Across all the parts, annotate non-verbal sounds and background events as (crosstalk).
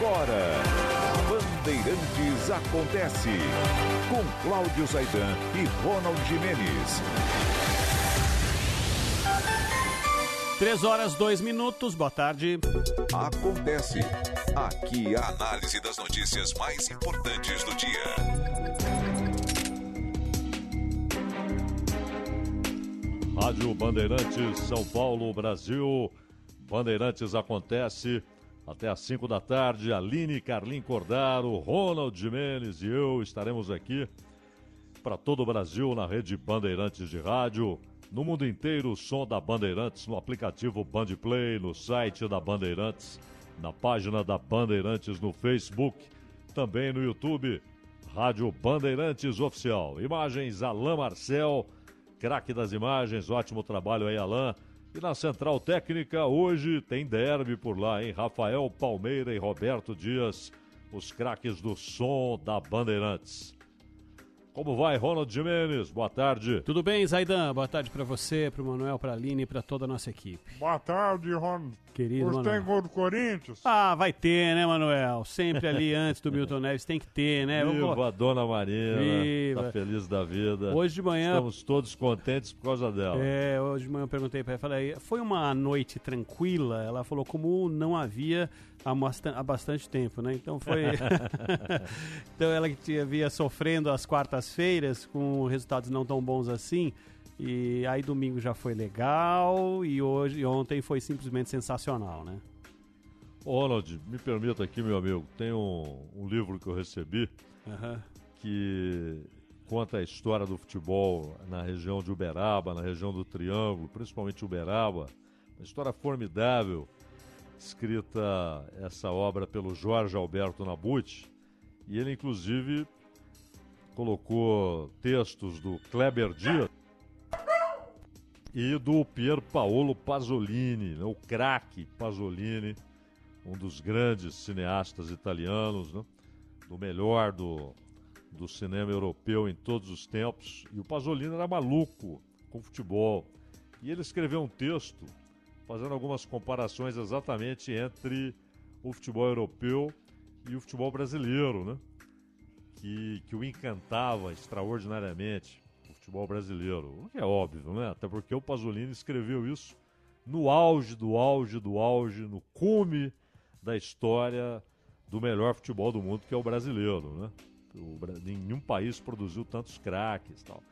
agora. Bandeirantes Acontece. Com Cláudio Zaidan e Ronald Jimenez. Três horas, dois minutos. Boa tarde. Acontece. Aqui a análise das notícias mais importantes do dia. Rádio Bandeirantes, São Paulo, Brasil. Bandeirantes acontece até às 5 da tarde. Aline Carlin Cordaro, Ronald Jimenez e eu estaremos aqui para todo o Brasil na rede Bandeirantes de Rádio. No mundo inteiro, o som da Bandeirantes no aplicativo Bandplay, no site da Bandeirantes, na página da Bandeirantes no Facebook, também no YouTube, Rádio Bandeirantes Oficial. Imagens Alain Marcel craque das imagens, ótimo trabalho aí, Alain. E na central técnica, hoje tem derby por lá, hein? Rafael Palmeira e Roberto Dias, os craques do som da Bandeirantes. Como vai, Ronald Jimenez? Boa tarde. Tudo bem, Zaidan? Boa tarde para você, para o Manuel, para a Aline e para toda a nossa equipe. Boa tarde, Ron. Querido Hoje Manuel. tem gol do Corinthians? Ah, vai ter, né, Manuel? Sempre ali (laughs) antes do Milton Neves tem que ter, né? Viva a Dona Marina, Viva. tá feliz da vida. Hoje de manhã- Estamos todos contentes por causa dela. É, hoje de manhã eu perguntei pra ela, falei, foi uma noite tranquila? Ela falou como não havia há, bastan- há bastante tempo, né? Então foi... (laughs) (laughs) então ela que tinha, via sofrendo as quartas-feiras com resultados não tão bons assim, e aí domingo já foi legal, e hoje e ontem foi simplesmente sensacional, né? Ronald, me permita aqui, meu amigo, tem um, um livro que eu recebi Aham. que conta a história do futebol na região de Uberaba, na região do Triângulo, principalmente Uberaba. Uma história formidável, escrita essa obra pelo Jorge Alberto Nabuti, e ele inclusive colocou textos do Kleber Dias e do Pier Paolo Pasolini, né, o craque Pasolini, um dos grandes cineastas italianos, né, do melhor do, do cinema europeu em todos os tempos. E o Pasolini era maluco com futebol. E ele escreveu um texto fazendo algumas comparações exatamente entre o futebol europeu e o futebol brasileiro, né? Que, que o encantava extraordinariamente, o futebol brasileiro. O que é óbvio, né? Até porque o Pasolini escreveu isso no auge do auge do auge, no cume da história do melhor futebol do mundo, que é o brasileiro, né? O, nenhum país produziu tantos craques tal.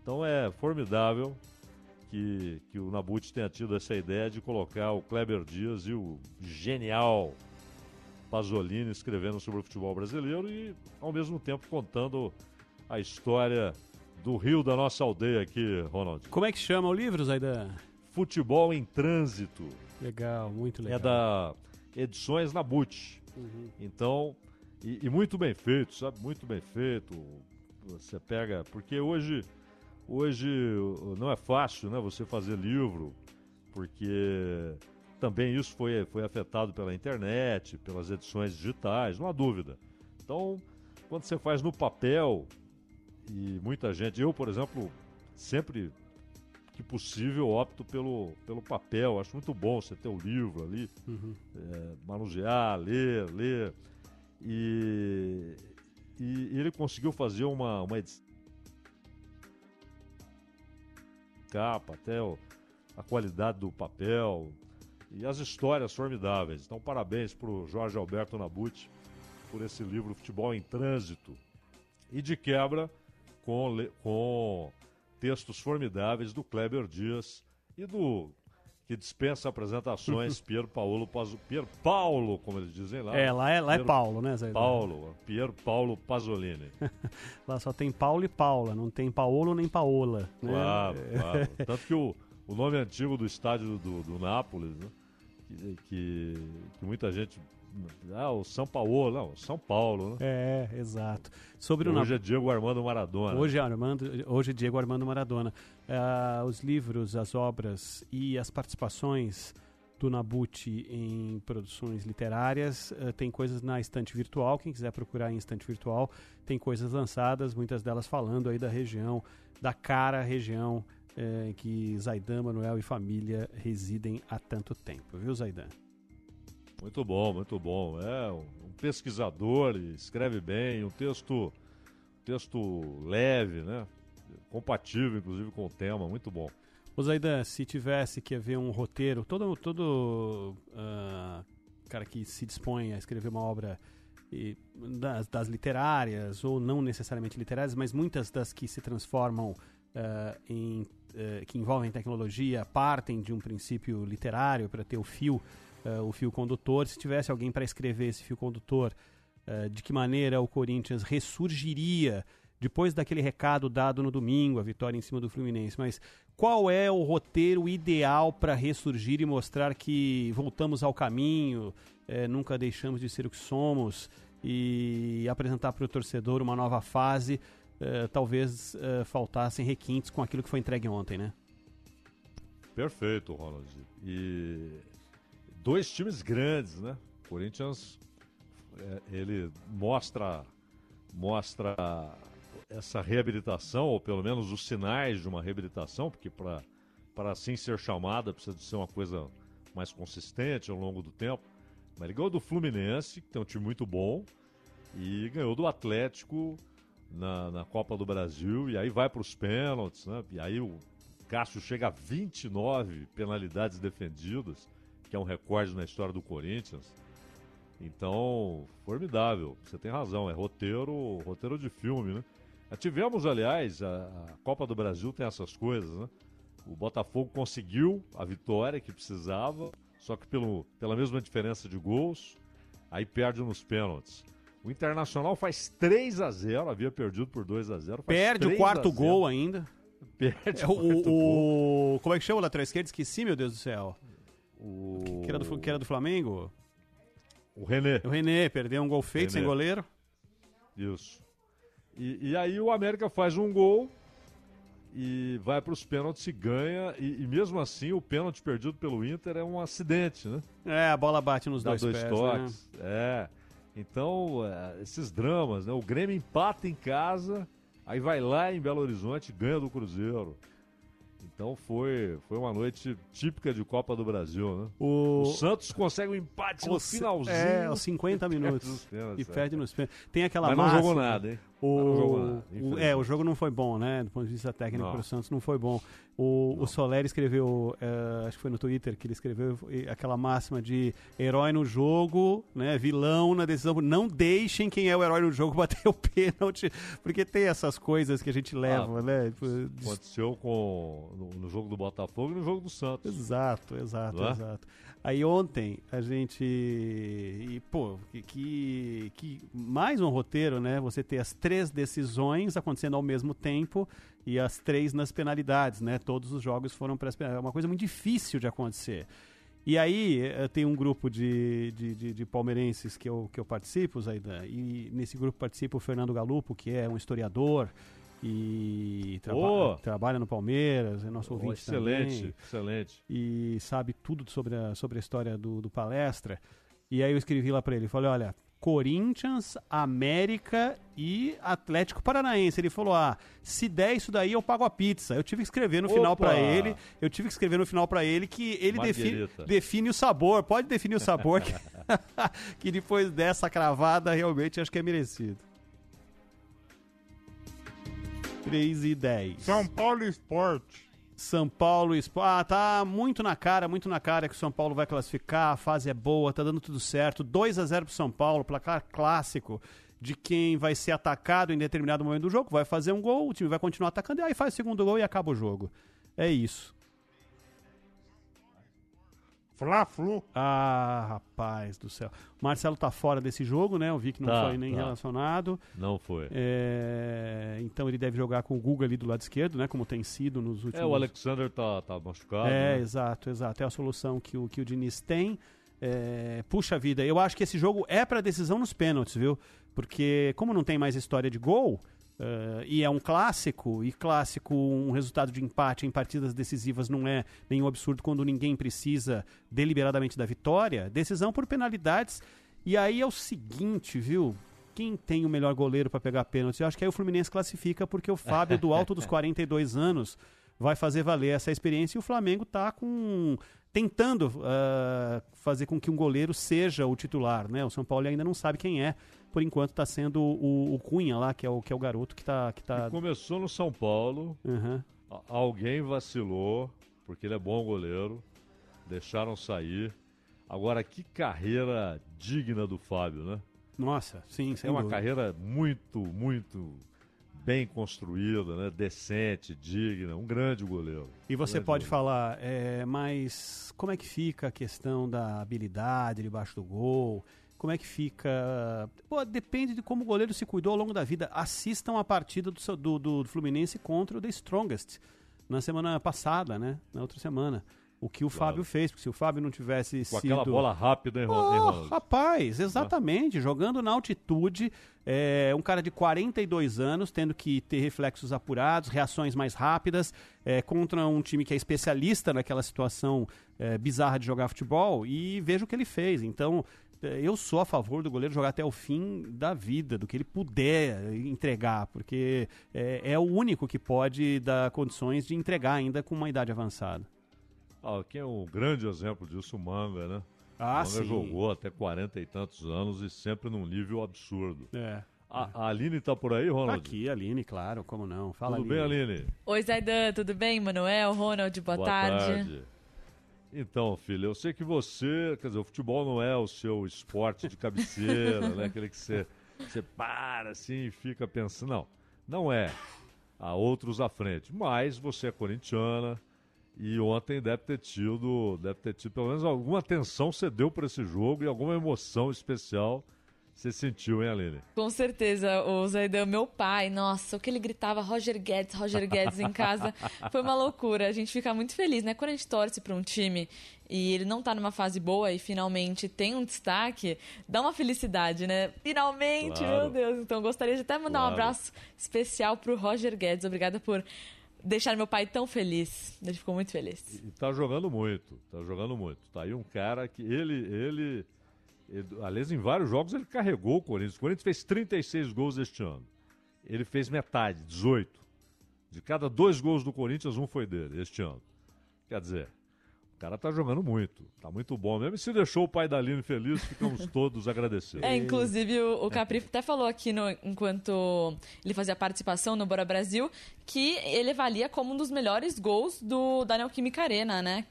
Então é formidável que, que o Nabuti tenha tido essa ideia de colocar o Kleber Dias e o genial Pasolini escrevendo sobre o futebol brasileiro e, ao mesmo tempo, contando a história do rio da nossa aldeia aqui, Ronald. Como é que chama o livro, Zaidan? Futebol em Trânsito. Legal, muito legal. É da Edições Nabuti. Então, e, e muito bem feito, sabe? Muito bem feito. Você pega. Porque hoje, hoje não é fácil né, você fazer livro, porque também isso foi, foi afetado pela internet, pelas edições digitais, não há dúvida. Então, quando você faz no papel, e muita gente, eu, por exemplo, sempre que possível opto pelo, pelo papel. Acho muito bom você ter o livro ali, é, manusear, ler, ler. E, e ele conseguiu fazer uma, uma edição capa, até o- a qualidade do papel e as histórias formidáveis. Então, parabéns para o Jorge Alberto Nabuti por esse livro Futebol em Trânsito. E de quebra, com, com textos formidáveis do Kleber Dias e do que dispensa apresentações, (laughs) Pier Paolo Pier Paulo, como eles dizem lá. É, lá é, lá é Pier Paulo, né, Zaidan? Paulo, Pier Paulo Pasolini. (laughs) Lá só tem Paulo e Paula, não tem Paolo nem Paola. né? Claro, claro. (laughs) Tanto que o, o nome antigo do estádio do, do Nápoles, né? que, que, que muita gente. Ah, o São Paulo, não, São Paulo, né? É, exato. Sobre o Hoje Nabucco. é Diego Armando Maradona. Hoje, é Armando, hoje é Diego Armando Maradona. Ah, os livros, as obras e as participações do Nabucci em produções literárias. ah, tem coisas na estante virtual, quem quiser procurar em estante virtual, tem coisas lançadas, muitas delas falando aí da região, da cara região eh, em que Zaidan, Manuel e família residem há tanto tempo, viu, Zaidan? Muito bom, muito bom. É um pesquisador, escreve bem, um texto, texto leve, né? Compatível, inclusive, com o tema, muito bom. Ô Zaidan, se tivesse que haver um roteiro, todo, todo uh, cara que se dispõe a escrever uma obra e, das, das, literárias, ou não necessariamente literárias, mas muitas das que se transformam uh, em. Uh, que envolvem tecnologia, partem de um princípio literário para ter o fio, o fio condutor. Se tivesse alguém para escrever esse fio condutor, de que maneira o Corinthians ressurgiria depois daquele recado dado no domingo, a vitória em cima do Fluminense, mas qual é o roteiro ideal para ressurgir e mostrar que voltamos ao caminho, é, nunca deixamos de ser o que somos e apresentar para o torcedor uma nova fase? Talvez faltassem requintes com aquilo que foi entregue ontem, né? Perfeito, Ronald. E dois times grandes, né? Corinthians, é, ele mostra mostra essa reabilitação, ou pelo menos os sinais de uma reabilitação, porque para assim ser chamada precisa de ser uma coisa mais consistente ao longo do tempo. Mas ele ganhou do Fluminense, que tem um time muito bom, e ganhou do Atlético na, na Copa do Brasil, e aí vai para os pênaltis, né? E aí o Cássio chega a 29 penalidades defendidas, que é um recorde na história do Corinthians. Então, formidável. Você tem razão, é roteiro, roteiro de filme, né? Tivemos, aliás, a, a, Copa do Brasil tem essas coisas, né? O Botafogo conseguiu a vitória que precisava, só que pelo, pela mesma diferença de gols, aí perde nos pênaltis. O Internacional faz 3 a 0 havia perdido por 2 a 0 Perde o quarto gol ainda. (laughs) Perde é, o, o, Como é que chama o lateral esquerdo? Esqueci, meu Deus do céu. O... Que, era do, que era do Flamengo? O René. O René, perdeu um gol feito René. sem goleiro. Isso. E, e, aí o América faz um gol e vai para os pênaltis e ganha. E, e, mesmo assim, o pênalti perdido pelo Inter é um acidente, né? É, a bola bate nos Dá dois, dois pés, toques. Né? É. Então, é, esses dramas, né? O Grêmio empata em casa, aí vai lá em Belo Horizonte e ganha do Cruzeiro. Então foi, foi uma noite típica de Copa do Brasil, né? O, o Santos consegue um empate no finalzinho. É, aos 50 (laughs) minutos. e perde nos pênaltis. Tem aquela Mas não máxima, jogou nada, hein? O, nada, o, é, o jogo não foi bom, né? Do ponto de vista técnico para o Santos não foi bom. O, o Soler escreveu, uh, acho que foi no Twitter que ele escreveu aquela máxima de herói no jogo, né? Vilão na decisão. Não deixem quem é o herói no jogo (laughs) bater o pênalti, porque tem essas coisas que a gente leva, ah, né? Tipo, aconteceu com, no, no, jogo do Botafogo e no jogo do Santos. Exato, exato, é? exato. Aí ontem a gente. E, pô, que, que mais um roteiro, né? Você ter as três decisões acontecendo ao mesmo tempo e as três nas penalidades, né? Todos os jogos foram para as penalidades. É uma coisa muito difícil de acontecer. E aí eh, tem um grupo de, de, de, de, palmeirenses que eu, que eu participo, Zaidan, e nesse grupo participa o Fernando Galupo, que é um historiador e traba oh. trabalha no Palmeiras, é nosso ouvinte oh, excelente, também. Excelente, E sabe tudo sobre a, sobre a história do, do palestra. E aí eu escrevi lá para ele, falei, olha, Corinthians, América e Atlético Paranaense. Ele falou: "Ah, se der isso daí eu pago a pizza". Eu tive que escrever no Opa! final para ele, eu tive que escrever no final para ele que ele define, define, o sabor, pode definir o sabor (laughs) que, que depois dessa cravada realmente acho que é merecido. 3 e 10. São Paulo Esporte. São Paulo, ah, tá muito na cara, muito na cara que o São Paulo vai classificar, a fase é boa, tá dando tudo certo. 2 a 0 pro São Paulo, placar clássico de quem vai ser atacado em determinado momento do jogo, vai fazer um gol, o time vai continuar atacando, e aí faz o segundo gol e acaba o jogo. É isso. Fla-Flu. Ah, rapaz do céu. O Marcelo tá fora desse jogo, né? Eu vi que não tá, foi nem tá. relacionado. Não foi. É... Então ele deve jogar com o Guga ali do lado esquerdo, né? Como tem sido nos últimos... É, o Alexander tá, tá machucado. É, né? exato, exato. É a solução que o, que o Diniz tem. É... Puxa vida, eu acho que esse jogo é para decisão nos pênaltis, viu? Porque como não tem mais história de gol... Uh, e é um clássico, e clássico, um resultado de empate em partidas decisivas não é nenhum absurdo quando ninguém precisa deliberadamente da vitória. Decisão por penalidades. E aí é o seguinte, viu? Quem tem o melhor goleiro para pegar pênalti? Eu acho que aí o Fluminense classifica, porque o Fábio, do alto dos (laughs) 42 anos, vai fazer valer essa experiência e o Flamengo tá com tentando uh, fazer com que um goleiro seja o titular, né? O São Paulo ainda não sabe quem é. Por enquanto está sendo o, o, Cunha lá, que é o, que é o garoto que está... Que tá... começou no São Paulo, uhum. alguém vacilou, porque ele é bom goleiro, deixaram sair. Agora, que carreira digna do Fábio, né? Nossa, sim, sem É uma dúvida. carreira muito, muito bem construída, né? decente, digna, um grande goleiro. E você grande pode goleiro. falar, é, mas como é que fica a questão da habilidade debaixo do gol? Como é que fica? Pô, depende de como o goleiro se cuidou ao longo da vida. Assistam a partida do, do, do Fluminense contra o The Strongest na semana passada, né? Na outra semana o que o claro. Fábio fez, porque se o Fábio não tivesse Com sido... aquela bola rápida em oh, Rapaz, exatamente, jogando na altitude, é, um cara de 42 anos, tendo que ter reflexos apurados, reações mais rápidas, é, contra um time que é especialista naquela situação é, bizarra de jogar futebol, e veja o que ele fez. Então, eu sou a favor do goleiro jogar até o fim da vida, do que ele puder entregar, porque é, é o único que pode dar condições de entregar ainda com uma idade avançada. Ah, quem é um grande exemplo disso, o Manga, né? Ah, o Manga sim. jogou até 40 e tantos anos e sempre num nível absurdo. É. A, a Aline tá por aí, Ronald? Tá aqui, Aline, claro, como não. Fala, Tudo bem, Aline? Oi, Zaidan, tudo bem? Manuel, Ronald, boa, Boa tarde. tarde. Então, filha, eu sei que você, quer dizer, o futebol não é o seu esporte de cabeceira, né? Aquele que você, você para assim e fica pensando. Não, não é. Há outros à frente. Mas você é corintiana e ontem deve ter tido, deve ter tido pelo menos alguma atenção você deu para esse jogo e alguma emoção especial você sentiu, hein, Aline? Com certeza, o Zaidan, meu pai, nossa, o que ele gritava Roger Guedes, Roger Guedes em casa, (laughs) foi uma loucura. A gente fica muito feliz, né? Quando a gente torce para um time e ele não tá numa fase boa e finalmente tem um destaque, dá uma felicidade, né? Finalmente, Claro. meu Deus. Então gostaria de até mandar um Claro. abraço especial pro Roger Guedes. Obrigada por deixar meu pai tão feliz. Ele ficou muito feliz. E tá jogando muito, tá jogando muito. Tá aí um cara que ele, ele aliás, em vários jogos ele carregou o Corinthians. O Corinthians fez 36 gols este ano. Ele fez metade, 18. De cada dois gols do Corinthians, um foi dele este ano. Quer dizer, o cara tá jogando muito, tá muito bom mesmo. E se deixou o pai da Aline feliz, ficamos (laughs) todos agradecidos. É, inclusive o, o Capri até falou aqui no- enquanto ele fazia participação no Bora Brasil que ele valia como um dos melhores gols do da Neoquímica Arena, né?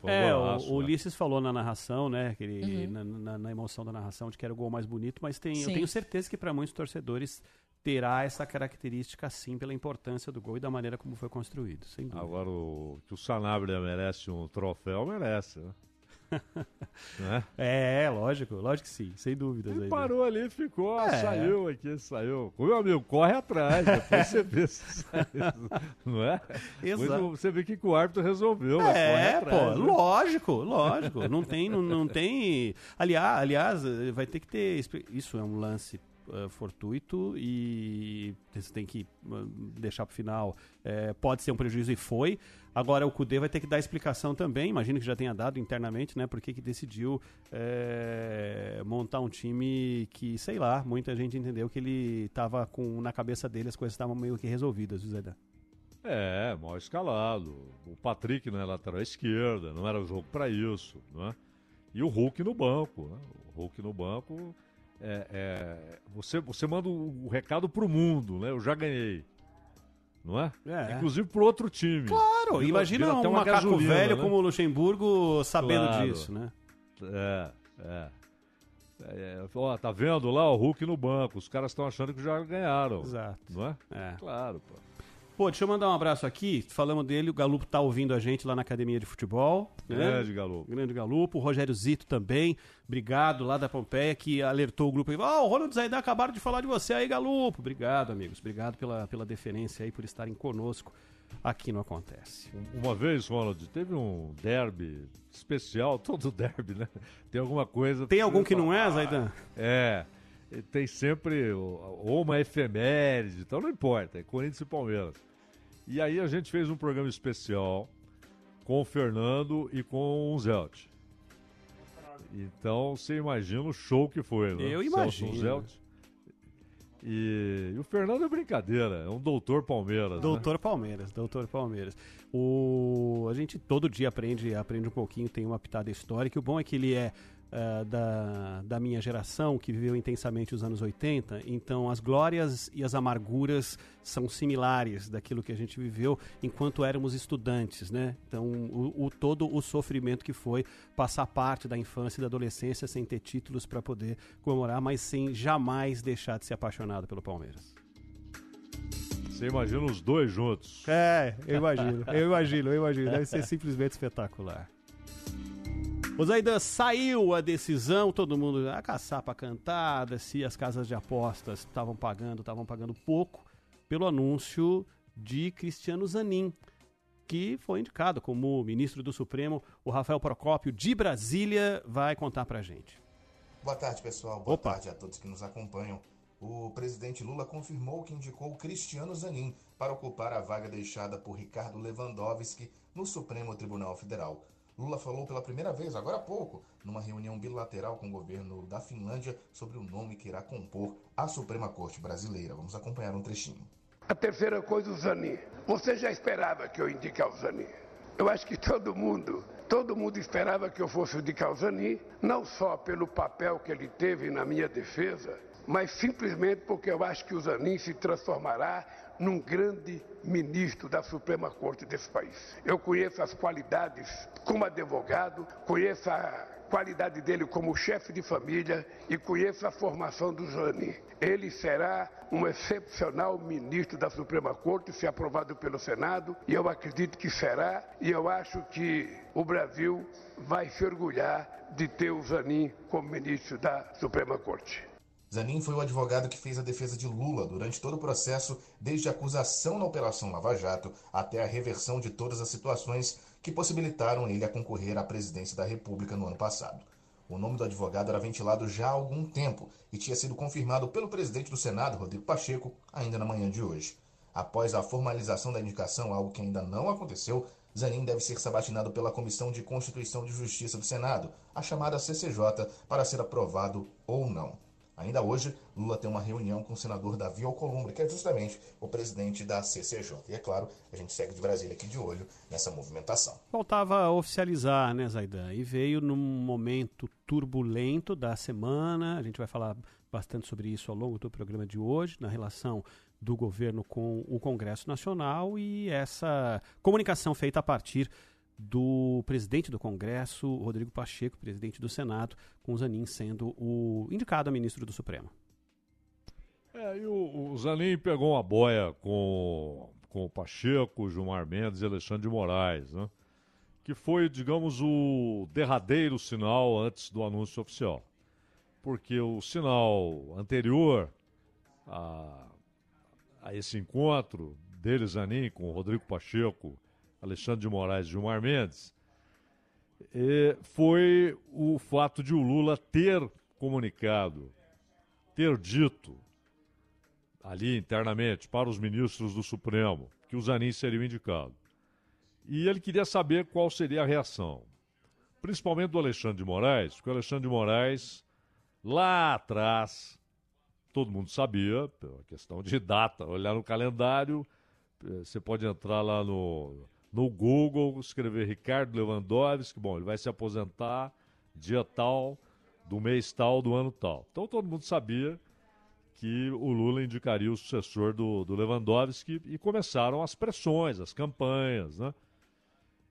Foi um É, golaço, o, o né? Ulisses falou na narração, né, que ele- na, na- na emoção da narração, de que era o gol mais bonito, mas tem, eu tenho certeza que para muitos torcedores terá essa característica sim pela importância do gol e da maneira como foi construído, sem dúvida. Agora, o, que o Sanabria merece um troféu, merece, né? Né? (laughs) É, lógico, lógico que sim, sem dúvidas. Ele aí, né? parou ali, ficou, É. saiu aqui, saiu. Meu amigo, corre atrás, depois você vê se (laughs) saiu. Não é? Exato. você vê o que o árbitro resolveu. É, atrás, pô, né? lógico, lógico. Não tem, não, não tem. Aliás, aliás, vai ter que ter. Isso é um lance eh, fortuito e você tem que eh, deixar pro final. Eh, pode ser um prejuízo e foi. Agora o Cudê vai ter que dar explicação também. Imagino que já tenha dado internamente, né? Porque que decidiu eh, montar um time que, sei lá, muita gente entendeu que ele tava com na cabeça dele as coisas estavam meio que resolvidas, viu, Zé? É, mal escalado. O Patrick na lateral esquerda, não era jogo para isso, não é? E o Hulk no banco, né? O Hulk no banco, é, é, você, você manda o, o recado pro mundo, né? Eu já ganhei, não é? É. Inclusive pro outro time. Claro, Vira- imagina vira um macaco gasolina, velho né? como o Luxemburgo sabendo Claro. disso, né? É, é. É, ó, tá vendo lá o Hulk no banco? Os caras estão achando que já ganharam. Exato. Não é? É. Claro, pô. Pô, deixa eu mandar um abraço aqui. Falamos dele, o Galupo tá ouvindo a gente lá na academia de futebol. né? Grande Galo. Grande Galupo, o Rogério Zito também, obrigado lá da Pompeia, que alertou o grupo aí. Ó, o Ronald Zaidan acabaram de falar de você aí, Galupo. Obrigado, amigos. Obrigado pela, pela deferência aí, por estarem conosco aqui no Acontece. Uma vez, Ronald, teve um derby especial, (laughs) todo derby, né? Tem alguma coisa. Tem algum que não é, Zaidan? É. Tem sempre ou uma efeméride, então não importa, é Corinthians e Palmeiras. E aí a gente fez um programa especial com o Fernando e com o Zelt. Então você imagina o show que foi, né? Eu imagino. Zelt. E, e o Fernando é brincadeira, é um doutor Palmeiras. né? Doutor Palmeiras, doutor Palmeiras. O, a gente todo dia aprende, aprende um pouquinho, tem uma pitada histórica. O bom é que ele é ah, da, da minha geração, que viveu intensamente os anos 80, então as glórias e as amarguras são similares daquilo que a gente viveu enquanto éramos estudantes, né? Então, o, o- todo o sofrimento que foi passar parte da infância e da adolescência sem ter títulos para poder comemorar, mas sem jamais deixar de ser apaixonado pelo Palmeiras. Você imagina os dois juntos. É, eu imagino, eu imagino, eu imagino. Deve ser (laughs) simplesmente espetacular. O Zaidan saiu a decisão, todo mundo a caçar pra cantada, se as casas de apostas estavam pagando, estavam pagando pouco, pelo anúncio de Cristiano Zanin, que foi indicado como ministro do Supremo. O Rafael Procópio, de Brasília, vai contar pra gente. Boa tarde, pessoal. Boa Opa. tarde a todos que nos acompanham. O presidente Lula confirmou que indicou Cristiano Zanin para ocupar a vaga deixada por Ricardo Lewandowski no Supremo Tribunal Federal. Lula falou pela primeira vez, agora há pouco, numa reunião bilateral com o governo da Finlândia sobre o nome que irá compor a Suprema Corte Brasileira. Vamos acompanhar um trechinho. A terceira coisa, o Zanin. Você já esperava que eu indicar o Zanin? Eu acho que todo mundo, todo mundo esperava que eu fosse indicar o Zanin, não só pelo papel que ele teve na minha defesa, mas simplesmente porque eu acho que o Zanin se transformará num grande ministro da Suprema Corte desse país. Eu conheço as qualidades como advogado, conheço a qualidade dele como chefe de família e conheço a formação do Zanin. Ele será um excepcional ministro da Suprema Corte, se aprovado pelo Senado, e eu acredito que será, e eu acho que o Brasil vai se orgulhar de ter o Zanin como ministro da Suprema Corte. Zanin foi o advogado que fez a defesa de Lula durante todo o processo, desde a acusação na Operação Lava Jato até a reversão de todas as situações que possibilitaram ele a concorrer à presidência da República no ano passado. O nome do advogado era ventilado já há algum tempo e tinha sido confirmado pelo presidente do Senado, Rodrigo Pacheco, ainda na manhã de hoje. Após a formalização da indicação, algo que ainda não aconteceu, Zanin deve ser sabatinado pela Comissão de Constituição e Justiça do Senado, a chamada CCJ, para ser aprovado ou não. Ainda hoje, Lula tem uma reunião com o senador Davi Alcolumbre, que é justamente o presidente da CCJ. E é claro, a gente segue de Brasília aqui de olho nessa movimentação. Faltava oficializar, né, Zaidan? E veio num momento turbulento da semana. A gente vai falar bastante sobre isso ao longo do programa de hoje, na relação do governo com o Congresso Nacional e essa comunicação feita a partir do presidente do Congresso, Rodrigo Pacheco, presidente do Senado, com Zanin sendo o indicado a ministro do Supremo. É, e o, o Zanin pegou uma boia com, com o Pacheco, Gilmar Mendes e Alexandre de Moraes, né? que foi, digamos, o derradeiro sinal antes do anúncio oficial. Porque o sinal anterior a, a esse encontro dele, Zanin, com o Rodrigo Pacheco, Alexandre de Moraes e Gilmar Mendes, foi o fato de o Lula ter comunicado, ter dito ali internamente para os ministros do Supremo que o Zanin seria o indicado. E ele queria saber qual seria a reação, principalmente do Alexandre de Moraes, porque o Alexandre de Moraes, lá atrás, todo mundo sabia, pela questão de data, olhar no calendário, eh, você pode entrar lá no, no Google, escrever Ricardo Lewandowski, bom, ele vai se aposentar dia tal, do mês tal, do ano tal. Então todo mundo sabia que o Lula indicaria o sucessor do, do Lewandowski e começaram as pressões, as campanhas, né?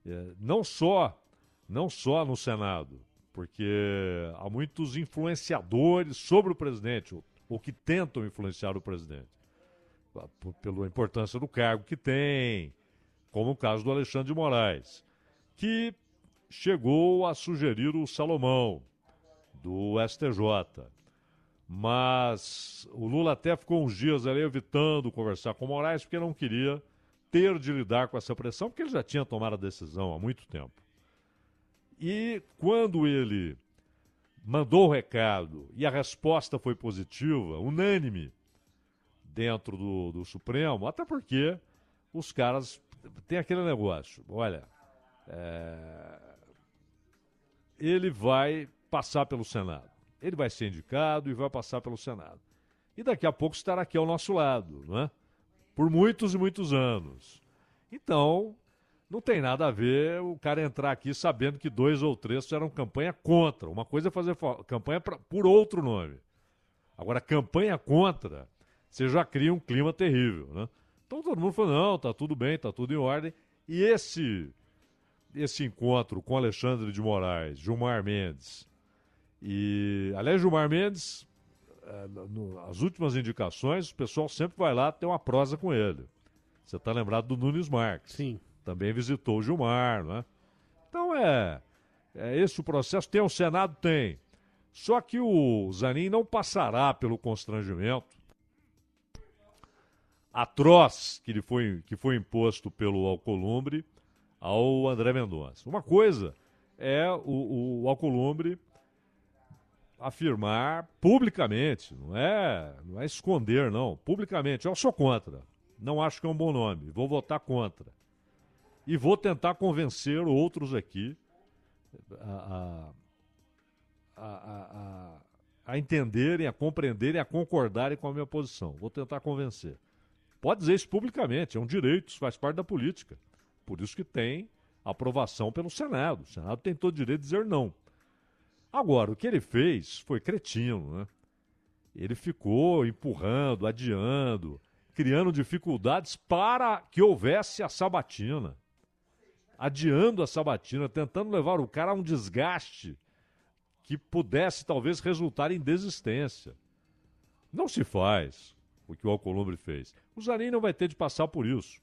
É, não só, não só no Senado, porque há muitos influenciadores sobre o presidente, ou, ou que tentam influenciar o presidente, pela importância do cargo que tem, como o caso do Alexandre de Moraes, que chegou a sugerir o Salomão, do STJ. Mas o Lula até ficou uns dias ali evitando conversar com o Moraes, porque não queria ter de lidar com essa pressão, porque ele já tinha tomado a decisão há muito tempo. E quando ele mandou o recado e a resposta foi positiva, unânime, dentro do, do Supremo, até porque os caras têm aquele negócio. Olha, é, ele vai passar pelo Senado. Ele vai ser indicado e vai passar pelo Senado. e daqui a pouco estará aqui ao nosso lado, né? por muitos e muitos anos. Então, não tem nada a ver o cara entrar aqui sabendo que dois ou três fizeram campanha contra. Uma coisa é fazer campanha pra, por outro nome. Agora, campanha contra, você já cria um clima terrível, né? Então todo mundo falou, não, tá tudo bem, tá tudo em ordem. E esse esse encontro com Alexandre de Moraes, Gilmar Mendes e, aliás, Gilmar Mendes, é, as últimas indicações, o pessoal sempre vai lá ter uma prosa com ele. Você está lembrado do Nunes Marques? Sim. Também visitou o Gilmar, né? Então é, é esse o processo. Tem o Senado? Tem. Só que o Zanin não passará pelo constrangimento atroz que, lhe foi, que foi imposto pelo Alcolumbre ao André Mendonça. Uma coisa é o, o Alcolumbre afirmar publicamente, não é, não é esconder, não, publicamente, eu sou contra, não acho que é um bom nome, vou votar contra. E vou tentar convencer outros aqui a, a, a, a, entenderem, a compreenderem, a concordarem com a minha posição. Vou tentar convencer. Pode dizer isso publicamente, é um direito, isso faz parte da política. Por isso que tem aprovação pelo Senado. O Senado tem todo o direito de dizer não. Agora, o que ele fez foi cretino, né? Ele ficou empurrando, adiando, criando dificuldades para que houvesse a sabatina. Adiando a sabatina, tentando levar o cara a um desgaste que pudesse talvez resultar em desistência. Não se faz o que o Alcolumbre fez. O Zanin não vai ter de passar por isso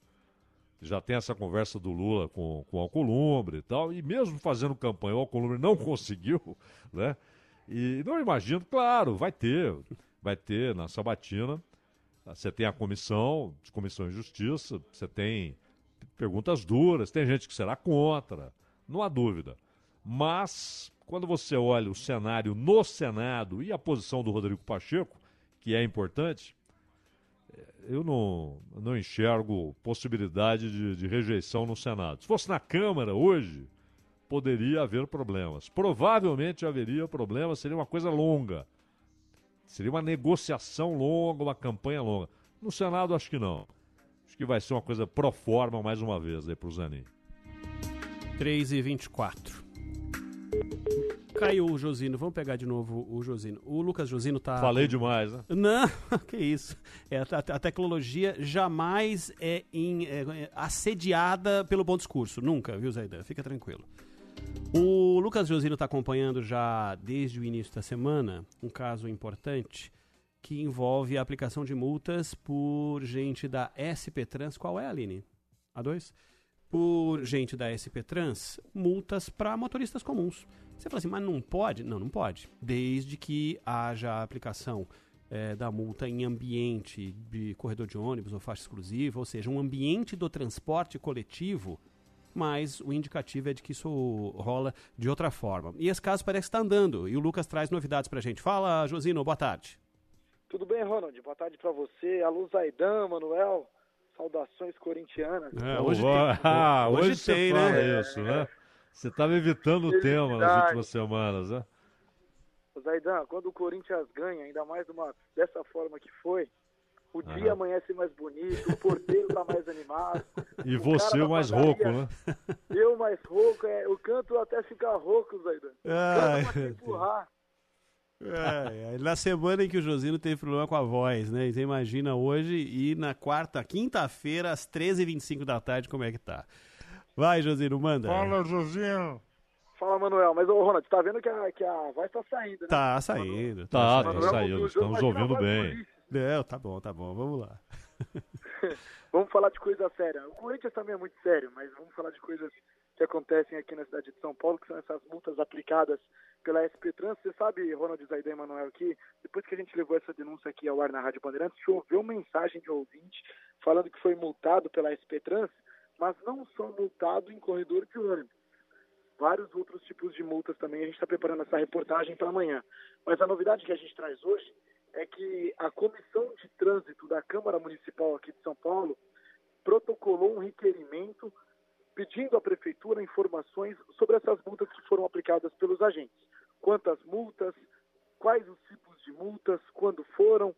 já tem essa conversa do Lula com, com o Alcolumbre e tal, e mesmo fazendo campanha, o Alcolumbre não (laughs) conseguiu, né? E não imagino, claro, vai ter, vai ter na Sabatina, você tem a comissão, de comissão de justiça, você tem perguntas duras, tem gente que será contra, não há dúvida. Mas, quando você olha o cenário no Senado e a posição do Rodrigo Pacheco, que é importante, eu não, não enxergo possibilidade de, de rejeição no Senado. Se fosse na Câmara hoje, poderia haver problemas. Provavelmente haveria problemas, seria uma coisa longa. Seria uma negociação longa, uma campanha longa. No Senado, acho que não. Acho que vai ser uma coisa pro forma mais uma vez aí pro Zanin. 3 e 24 Caiu o Josino, vamos pegar de novo o Josino. O Lucas Josino tá. Falei demais, né? Não, (laughs) que isso. É, a, a, tecnologia jamais é, é, é, assediada pelo bom discurso. Nunca, viu, Zaidan? Fica tranquilo. O Lucas Josino está acompanhando já desde o início da semana um caso importante que envolve a aplicação de multas por gente da SP Trans. Qual é, Aline? A 2? Por gente da SP Trans, multas para motoristas comuns. Você fala assim, mas não pode? Não, não pode. Desde que haja a aplicação é, da multa em ambiente de corredor de ônibus ou faixa exclusiva, ou seja, um ambiente do transporte coletivo, mas o indicativo é de que isso rola de outra forma. E esse caso parece que está andando, e o Lucas traz novidades para a gente. Fala, Josino, boa tarde. Tudo bem, Ronald? Boa tarde para você, Alô Zaidan, Manuel. Saudações corintianas. É, hoje, tem, (laughs) ah, hoje, hoje tem, né? Isso, né? Você estava evitando o tema nas últimas semanas, né? Zaidan, quando o Corinthians ganha, ainda mais uma, dessa forma que foi, o Aham. dia amanhece mais bonito, o porteiro tá mais animado. E você o mais rouco, né? Eu mais rouco, é, eu canto até ficar rouco, Zaidan. Ai, empurrar. É, é, na semana em que o Josino teve problema com a voz, né? Você imagina hoje e na quarta, quinta-feira, às 13h25 da tarde, como é que tá. Vai, Josino, manda. Fala, Josino. Fala, Manuel. Mas, ô, Ronald, tá vendo que a, que a voz tá saindo, né? Tá saindo. Tá, tá, tá saindo. Estamos ouvindo bem. Não, tá bom, tá bom. Vamos lá. (laughs) vamos falar de coisa séria. O Corinthians também é muito sério, mas vamos falar de coisas que acontecem aqui na cidade de São Paulo, que são essas multas aplicadas pela SP Trans. Você sabe, Ronald Zaidan e Manuel, que depois que a gente levou essa denúncia aqui ao ar na Rádio Bandeirantes, choveu mensagem de ouvinte falando que foi multado pela SP Trans mas não só multado em corredor de ônibus. Vários outros tipos de multas também. A gente está preparando essa reportagem para amanhã. Mas a novidade que a gente traz hoje é que a Comissão de Trânsito da Câmara Municipal aqui de São Paulo protocolou um requerimento pedindo à Prefeitura informações sobre essas multas que foram aplicadas pelos agentes. Quantas multas, quais os tipos de multas, quando foram,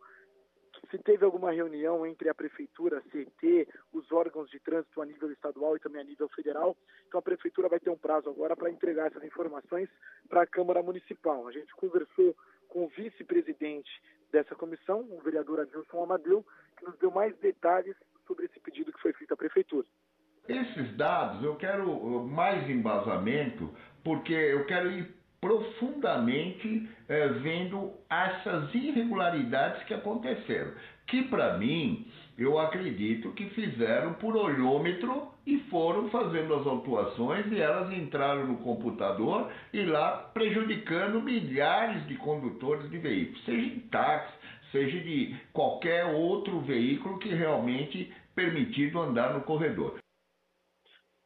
se teve alguma reunião entre a Prefeitura, a CET, os órgãos de trânsito a nível estadual e também a nível federal. Então a Prefeitura vai ter um prazo agora para entregar essas informações para a Câmara Municipal. A gente conversou com o vice-presidente dessa comissão, o vereador Adilson Amadeu, que nos deu mais detalhes sobre esse pedido que foi feito à Prefeitura. Esses dados eu quero mais embasamento, porque eu quero ir profundamente eh, vendo essas irregularidades que aconteceram. Que para mim, eu acredito que fizeram por olhômetro e foram fazendo as autuações e elas entraram no computador e lá prejudicando milhares de condutores de veículos, seja de táxi, seja de qualquer outro veículo que realmente permitido andar no corredor.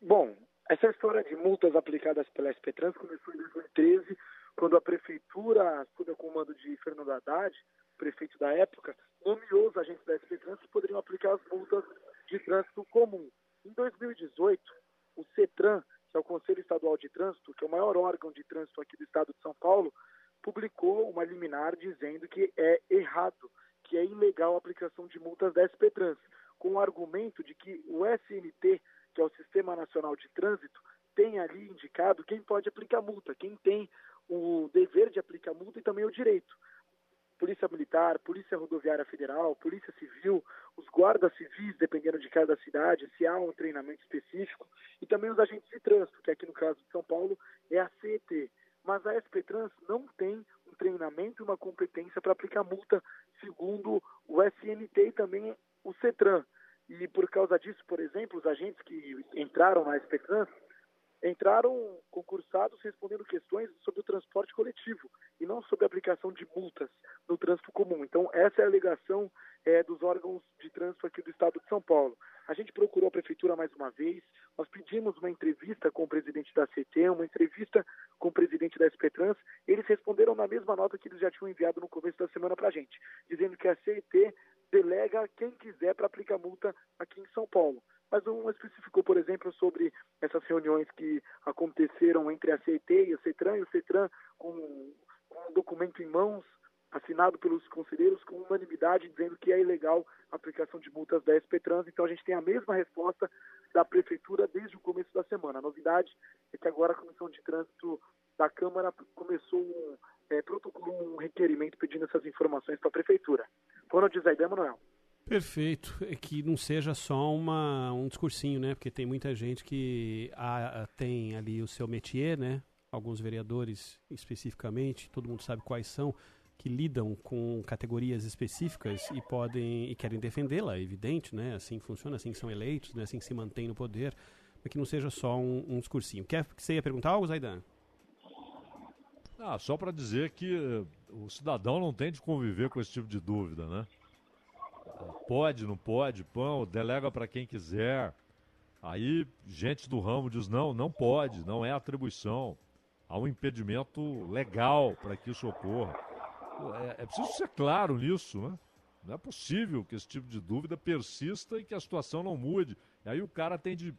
Bom, essa história de multas aplicadas pela SPTrans começou em 2013, quando a prefeitura, sob o comando de Fernando Haddad, prefeito da época, nomeou os agentes da SPTrans que poderiam aplicar as multas de trânsito comum. Em 2018, o CETRAN, que é o Conselho Estadual de Trânsito, que é o maior órgão de trânsito aqui do estado de São Paulo, publicou uma liminar dizendo que é errado, que é ilegal a aplicação de multas da SPTrans, com o argumento de que o SNT que é o Sistema Nacional de Trânsito, tem ali indicado quem pode aplicar multa, quem tem o dever de aplicar multa e também o direito. Polícia Militar, Polícia Rodoviária Federal, Polícia Civil, os guardas civis, dependendo de cada cidade, se há um treinamento específico, e também os agentes de trânsito, que aqui no caso de São Paulo é a CET. Mas a SPTrans não tem um treinamento e uma competência para aplicar multa, segundo o SNT e também o CETRAN. E por causa disso, por exemplo, os agentes que entraram na SPTrans entraram concursados respondendo questões sobre o transporte coletivo e não sobre a aplicação de multas no trânsito comum. Então, essa é a alegação é, dos órgãos de trânsito aqui do estado de São Paulo. A gente procurou a prefeitura mais uma vez, nós pedimos uma entrevista com o presidente da CT, uma entrevista com o presidente da SPTrans, eles responderam na mesma nota que eles já tinham enviado no começo da semana para a gente, dizendo que a CET delega quem quiser para aplicar multa aqui em São Paulo. Mas não especificou, por exemplo, sobre essas reuniões que aconteceram entre a CET e o CETRAN, e o CETRAN com, com um documento em mãos, assinado pelos conselheiros com unanimidade, dizendo que é ilegal a aplicação de multas da SPTrans. Então a gente tem a mesma resposta da Prefeitura desde o começo da semana. A novidade é que agora a Comissão de Trânsito da Câmara começou é, protocolou um requerimento pedindo essas informações para a Prefeitura. Ronald Zaidan Manuel. Perfeito. É que não seja só uma, um discursinho, né? Porque tem muita gente que a, a, tem ali o seu métier, né? Alguns vereadores especificamente, todo mundo sabe quais são, que lidam com categorias específicas e podem e querem defendê-la, é evidente, né? Assim funciona, assim são eleitos, né? assim se mantém no poder, para que não seja só um, um discursinho. Quer que você ia perguntar algo, Zaidan? Ah, só para dizer que eh, o cidadão não tem de conviver com esse tipo de dúvida, né? Pode, não pode, pão, delega para quem quiser. Aí, gente do ramo diz: não, não pode, não é atribuição. Há um impedimento legal para que isso ocorra. É, é preciso ser claro nisso, né? Não é possível que esse tipo de dúvida persista e que a situação não mude. E aí o cara tem de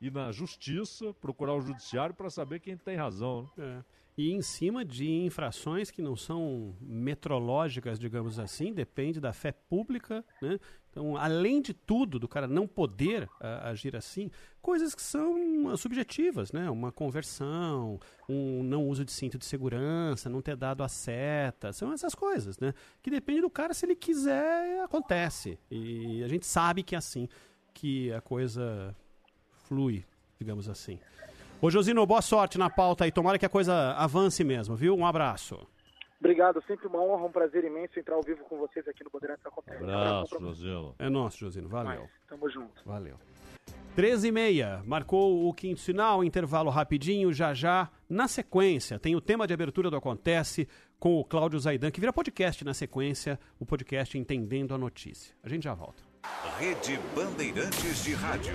ir na justiça, procurar o judiciário para saber quem tem razão. Né? É e em cima de infrações que não são metrológicas, digamos assim, depende da fé pública, né? Então, além de tudo, do cara não poder uh, agir assim, coisas que são subjetivas, né? Uma conversão, um não uso de cinto de segurança, não ter dado a seta, são essas coisas, né? Que depende do cara, se ele quiser, acontece. E a gente sabe que é assim que a coisa flui, digamos assim. Ô Josino, boa sorte na pauta aí. Tomara que a coisa avance mesmo, viu? Um abraço. Obrigado, sempre uma honra, um prazer imenso entrar ao vivo com vocês aqui no Bandeirantes Acontece. Abraço, Josino. É nosso, Josino. Valeu. Mas, tamo junto. Valeu. 13 e meia, marcou o quinto sinal, intervalo rapidinho, já já, na sequência, tem o tema de abertura do Acontece com o Cláudio Zaidan, que vira podcast na sequência, o podcast Entendendo a Notícia. A gente já volta. Rede Bandeirantes de Rádio.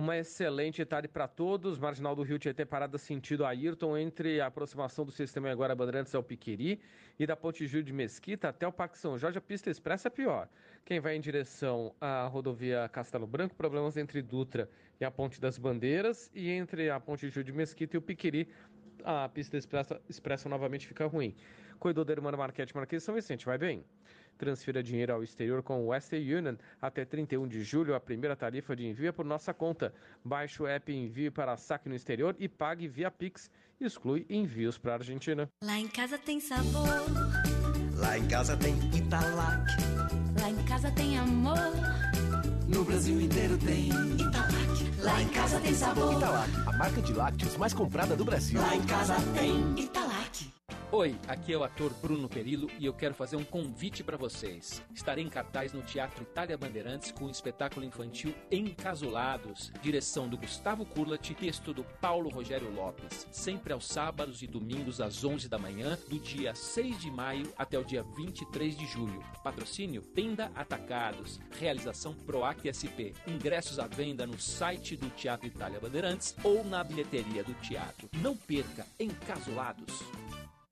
Uma excelente tarde para todos. Marginal do Rio Tietê parada sentido Ayrton entre a aproximação do sistema agora Bandeirantes ao Piqueri e da Ponte Júlio de Mesquita até o Parque São Jorge. A pista expressa é pior. Quem vai em direção à rodovia Castelo Branco, problemas entre Dutra e a Ponte das Bandeiras e entre a Ponte Júlio de Mesquita e o Piqueri, a pista expressa, expressa novamente fica ruim. Corredor da Irmã Marquete Marquês São Vicente, vai bem. Transfira dinheiro ao exterior com o Western Union até 31 de julho. A primeira tarifa de envio é por nossa conta. Baixe o app Envio para saque no exterior e pague via Pix. Exclui envios para a Argentina. Lá em casa tem sabor. Lá em casa tem Italac. Lá em casa tem amor. No Brasil inteiro tem Italac. Lá em casa tem sabor. Italac, a marca de lácteos mais comprada do Brasil. Lá em casa tem Italac. Oi, aqui é o ator Bruno Perillo e eu quero fazer um convite para vocês. Estarei em cartaz no Teatro Itália Bandeirantes com o espetáculo infantil Encasulados, direção do Gustavo Curlat, texto do Paulo Rogério Lopes, sempre aos sábados e domingos às 11 da manhã, do dia 6 de maio até o dia 23 de julho. Patrocínio Tenda Atacados, realização Proac SP. Ingressos à venda no site do Teatro Itália Bandeirantes ou na bilheteria do teatro. Não perca Encasulados.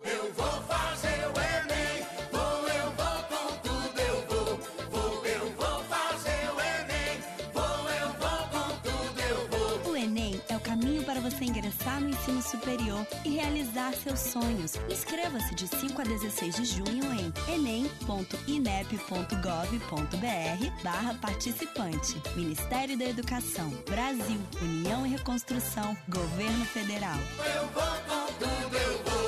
Eu vou fazer o Enem, vou, eu vou com tudo, eu vou, vou, eu vou fazer o Enem, vou, eu vou com tudo, eu vou. O Enem é o caminho para você ingressar no ensino superior e realizar seus sonhos. Inscreva-se de 5 a 16 de junho em enem.inep.gov.br barra participante. Ministério da Educação, Brasil, União e Reconstrução, Governo Federal. Eu vou com tudo, eu vou.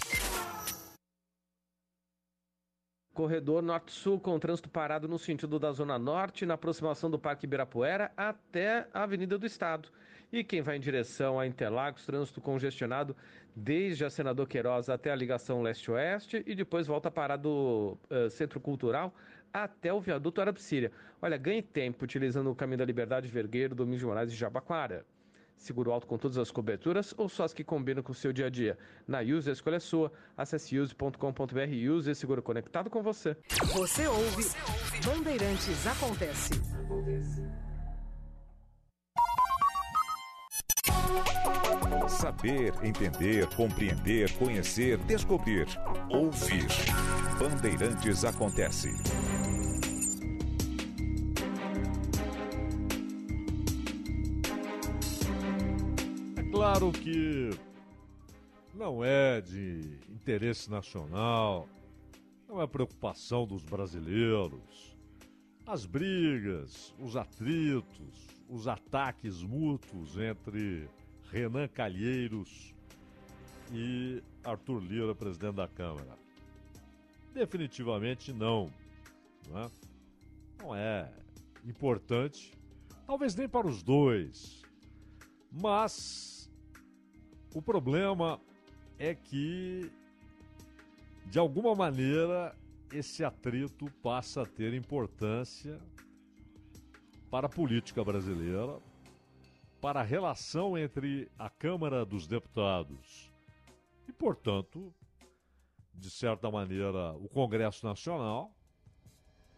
Corredor Norte-Sul com trânsito parado no sentido da Zona Norte, na aproximação do Parque Ibirapuera até a Avenida do Estado. E quem vai em direção a Interlagos, trânsito congestionado desde a Senador Queiroz até a ligação leste-oeste e depois volta para do uh, Centro Cultural até o viaduto Arapsíria. Olha, ganhe tempo utilizando o Caminho da Liberdade Vergueiro, Domingos de Moraes e Jabaquara. Seguro alto com todas as coberturas ou só as que combinam com o seu dia a dia? Na Use a escolha é sua. Acesse use.com.br Use seguro conectado com você. Você ouve, Bandeirantes Acontece. Saber, entender, compreender, conhecer, descobrir, ouvir. Bandeirantes Acontece. Claro que não é de interesse nacional, não é preocupação dos brasileiros. As brigas, os atritos, os ataques mútuos entre Renan Calheiros e Arthur Lira, presidente da Câmara. Definitivamente não. Não é, não é importante, talvez nem para os dois, mas o problema é que, de alguma maneira, esse atrito passa a ter importância para a política brasileira, para a relação entre a Câmara dos Deputados e, portanto, de certa maneira, o Congresso Nacional,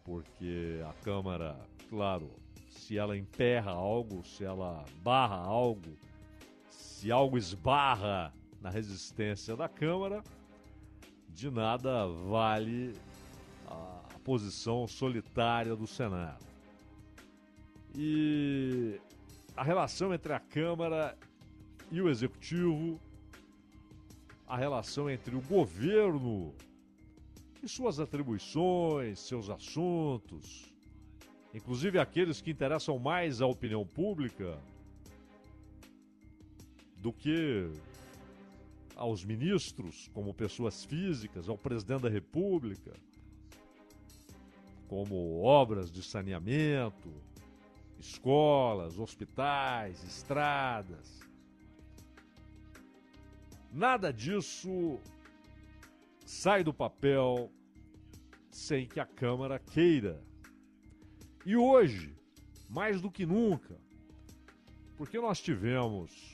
porque a Câmara, claro, se ela emperra algo, se ela barra algo, se algo esbarra na resistência da Câmara, de nada vale a posição solitária do Senado. E a relação entre a Câmara e o Executivo, a relação entre o governo e suas atribuições, seus assuntos, inclusive aqueles que interessam mais à opinião pública do que aos ministros, como pessoas físicas, ao presidente da República, como obras de saneamento, escolas, hospitais, estradas. Nada disso sai do papel sem que a Câmara queira. E hoje, mais do que nunca, porque nós tivemos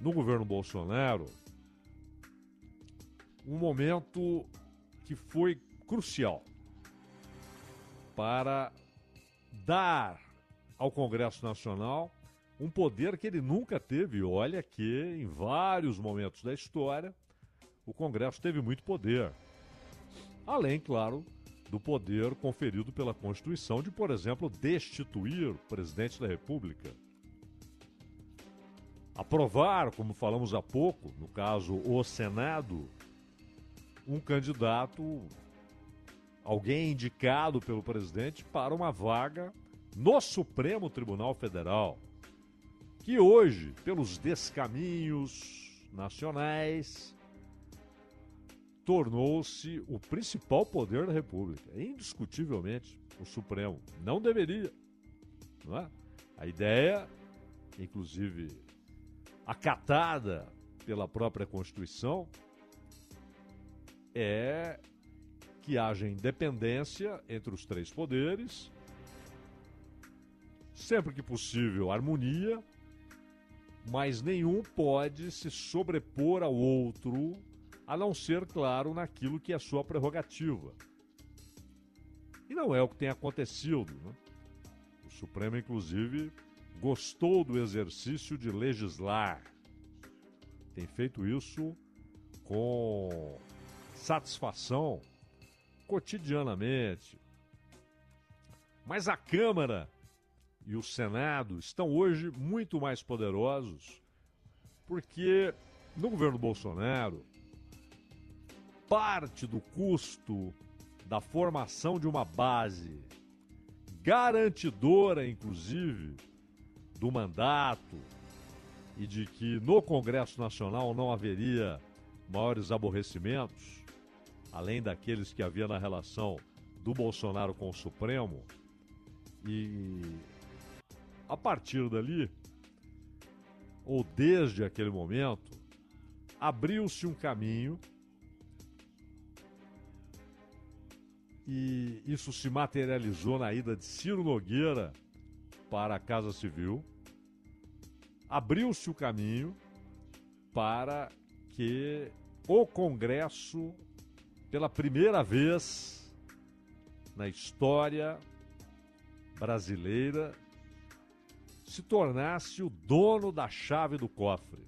no governo Bolsonaro um momento que foi crucial para dar ao Congresso Nacional um poder que ele nunca teve. Olha que em vários momentos da história o Congresso teve muito poder. Além, claro, do poder conferido pela Constituição de, por exemplo, destituir o presidente da República. Aprovar, como falamos há pouco, no caso o Senado, um candidato, alguém indicado pelo presidente para uma vaga no Supremo Tribunal Federal, que hoje, pelos descaminhos nacionais, tornou-se o principal poder da República. Indiscutivelmente, o Supremo. Não deveria. Não é? A ideia, inclusive acatada pela própria Constituição, é que haja independência entre os três poderes, sempre que possível, harmonia, mas nenhum pode se sobrepor ao outro, a não ser, claro, naquilo que é sua prerrogativa. E não é o que tem acontecido. Né? O Supremo, inclusive, gostou do exercício de legislar. Tem feito isso com satisfação cotidianamente. Mas a Câmara e o Senado estão hoje muito mais poderosos porque no governo Bolsonaro parte do custo da formação de uma base garantidora, inclusive, do mandato e de que no Congresso Nacional não haveria maiores aborrecimentos, além daqueles que havia na relação do Bolsonaro com o Supremo. E a partir dali, ou desde aquele momento, abriu-se um caminho e isso se materializou na ida de Ciro Nogueira para a Casa Civil. Abriu-se o caminho para que o Congresso, pela primeira vez na história brasileira, se tornasse o dono da chave do cofre.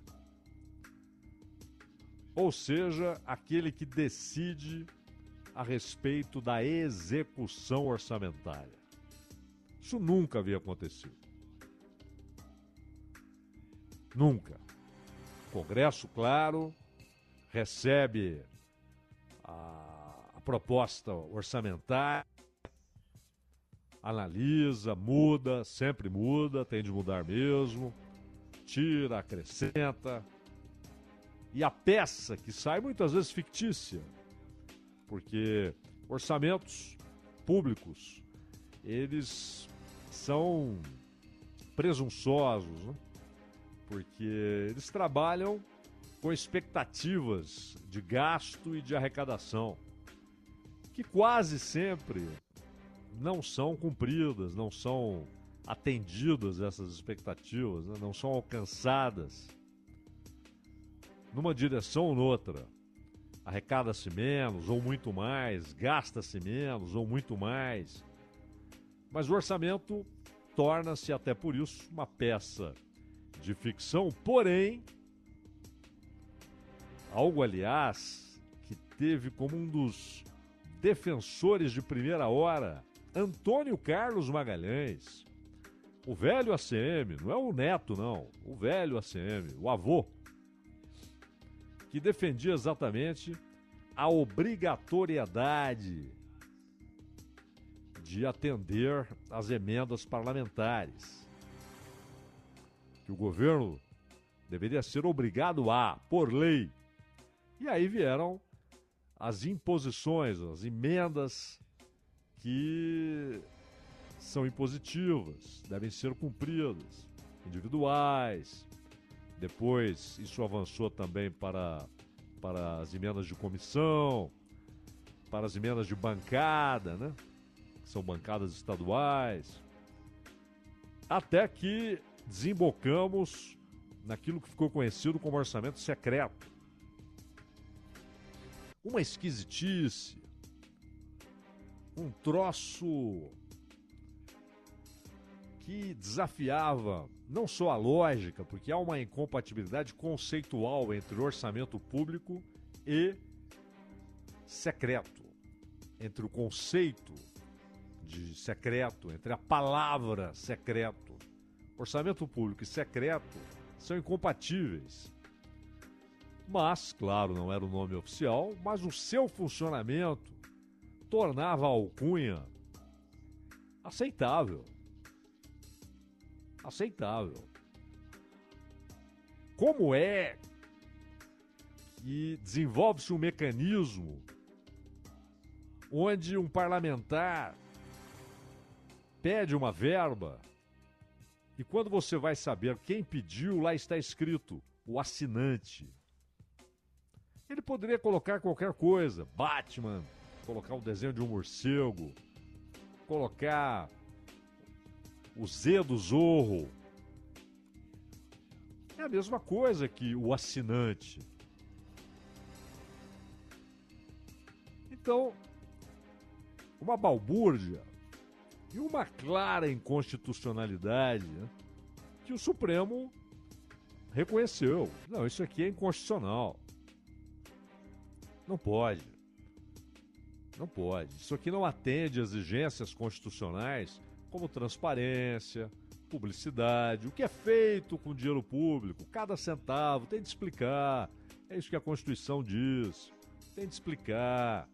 Ou seja, aquele que decide a respeito da execução orçamentária. Isso nunca havia acontecido. Nunca. O Congresso, claro, recebe a, a proposta orçamentária, analisa, muda, sempre muda, tem de mudar mesmo, tira, acrescenta. E a peça que sai muitas vezes fictícia, porque orçamentos públicos, eles são presunçosos, né? porque eles trabalham com expectativas de gasto e de arrecadação, que quase sempre não são cumpridas, não são atendidas essas expectativas, né? não são alcançadas numa direção ou noutra. Arrecada-se menos ou muito mais, gasta-se menos ou muito mais. Mas o orçamento torna-se até por isso uma peça de ficção, porém, algo aliás que teve como um dos defensores de primeira hora Antônio Carlos Magalhães, o velho ACM, não é o neto não, o velho ACM, o avô, que defendia exatamente a obrigatoriedade de atender às emendas parlamentares. Que o governo deveria ser obrigado a, por lei. E aí vieram as imposições, as emendas que são impositivas, devem ser cumpridas, individuais. Depois, isso avançou também para, para as emendas de comissão, para as emendas de bancada, né? Que são bancadas estaduais. Até que desembocamos naquilo que ficou conhecido como orçamento secreto. Uma esquisitice, um troço que desafiava não só a lógica, porque há uma incompatibilidade conceitual entre orçamento público e secreto, entre o conceito de secreto, entre a palavra secreto. Orçamento público e secreto são incompatíveis. Mas, claro, não era o nome oficial, mas o seu funcionamento tornava a alcunha aceitável. Aceitável. Como é que desenvolve-se um mecanismo onde um parlamentar pede uma verba e quando você vai saber quem pediu, lá está escrito o assinante. Ele poderia colocar qualquer coisa, Batman, colocar um desenho de um morcego, colocar o Z do Zorro. É a mesma coisa que o assinante. Então, uma balbúrdia e uma clara inconstitucionalidade né, que o Supremo reconheceu. Não, isso aqui é inconstitucional. Não pode. Não pode. Isso aqui não atende exigências constitucionais como transparência, publicidade, o que é feito com dinheiro público, cada centavo, tem de explicar. É isso que a Constituição diz. Tem de explicar.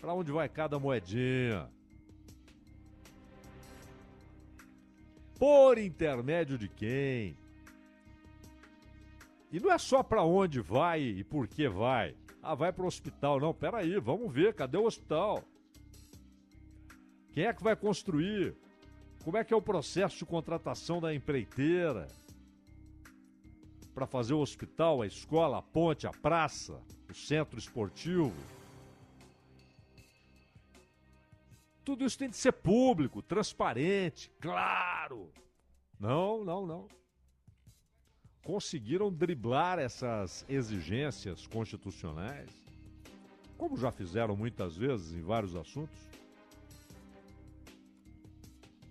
Para onde vai cada moedinha? Por intermédio de quem? E não é só para onde vai e por que vai. Ah, vai para o hospital. Não, peraí, vamos ver, cadê o hospital? Quem é que vai construir? Como é que é o processo de contratação da empreiteira? Para fazer o hospital, a escola, a ponte, a praça, o centro esportivo? Tudo isso tem de ser público, transparente, claro. Não, não, não. Conseguiram driblar essas exigências constitucionais, como já fizeram muitas vezes em vários assuntos.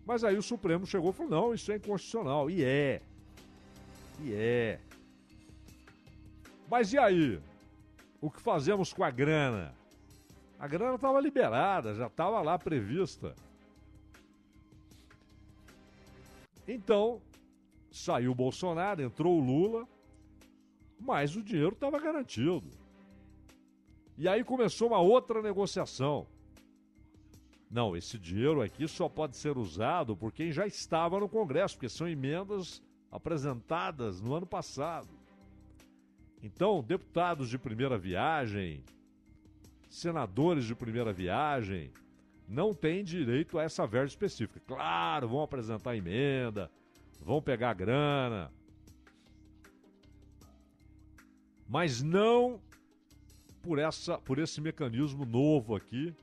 Mas aí o Supremo chegou e falou: não, isso é inconstitucional. E é. E é. Mas e aí? O que fazemos com a grana? A grana estava liberada, já estava lá prevista. Então, saiu o Bolsonaro, entrou o Lula, mas o dinheiro estava garantido. E aí começou uma outra negociação. Não, esse dinheiro aqui só pode ser usado por quem já estava no Congresso, porque são emendas apresentadas no ano passado. Então, deputados de primeira viagem, senadores de primeira viagem, não têm direito a essa verba específica. Claro, vão apresentar emenda, vão pegar grana, mas não por, essa, por esse mecanismo novo aqui,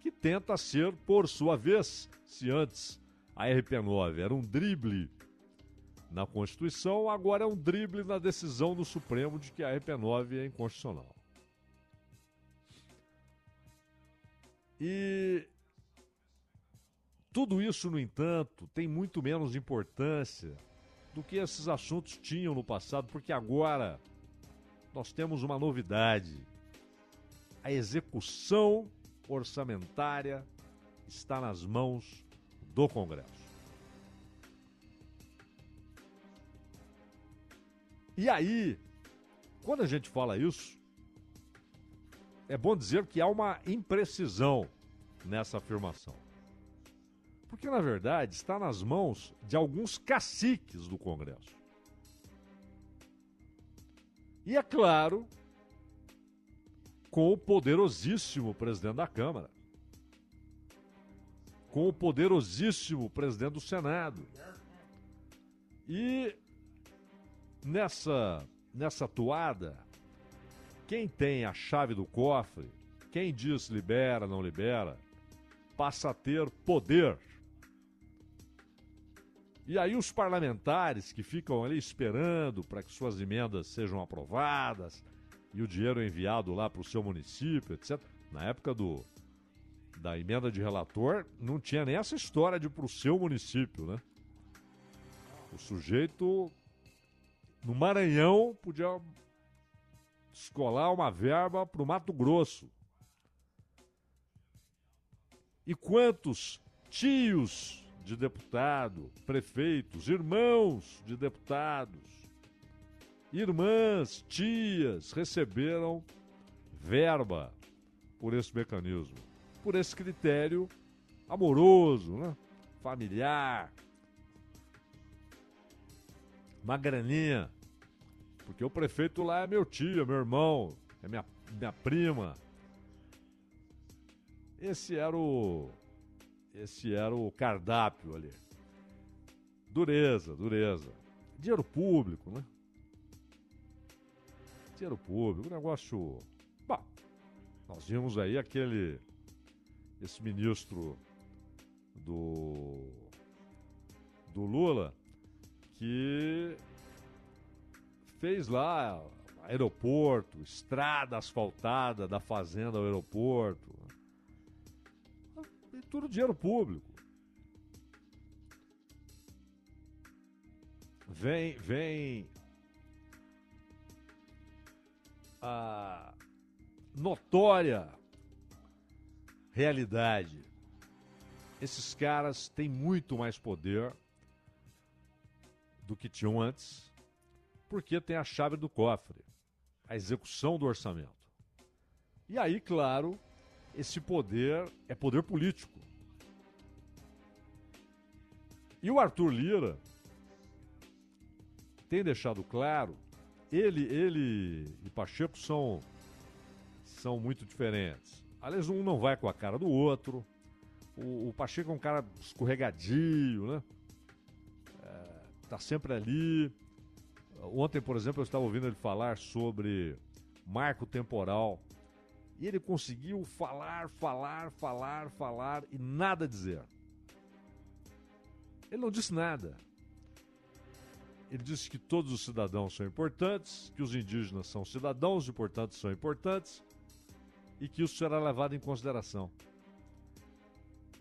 que tenta ser, por sua vez, se antes a RP9 era um drible na Constituição, agora é um drible na decisão do Supremo de que a RP9 é inconstitucional. E tudo isso, no entanto, tem muito menos importância do que esses assuntos tinham no passado, porque agora nós temos uma novidade. A execução orçamentária está nas mãos do Congresso. E aí, quando a gente fala isso, é bom dizer que há uma imprecisão nessa afirmação. Porque, na verdade, está nas mãos de alguns caciques do Congresso. E, é claro, com o poderosíssimo presidente da Câmara, com o poderosíssimo presidente do Senado. E nessa, nessa toada, quem tem a chave do cofre, quem diz libera, não libera, passa a ter poder. E aí os parlamentares que ficam ali esperando para que suas emendas sejam aprovadas e o dinheiro enviado lá para o seu município, etc. Na época do da emenda de relator, não tinha nem essa história de para o seu município, né? O sujeito no Maranhão podia escolar uma verba para o Mato Grosso. E quantos tios de deputado, prefeitos, irmãos de deputados, irmãs, tias receberam verba por esse mecanismo, por esse critério amoroso, né? familiar, uma graninha, porque o prefeito lá é meu tio, meu irmão, é minha, minha prima. Esse era o esse era o cardápio ali. Dureza, dureza. Dinheiro público, né? Dinheiro público, negócio. Bom, nós vimos aí aquele. Esse ministro do. do Lula que fez lá aeroporto, estrada asfaltada da fazenda ao aeroporto. E tudo dinheiro público. Vem, vem a notória realidade. Esses caras têm muito mais poder do que tinham antes, porque tem a chave do cofre, a execução do orçamento. E aí, claro, esse poder é poder político. E o Arthur Lira tem deixado claro, ele, ele e Pacheco são, são muito diferentes. Aliás, um não vai com a cara do outro. O, o Pacheco é um cara escorregadio, né? É, tá sempre ali. Ontem, por exemplo, eu estava ouvindo ele falar sobre marco temporal. E ele conseguiu falar, falar, falar, falar e nada dizer. Ele não disse nada. Ele disse que todos os cidadãos são importantes, que os indígenas são cidadãos e, portanto, são importantes, e que isso será levado em consideração.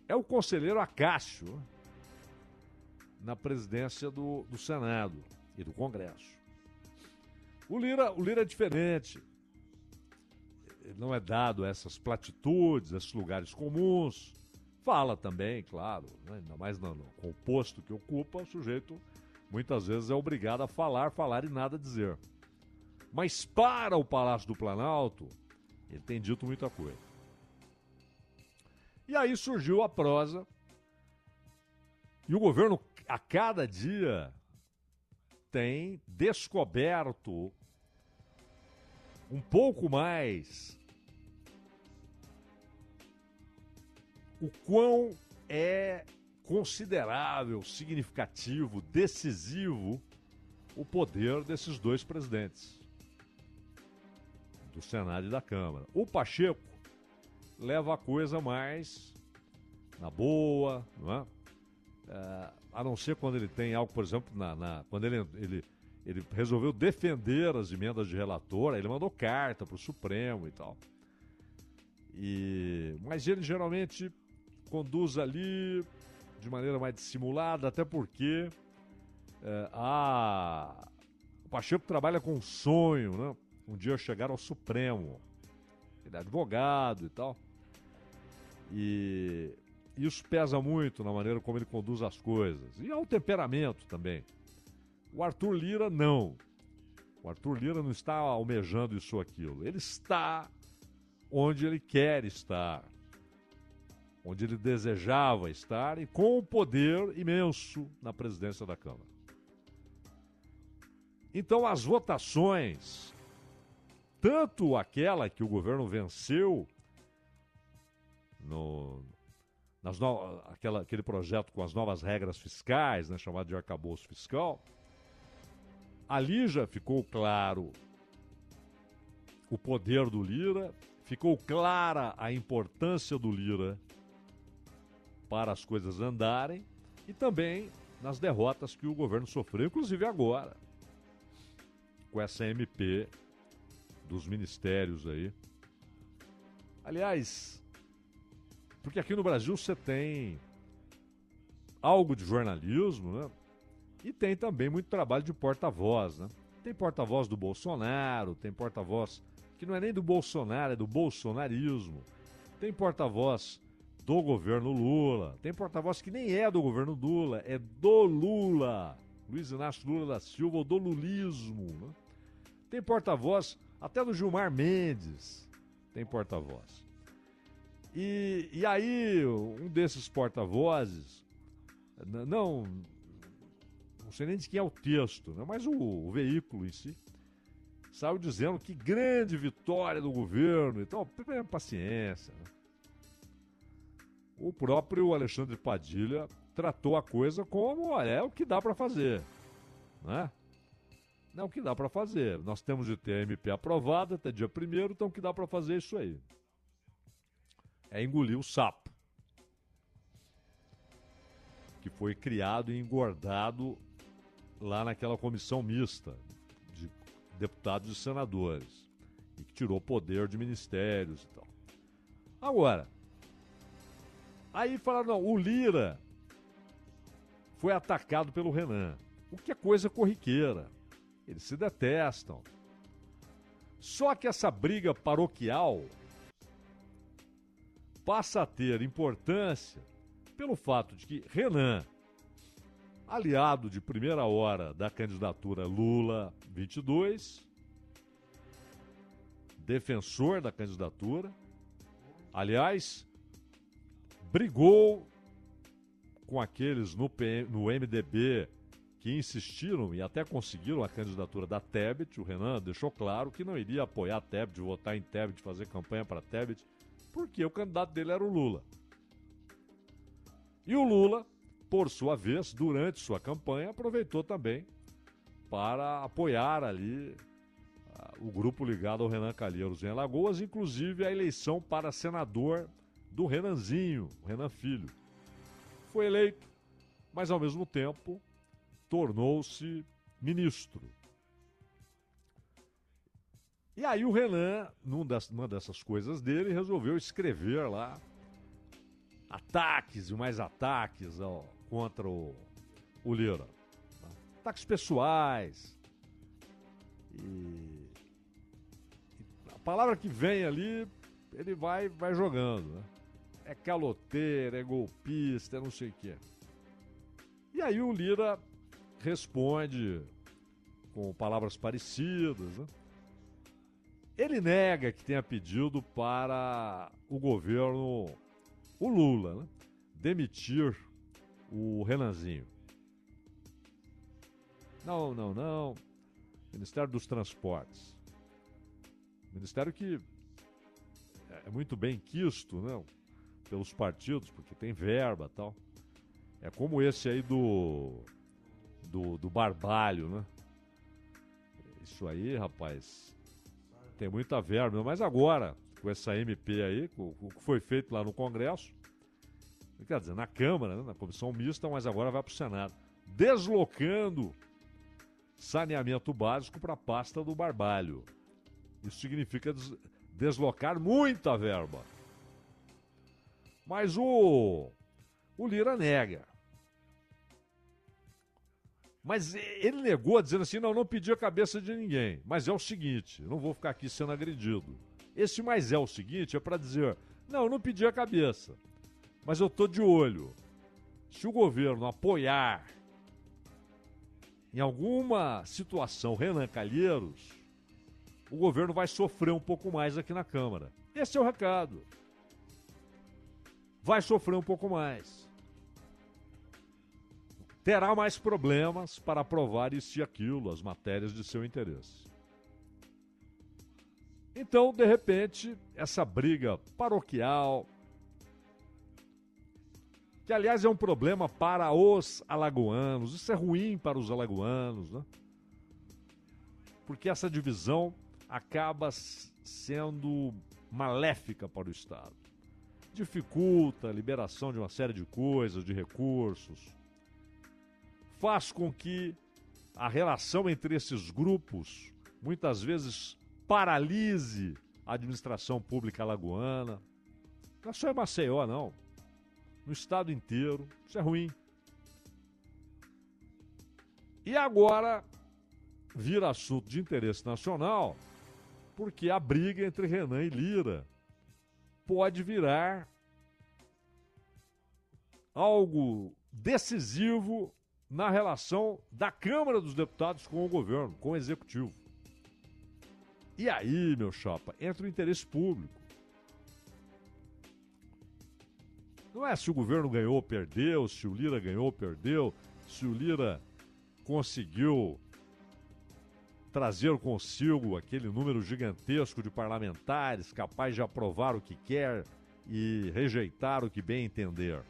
É o conselheiro Acácio na presidência do, do Senado e do Congresso. O Lira, o Lira é diferente. Ele não é dado a essas platitudes, a esses lugares comuns. Fala também, claro, né? ainda mais no, no, com o posto que ocupa, o sujeito muitas vezes é obrigado a falar, falar e nada dizer. Mas para o Palácio do Planalto, ele tem dito muita coisa. E aí surgiu a prosa, e o governo, a cada dia, tem descoberto um pouco mais o quão é considerável, significativo, decisivo o poder desses dois presidentes, do Senado e da Câmara. O Pacheco leva a coisa mais na boa, não é? é a não ser quando ele tem algo, por exemplo, na, na quando ele, ele, ele resolveu defender as emendas de relator, ele mandou carta para o Supremo e tal. E, mas ele geralmente conduz ali de maneira mais dissimulada, até porque é, a... o Pacheco trabalha com um sonho, né? Um dia chegar ao Supremo. Ele é advogado e tal. E isso pesa muito na maneira como ele conduz as coisas. E ao temperamento também. O Arthur Lira não. O Arthur Lira não está almejando isso ou aquilo. Ele está onde ele quer estar. onde ele desejava estar e com o poder imenso na presidência da Câmara. Então, as votações, tanto aquela que o governo venceu, no, nas no, aquela, aquele projeto com as novas regras fiscais, né, chamado de arcabouço fiscal, ali já ficou claro o poder do Lira, ficou clara a importância do Lira para as coisas andarem e também nas derrotas que o governo sofreu, inclusive agora, com essa MP dos ministérios aí. Aliás, porque aqui no Brasil você tem algo de jornalismo, né? E tem também muito trabalho de porta-voz, né? Tem porta-voz do Bolsonaro, tem porta-voz que não é nem do Bolsonaro, é do bolsonarismo. Tem porta-voz do governo Lula, tem porta-voz que nem é do governo Lula, é do Lula. Luiz Inácio Lula da Silva, ou do lulismo. Né? Tem porta-voz até do Gilmar Mendes, tem porta-voz. E, e aí, um desses porta-vozes, não, não sei nem de quem é o texto, né? mas o, o veículo em si, saiu dizendo que grande vitória do governo. Então, paciência. Né? O próprio Alexandre Padilha tratou a coisa como olha, é o que dá para fazer. Né? É o que dá para fazer. Nós temos de ter a MP aprovada até dia 1 então o que dá para fazer é isso aí. É engolir o sapo. Que foi criado e engordado lá naquela comissão mista de deputados e senadores. E que tirou poder de ministérios e tal. Agora, aí falaram, não, o Lira foi atacado pelo Renan. O que é coisa corriqueira. Eles se detestam. Só que essa briga paroquial passa a ter importância pelo fato de que Renan, aliado de primeira hora da candidatura Lula 22, defensor da candidatura, aliás, brigou com aqueles no, PM, no MDB que insistiram e até conseguiram a candidatura da Tebet. O Renan deixou claro que não iria apoiar a Tebet, votar em Tebet, fazer campanha para Tebet, porque o candidato dele era o Lula. E o Lula, por sua vez, durante sua campanha, aproveitou também para apoiar ali ah, o grupo ligado ao Renan Calheiros em Alagoas, inclusive a eleição para senador do Renanzinho, o Renan Filho. Foi eleito, mas ao mesmo tempo tornou-se ministro. E aí o Renan, numa dessas coisas dele, resolveu escrever lá ataques e mais ataques ó, contra o, o Lira. tá? Ataques pessoais. E, e a palavra que vem ali, ele vai, vai jogando. Né? É caloteiro, é golpista, é não sei o que. E aí o Lira responde com palavras parecidas. né? Ele nega que tenha pedido para o governo, o Lula, né, demitir o Renanzinho. Não, não, não. Ministério dos Transportes. Ministério que é muito bem quisto, né, pelos partidos, porque tem verba tal. É como esse aí do do, do Barbalho, né? Isso aí, rapaz, tem muita verba. Mas agora, com essa MP aí, com o que foi feito lá no Congresso, quer dizer, na Câmara, né, na comissão mista, mas agora vai para o Senado, deslocando saneamento básico para a pasta do Barbalho. Isso significa des- deslocar muita verba. Mas o, o Lira nega. Mas ele negou, dizendo assim: não, não pedi a cabeça de ninguém. Mas é o seguinte: não vou ficar aqui sendo agredido. Esse mas é o seguinte é para dizer: não, não pedi a cabeça. Mas eu tô de olho. Se o governo apoiar em alguma situação Renan Calheiros, o governo vai sofrer um pouco mais aqui na Câmara. Esse é o recado. vai sofrer um pouco mais. Terá mais problemas para aprovar isso e aquilo, as matérias de seu interesse. Então, de repente, essa briga paroquial, que aliás é um problema para os alagoanos, isso é ruim para os alagoanos, né? Porque essa divisão acaba sendo maléfica para o Estado. Dificulta a liberação de uma série de coisas, de recursos, faz com que a relação entre esses grupos muitas vezes paralise a administração pública alagoana. Não é só em Maceió, não. No estado inteiro. Isso é ruim. E agora vira assunto de interesse nacional porque a briga entre Renan e Lira pode virar algo decisivo na relação da Câmara dos Deputados com o governo, com o executivo. E aí, meu chapa, entra o interesse público. Não é se o governo ganhou ou perdeu, se o Lira ganhou ou perdeu, se o Lira conseguiu trazer consigo aquele número gigantesco de parlamentares capaz de aprovar o que quer e rejeitar o que bem entender.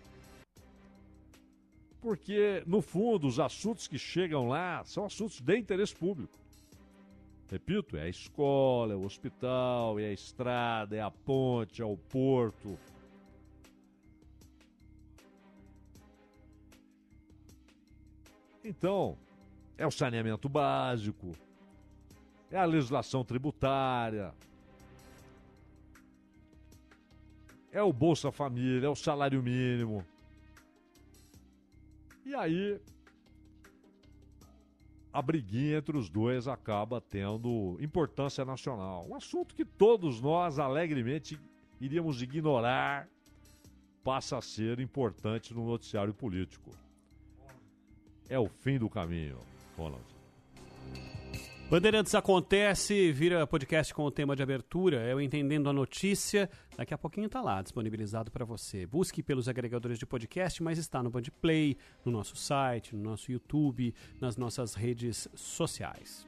Porque, no fundo, os assuntos que chegam lá são assuntos de interesse público. Repito, é a escola, é o hospital, é a estrada, é a ponte, é o porto. Então, é o saneamento básico, é a legislação tributária, é o Bolsa Família, é o salário mínimo. E aí, a briguinha entre os dois acaba tendo importância nacional. Um assunto que todos nós alegremente iríamos ignorar passa a ser importante no noticiário político. É o fim do caminho, Ronald. Bandeirantes acontece, vira podcast com o tema de abertura, é o Entendendo a Notícia. Daqui a pouquinho tá lá, disponibilizado para você. Busque pelos agregadores de podcast, mas está no Bandplay, no nosso site, no nosso YouTube, nas nossas redes sociais.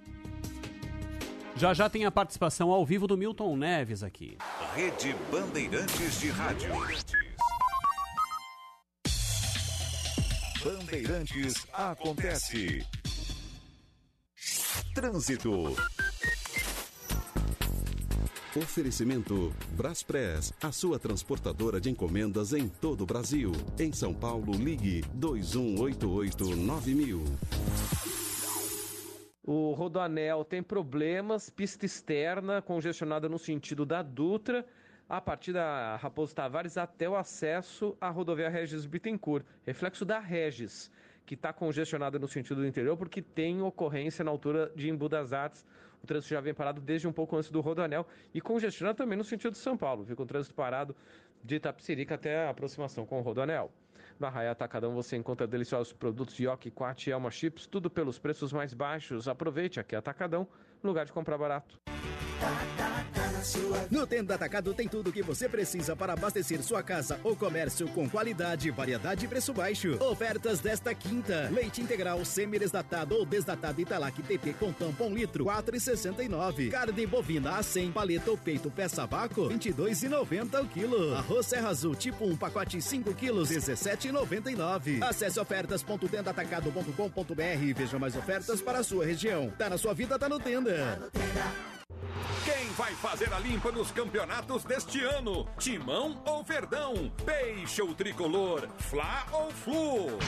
Já já tem a participação ao vivo do Milton Neves aqui. Rede Bandeirantes de Rádio. Bandeirantes acontece. Trânsito. Oferecimento Braspress, a sua transportadora de encomendas em todo o Brasil. Em São Paulo, ligue 2188-9000. O Rodoanel tem problemas, pista externa congestionada no sentido da Dutra, a partir da Raposo Tavares até o acesso à rodovia Regis Bittencourt, reflexo da Regis, que está congestionada no sentido do interior porque tem ocorrência na altura de Embu das Artes. O trânsito já vem parado desde um pouco antes do Rodoanel e congestionado também no sentido de São Paulo, fica o trânsito parado de Itapsirica até a aproximação com o Rodoanel. No Arraia Atacadão você encontra deliciosos produtos Yoki, Quat e Elma Chips, tudo pelos preços mais baixos. Aproveite aqui Atacadão, lugar de comprar barato. No Tenda Atacado tem tudo o que você precisa para abastecer sua casa ou comércio com qualidade, variedade e preço baixo. Ofertas desta quinta: leite integral semi-desnatado ou desnatado Italac TT com tampa 1 litro, 4,69. Carne bovina a 100 paleta ou peito peça vácuo, 22,90 o quilo. Arroz Serra Azul tipo 1 pacote 5 quilos, 17,99. Acesse ofertas.tendaatacado.com.br e veja mais ofertas para a sua região. Tá na sua vida, tá no Tenda. Quem vai fazer a limpa nos campeonatos deste ano? Timão ou Verdão? Peixe ou Tricolor? Fla ou Flu?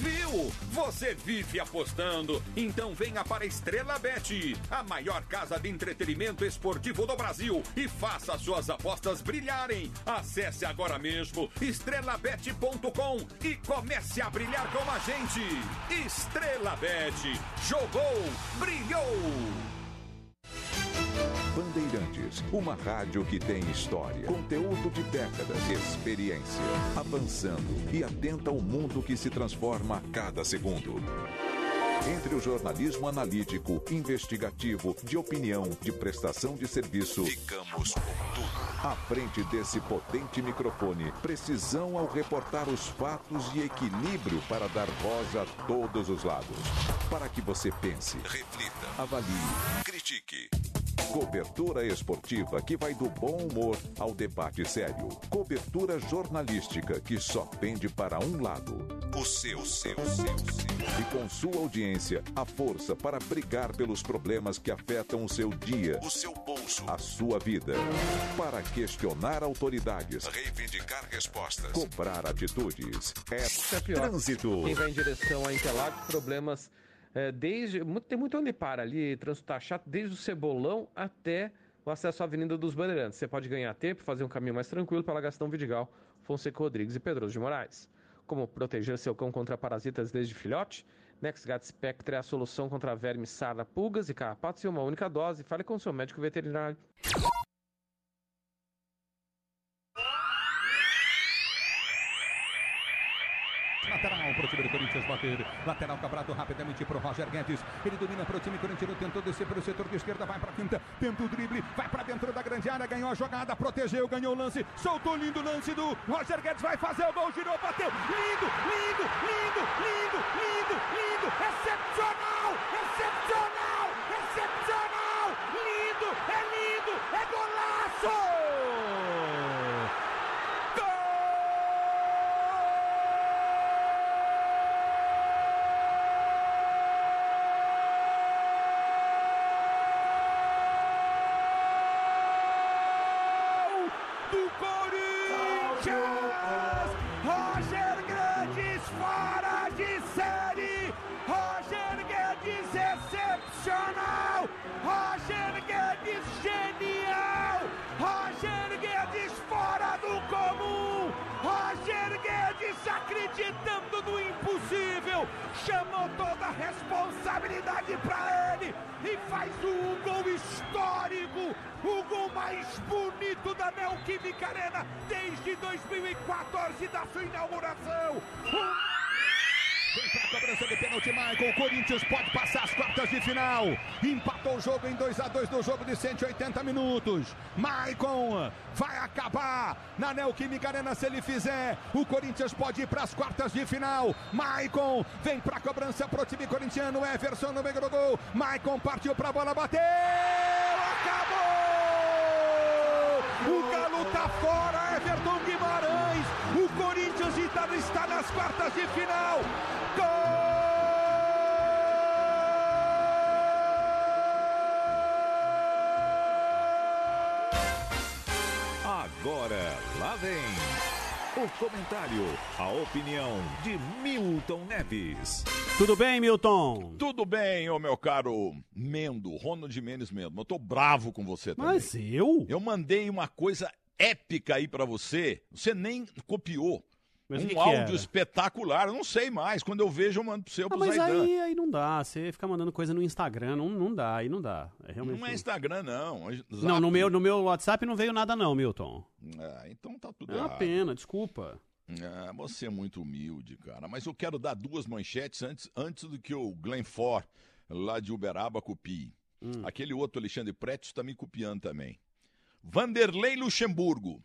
Viu? Você vive apostando. Então venha para Estrela Bet, a maior casa de entretenimento esportivo do Brasil e faça suas apostas brilharem. Acesse agora mesmo estrelabet.com e comece a brilhar com a gente. Estrela Bet. Jogou, brilhou. Bandeirantes, uma rádio que tem história, conteúdo de décadas, experiência, avançando e atenta ao mundo que se transforma a cada segundo. Entre o jornalismo analítico, investigativo, de opinião, de prestação de serviço, ficamos com tudo. À frente desse potente microfone, precisão ao reportar os fatos e equilíbrio para dar voz a todos os lados. Para que você pense, reflita, avalie, critique. Cobertura esportiva que vai do bom humor ao debate sério. Cobertura jornalística que só pende para um lado. O seu, o seu, o seu, seu. E com sua audiência, a força para brigar pelos problemas que afetam o seu dia, o seu bolso, a sua vida. Para questionar autoridades, reivindicar respostas, cobrar atitudes. É, é trânsito. Quem vai em direção a Interlagos, problemas é, desde. mu- Tem muito onde para ali, trânsito tá chato, desde o Cebolão até o acesso à Avenida dos Bandeirantes. Você pode ganhar tempo, fazer um caminho mais tranquilo pela Gastão Vidigal, Fonseca Rodrigues e Pedroso de Moraes. Como proteger seu cão contra parasitas desde filhote? NexGat Spectre é a solução contra vermes, sarna, pulgas e carrapatos em uma única dose. Fale com seu médico veterinário. Corinthians bater. Lateral cobrado rapidamente para o Roger Guedes. Ele domina para o time corintiano, tentou descer para o setor de esquerda, vai para a quinta, tenta o drible, vai para dentro da grande área, ganhou a jogada, protegeu, ganhou o lance, soltou lindo lance do Roger Guedes, vai fazer o gol, girou, bateu. Lindo, lindo, lindo, lindo, lindo, lindo, excepcional, o jogo em 2 a 2 no jogo de 180 minutos. Maicon vai acabar na Neoquímica Arena se ele fizer. O Corinthians pode ir para as quartas de final. Maicon vem pra cobrança pro time corintiano. Everson no meio do gol. Maicon partiu pra bola, bateu! Acabou! O Galo tá fora, Everton Guimarães. O Corinthians está, nas quartas de final. Agora, o comentário, a opinião de Milton Neves. Tudo bem, Milton? Tudo bem, ô meu caro Mendo, Ronald Mendes Mendo. Eu tô bravo com você também. Mas eu? Eu mandei uma coisa épica aí pra você, você nem copiou. Mas um que que áudio era? espetacular, eu não sei mais. Quando eu vejo, eu mando pro seu, Ah, pro mas Zaidan. aí, aí não dá. Você fica mandando coisa no Instagram, não, não dá, aí não dá. É realmente Não é Instagram, não. é Não, Zap. no meu, no meu WhatsApp não veio nada não, Milton. Ah, então tá tudo É uma errado. pena, desculpa. Ah, você é muito humilde, cara. Mas eu quero dar duas manchetes antes, antes do que o Glenn Ford, lá de Uberaba, copie. Hum. Aquele outro Alexandre Preto está me copiando também. Vanderlei Luxemburgo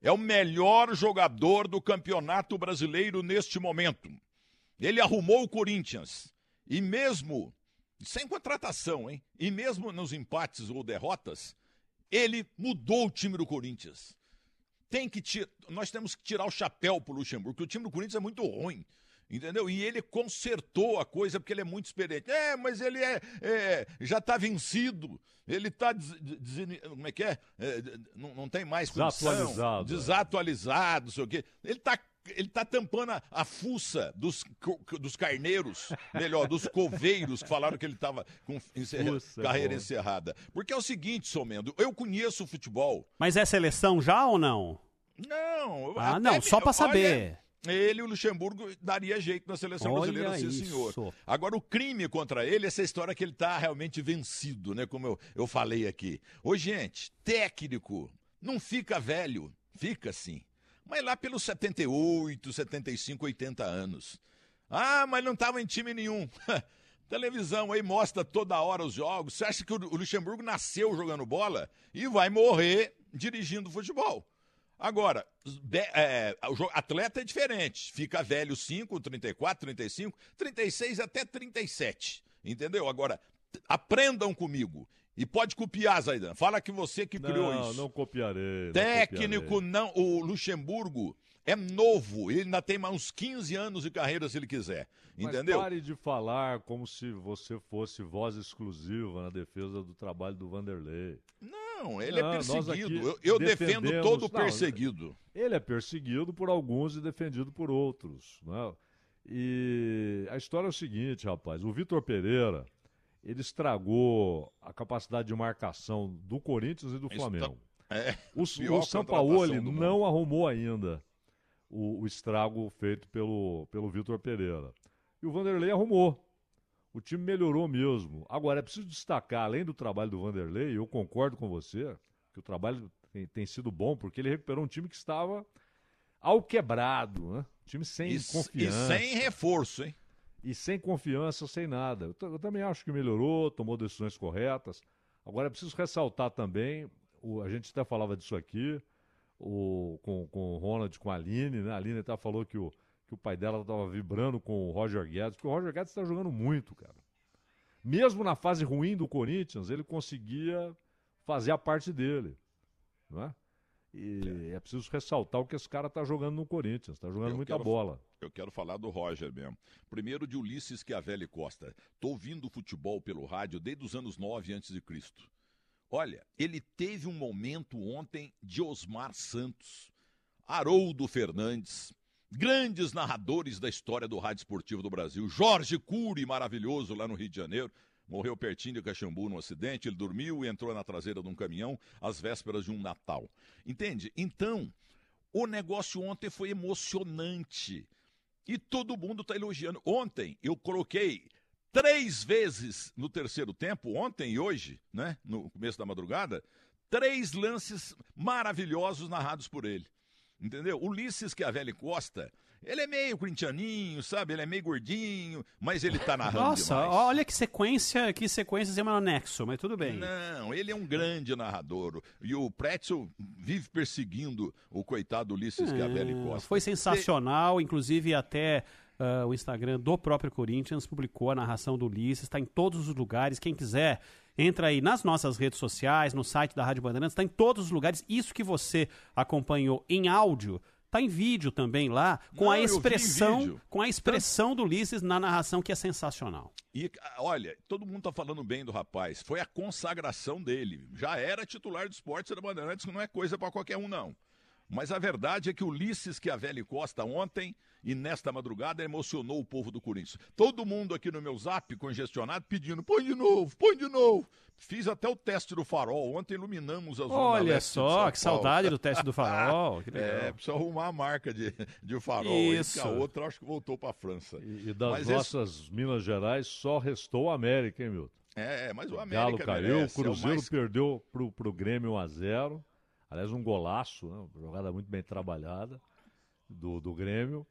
é o melhor jogador do Campeonato Brasileiro neste momento. Ele arrumou o Corinthians. E mesmo, sem contratação, hein? E mesmo nos empates ou derrotas, ele mudou o time do Corinthians tem que tirar. Nós temos que tirar o chapéu pro Luxemburgo, porque o time do Corinthians é muito ruim. Entendeu? E ele consertou a coisa porque ele é muito experiente. É, mas ele é, é, já está vencido. Ele está. como é que é? É, não, não tem mais condição. Desatualizado. Desatualizado, não sei o quê. Ele está ele tá tampando a, a fuça dos, dos carneiros, melhor, dos coveiros que falaram que ele estava com encerra- Fuça, carreira boa. encerrada. Porque é o seguinte, Somendo, eu conheço o futebol. Mas é seleção já ou não? Não. Ah, não, me- só pra olha, saber. Ele, o Luxemburgo, daria jeito na seleção Olha brasileira, sim, isso. senhor. Agora, o crime contra ele, essa história que ele tá realmente vencido, né? Como eu, eu falei aqui. Ô, gente, técnico, não fica velho. Fica sim. Mas lá pelos 78, 75, 80 anos. Ah, mas não tava em time nenhum. (laughs) Televisão aí mostra toda hora os jogos. Você acha que o Luxemburgo nasceu jogando bola e vai morrer dirigindo futebol? Agora, de- é, o jo- atleta é diferente. Fica velho 5, 34, 35, 36 até 37. Entendeu? Agora, aprendam comigo. E pode copiar, Zaidan. Fala que você que criou Não, isso. não copiarei. não Técnico copiarei. não. O Luxemburgo é novo. Ele ainda tem mais uns 15 anos de carreira se ele quiser. Mas Entendeu? pare de falar como se você fosse voz exclusiva na defesa do trabalho do Vanderlei. Não, ele Não, é perseguido. Eu, eu defendo todo Não, perseguido. Ele é perseguido por alguns e defendido por outros. Né? E a história é o seguinte, rapaz. O Vitor Pereira, ele estragou a capacidade de marcação do Corinthians e do Isso Flamengo. tá- é, o (laughs) o Sampaoli não arrumou ainda o, o estrago feito pelo, pelo Vitor Pereira. E o Vanderlei arrumou. O time melhorou mesmo. Agora, é preciso destacar, além do trabalho do Vanderlei, eu concordo com você, que o trabalho tem, tem sido bom, porque ele recuperou um time que estava ao quebrado, né? Time sem E, confiança. e sem reforço, hein? E sem confiança, sem nada. Eu, eu também acho que melhorou, tomou decisões corretas. Agora, é preciso ressaltar também, o- a gente até falava disso aqui, o, com, com o Ronald, com a Aline, né? A Aline até falou que o, que o pai dela estava vibrando com o Roger Guedes, porque o Roger Guedes está jogando muito, cara. Mesmo na fase ruim do Corinthians, ele conseguia fazer a parte dele. Não é? E é, preciso ressaltar o que esse cara está jogando no Corinthians, está jogando Eu muita quero- bola. Eu quero falar do Roger mesmo. Primeiro de Ulisses Chiavelli Costa. Tô ouvindo futebol pelo rádio desde os anos 9 a.C. Olha, ele teve um momento ontem de Osmar Santos, Haroldo Fernandes, grandes narradores da história do rádio esportivo do Brasil. Jorge Cury, maravilhoso lá no Rio de Janeiro. Morreu pertinho de Caxambu num acidente, ele dormiu e entrou na traseira de um caminhão às vésperas de um Natal. Entende? Então, o negócio ontem foi emocionante. E todo mundo está elogiando. Ontem eu coloquei três vezes no terceiro tempo, ontem e hoje, né? No começo da madrugada, três lances maravilhosos narrados por ele. Entendeu? Ulisses Chiavelli Costa, ele é meio corintianinho, sabe? Ele é meio gordinho, mas ele tá narrando Nossa, demais. olha que sequência, que sequência no anexo, mas tudo bem. Não, ele é um grande narrador. E o Pretzel vive perseguindo o coitado Ulisses Chiavelli É, Costa. Foi sensacional, inclusive até ah, o Instagram do próprio Corinthians publicou a narração do Ulisses, está em todos os lugares. Quem quiser, entra aí nas nossas redes sociais, no site da Rádio Bandeirantes, está em todos os lugares. Isso que você acompanhou em áudio. Tá em vídeo também lá, com Não, a expressão, com a expressão do Ulisses na narração que é sensacional. E ah, olha, todo mundo tá falando bem do rapaz. Foi a consagração dele. Já era titular do esporte da Bandeirantes, que não é coisa para qualquer um, não. Mas a verdade é que Ulisses Chiavelli Costa ontem e nesta madrugada emocionou o povo do Corinthians. Todo mundo aqui no meu zap, congestionado, pedindo: põe de novo, põe de novo. Fiz até o teste do farol. Ontem iluminamos a zona Olha só, que saudade do teste do farol. (laughs) Que legal. É, precisa arrumar a marca de, de farol. Isso. que a outra acho que voltou para França. E das Mas esse- nossas Minas Gerais só restou o América, hein, Milton? É, mas o Galo América caiu, o merece, é o Cruzeiro mais- perdeu pro, pro Grêmio 1x0. Aliás, um golaço, né? Uma jogada muito bem trabalhada do, do Grêmio.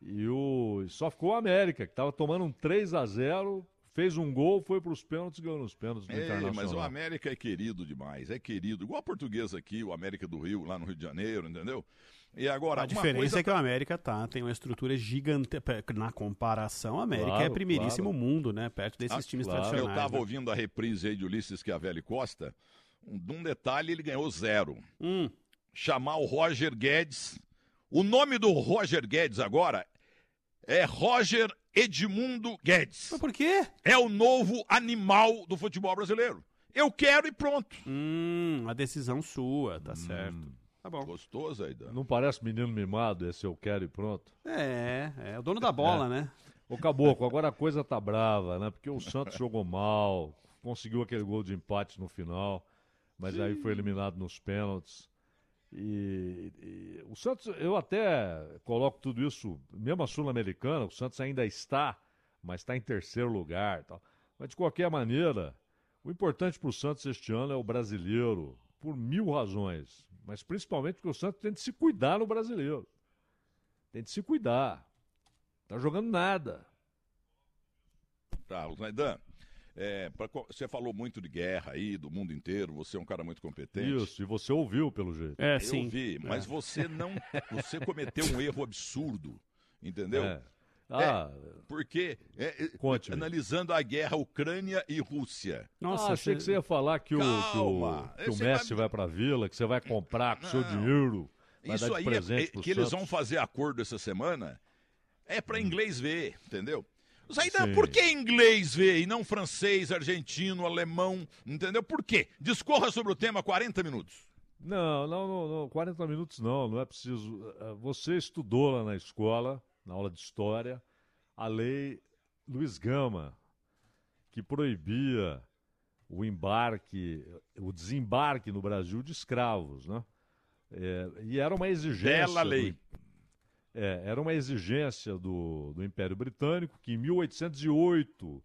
E o, só ficou o América, que estava tomando um 3x0, fez um gol, foi para os pênaltis e ganhou nos pênaltis do É, Internacional. mas o América é querido demais, é querido. Igual a portuguesa aqui, o América do Rio, lá no Rio de Janeiro, entendeu? E agora, A diferença coisa é que o América tá, tem uma estrutura gigante. Na comparação, o América Claro, é primeiríssimo claro. mundo, né? Perto desses Ah, times claro. tradicionais. Eu estava né? ouvindo a reprise aí de Ulisses Chiavelli Costa. Um, de um detalhe, ele ganhou zero. Hum. Chamar o Roger Guedes. O nome do Roger Guedes agora é Roger Edmundo Guedes. Mas por quê? É o novo animal do futebol brasileiro. Eu quero e pronto. Hum, a decisão sua, tá certo. Tá bom. Gostoso aí, Dan. Não parece menino mimado, esse eu quero e pronto. É, é o dono da bola, É. né? Ô Caboclo, agora a coisa tá brava, né? Porque o Santos jogou mal, conseguiu aquele gol de empate no final, mas aí foi eliminado nos pênaltis. E, e o Santos, eu até coloco tudo isso, mesmo a Sul-Americana, o Santos ainda está, mas está em terceiro lugar. Tal. Mas de qualquer maneira, o importante para o Santos este ano é o brasileiro, por mil razões. Mas principalmente porque o Santos tem de se cuidar no brasileiro. Tem de se cuidar. Tá jogando nada. Tá, Zaidan, é, pra você falou muito de guerra aí, do mundo inteiro, você é um cara muito competente. Isso, e você ouviu, pelo jeito. É, Eu sim. vi, mas É. você não. (laughs) Você cometeu um erro absurdo, entendeu? É. Ah, porque, é, é, analisando a guerra Ucrânia e Rússia. ah, achei que você ia falar que o, que o, que o Messi vai pra vila, que você vai comprar com seu dinheiro. Vai Isso dar de aí presente é, é que eles Santos. vão fazer acordo essa semana é para inglês ver, entendeu? Zaidan, Sim. por que inglês ver e não francês, argentino, alemão, entendeu? Por quê? Discorra sobre o tema 40 minutos. Não, não, não, não, 40 minutos não, não é preciso. Eh, Você estudou lá na escola, na aula de história, a lei Luiz Gama, que proibia o embarque, o desembarque no Brasil de escravos, né? É, e era uma exigência. Bela lei. do- é, era uma exigência do, do Império Britânico, que em 1808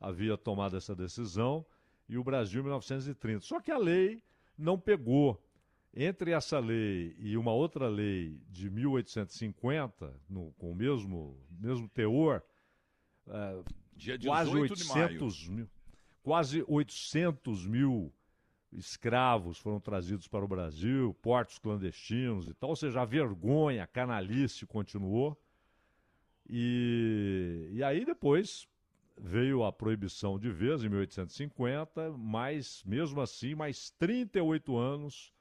havia tomado essa decisão, e o Brasil em 1930. Só que a lei não pegou. Entre essa lei e uma outra lei de 1850, no- com o mesmo, mesmo teor, é, quase 18 de maio. 800 mil, quase 800 mil escravos foram trazidos para o Brasil, portos clandestinos e tal, ou seja, a vergonha, a canalice continuou. E, e aí depois veio a proibição de vez, em 1850, mas mesmo assim, mais 38 anos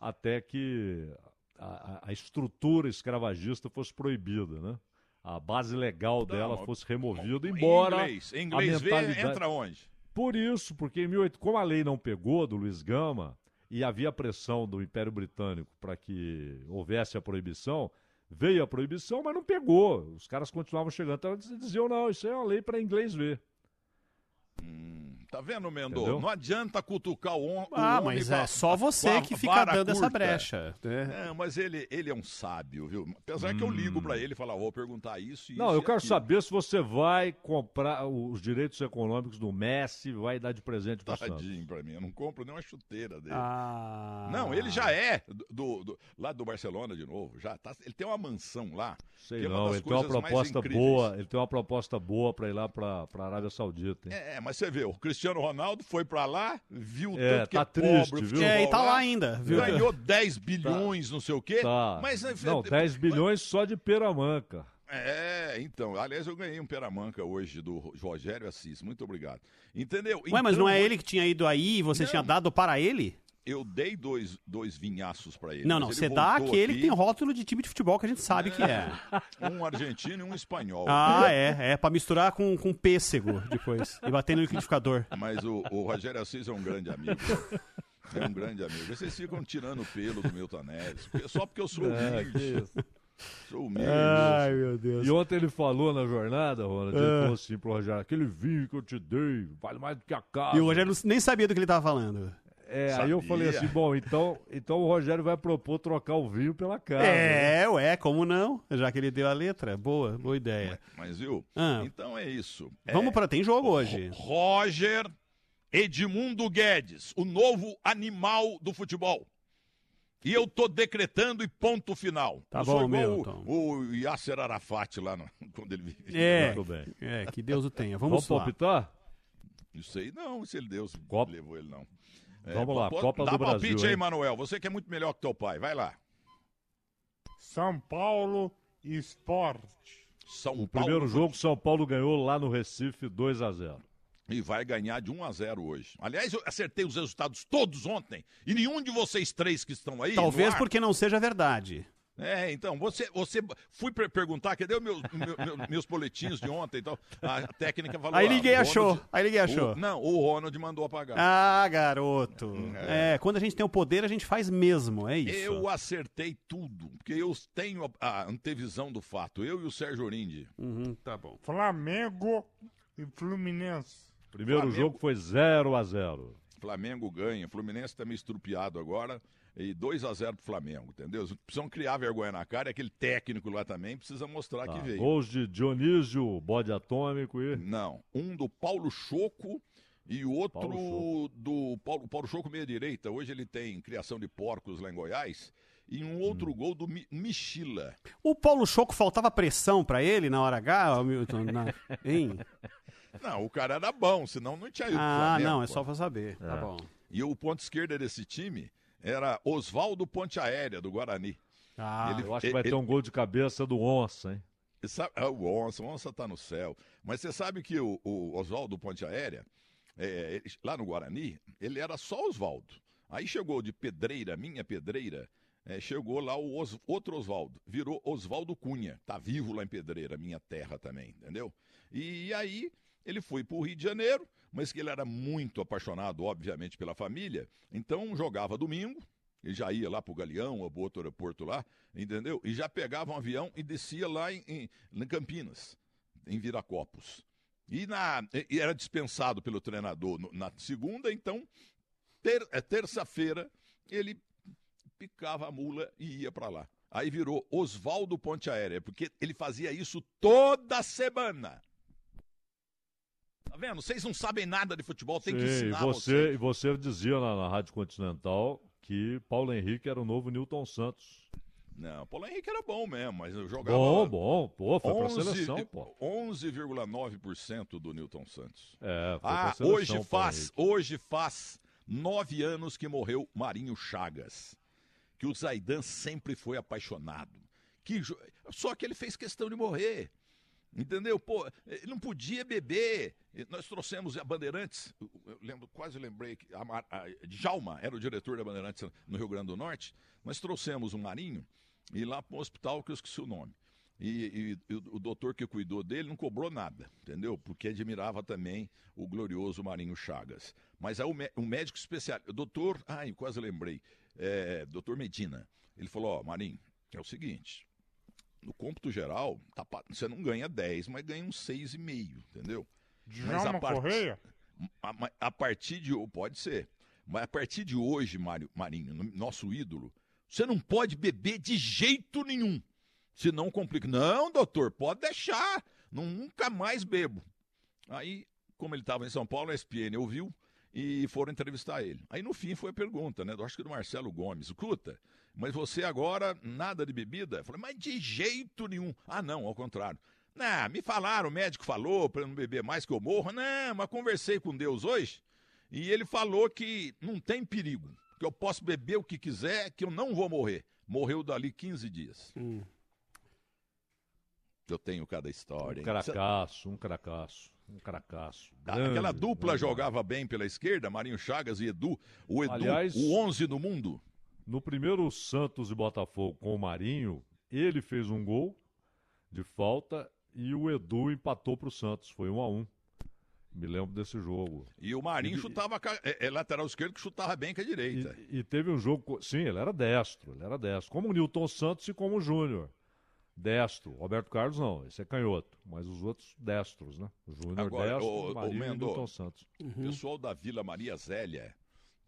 até que a, a- estrutura escravagista fosse proibida, né? A base legal dela Não, fosse removida, Em embora inglês, em inglês a mentalidade... entra onde? Por isso, porque em 18... como a lei não pegou do Luiz Gama e havia pressão do Império Britânico para que houvesse a proibição, veio a proibição, mas não pegou. Os caras continuavam chegando. Então eles diziam, não, isso é uma lei para inglês ver. Tá vendo, Mendô? Entendeu? Não adianta cutucar o, Ah, homem mas com a- é só você a que fica dando essa curta. brecha. É. É, mas ele, ele é um sábio, viu? Apesar que eu ligo pra ele e falo, ah, vou perguntar isso e Hum. Não, isso eu e quero aquilo. saber se você vai comprar os direitos econômicos do Messi, vai dar de presente para Santos. Tadinho pra mim, eu não compro nem uma chuteira dele. Ah. Não, ele já é do, do- lá do Barcelona de novo, já tá, ele tem uma mansão lá. Sei que é não, ele tem uma proposta boa, ele tem uma proposta boa para ir lá para Arábia Saudita. hein? É, mas você vê, o Cristiano Ronaldo foi pra lá, viu o É, tanto que tá é triste, pobre o viu? É, e tá lá ainda, viu? Ganhou (laughs) 10 bilhões, não sei o quê. Tá. Mas Não, 10 bilhões só de Peramanca. É, então, aliás, eu ganhei um peramanca hoje do Rogério Assis, muito obrigado. Entendeu? Ué, mas Então, não é ele que tinha ido aí e você tinha dado para ele? Eu dei dois, dois vinhaços pra ele. Não, não, ele você dá aquele aqui, que tem rótulo de time de futebol que a gente sabe que é. Um argentino e um espanhol. Ah, é, é, pra misturar com, com pêssego depois e bater no liquidificador. Mas o, o Rogério Assis é um grande amigo. É um grande amigo. Vocês ficam tirando o pelo do Milton Neves, só porque eu sou É, humilde. Sou humilde. Ai, meu Deus. E ontem ele falou na jornada, Ronald, ele Ah. falou assim pro Rogério, aquele vinho que eu te dei vale mais do que a casa. E o Rogério nem sabia do que ele tava falando. É, aí eu falei assim, bom, então, então o Rogério vai propor trocar o vinho pela casa. né? É, ué, como não? Já que ele deu a letra. Boa, boa ideia. Mas viu? Ah. Então é isso. Vamos para tem jogo hoje. Roger Edmundo Guedes, o novo animal do futebol. E eu tô decretando e ponto final. Tá bom, Milton. o, o Yasser Arafat lá no- (laughs) quando ele vivia. É, bem. é, que Deus o tenha. Vamos, Vamos lá. palpitar? Não sei não se ele Deus levou ele não. Vamos lá, pô- Copa dá do palpite Brasil, aí, hein? Manuel. Você que é muito melhor que teu pai. Vai lá. São Paulo Esporte. São O Paulo primeiro jogo, São Paulo ganhou lá no Recife 2 a 0 E vai ganhar de 1 a 0 hoje. Aliás, eu acertei os resultados todos ontem. E nenhum de vocês três que estão aí. Talvez ar- porque não seja verdade. É, então, você, você fui per- perguntar, cadê os meus, meu- meu- meus boletinhos de ontem? Então, a técnica falou. Aí ah, ninguém o achou, Ronald- aí ninguém achou. o- não, o Ronald mandou apagar. Ah, garoto. É. quando a gente tem o poder, a gente faz mesmo, é isso. Eu acertei tudo, porque eu tenho a, a antevisão do fato. Eu e o Sérgio Orindi. Uhum, tá bom. Flamengo e Fluminense. Primeiro Flamengo- jogo foi 0 a 0 Flamengo ganha. Fluminense tá meio estrupiado agora. E 2 a 0 pro Flamengo, entendeu? Precisam criar vergonha na cara. E aquele técnico lá também precisa mostrar Tá, que veio. Gols de Dionísio, bode atômico e. Não. Um do Paulo Choco e o outro Paulo do Paulo, Paulo Choco meia-direita. Hoje ele tem criação de porcos lá em Goiás. E um outro gol do Mi- Michila. O Paulo Choco faltava pressão pra ele na hora H, Milton? Na... (laughs) Hein? Não, o cara era bom, senão não tinha ido Ah, Flamengo, não, é pô. só pra saber. Tá É. bom. E o ponto esquerda desse time era Oswaldo Ponte Aérea, do Guarani. Ah, eu acho que vai ter um gol de cabeça do Onça, hein? E sabe- ah, o Onça, o Onça tá no céu. Mas você sabe que o, o Oswaldo Ponte Aérea, é, ele- lá no Guarani, ele era só Oswaldo. Aí chegou de pedreira, minha pedreira, é, chegou lá o Os- outro Oswaldo, virou Oswaldo Cunha. Tá vivo lá em Pedreira, minha terra também, entendeu? E aí ele foi pro Rio de Janeiro, mas que ele era muito apaixonado, obviamente, pela família, então jogava domingo, ele já ia lá pro Galeão ou pro outro aeroporto lá, entendeu? E já pegava um avião e descia lá em, em- em Campinas, em Viracopos. E, na, e era dispensado pelo treinador no- na segunda, então, ter- é, terça-feira, ele picava a mula e ia para lá. Aí virou Oswaldo Ponte Aérea, porque ele fazia isso toda semana. Tá vendo? Vocês não sabem nada de futebol, tem que Sim, e ensinar você, e você dizia na, na Rádio Continental que Paulo Henrique era o novo Newton Santos. Não, Paulo Henrique era bom mesmo, mas eu jogava. Bom, bom, pô, foi pra 11 seleção, pô. 11,9% do Newton Santos. É, foi Ah, pra seleção, hoje Paulo faz, hoje faz nove anos que morreu Marinho Chagas. Que o Zaidan sempre foi apaixonado. Que, só que ele fez questão de morrer. Entendeu? Pô, ele não podia beber. E Nós trouxemos a Bandeirantes, eu- lembro, quase lembrei que a, a Djalma era o diretor da Bandeirantes no Rio Grande do Norte. Nós trouxemos o Marinho e lá para um hospital que eu esqueci o nome. E, e- e o, o doutor que cuidou dele não cobrou nada, entendeu? Porque admirava também o glorioso Marinho Chagas. Mas aí o, mé- um médico especial, o doutor, ai, quase lembrei, é, doutor Medina, ele falou: Ó, Marinho, é o seguinte, no cômputo geral, tá você não ganha 10, mas ganha uns 6,5, entendeu? Djalma Correia? A, a partir de. Pode ser. Mas a partir de hoje, Mário, Marinho, no- nosso ídolo, você não pode beber de jeito nenhum. Senão complica. Não, doutor, pode deixar. Não, nunca mais bebo. Aí, como ele estava em São Paulo, a SPN ouviu e foram entrevistar ele. Aí no fim foi a pergunta, né? Eu acho que do Marcelo Gomes. Escuta, mas você agora nada de bebida? Eu falei, mas de jeito nenhum. Ah, não, ao contrário. Não, me falaram, o médico falou para eu não beber mais que eu morro. Não, mas conversei com Deus hoje e ele falou que não tem perigo, que eu posso beber o que quiser, que eu não vou morrer. Morreu dali 15 dias. Eu tenho cada história. Um cracaço, um cracaço, um cracaço. Ah, Aquela Grande, dupla grande. jogava bem pela esquerda, Marinho Chagas e Edu. O Edu, Aliás, o 11 no mundo. No primeiro Santos e Botafogo com o Marinho, ele fez um gol de falta e o Edu empatou pro Santos. Foi um a um. Me lembro desse jogo. E o Marinho E- chutava. É, é lateral esquerdo que chutava bem com a direita. E teve um jogo. Sim, ele era destro, ele era destro. Como o Newton Santos e como o Júnior. Destro. Roberto Carlos não, esse é canhoto. Mas os outros destros, né? O Júnior destro, o Marinho e o Mendo, Newton Santos. o pessoal da Vila Maria Zélia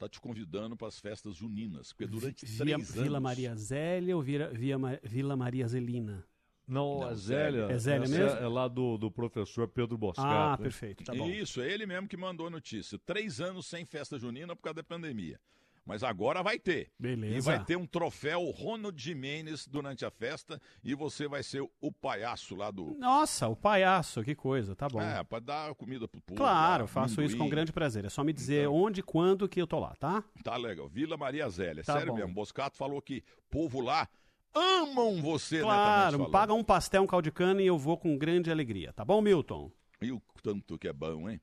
tá te convidando para as festas juninas, porque durante Via, três Vila anos... Maria Zélia ou Vira, via, Ma- Vila Maria Zelina? Não, a Zélia. É Zélia essa mesmo? É lá do, do professor Pedro Boscato. Ah, hein? perfeito, tá bom. Isso, é ele mesmo que mandou a notícia. Três anos sem festa junina por causa da pandemia. Mas agora vai ter. Beleza. E vai ter um troféu Ronald Jimenez durante a festa e você vai ser o palhaço lá do. Nossa, o palhaço, que coisa, tá bom. É, pra dar comida pro povo. Claro, lá, faço isso com grande prazer. É só me dizer onde e quando que eu tô lá, tá? Tá legal. Vila Maria Zélia. Tá Sério bom. mesmo. Boscato falou que povo lá amam você, Claro, netamente falando. paga um pastel, um caldo de cana e eu vou com grande alegria, tá bom, Milton? E o tanto que é bom, hein?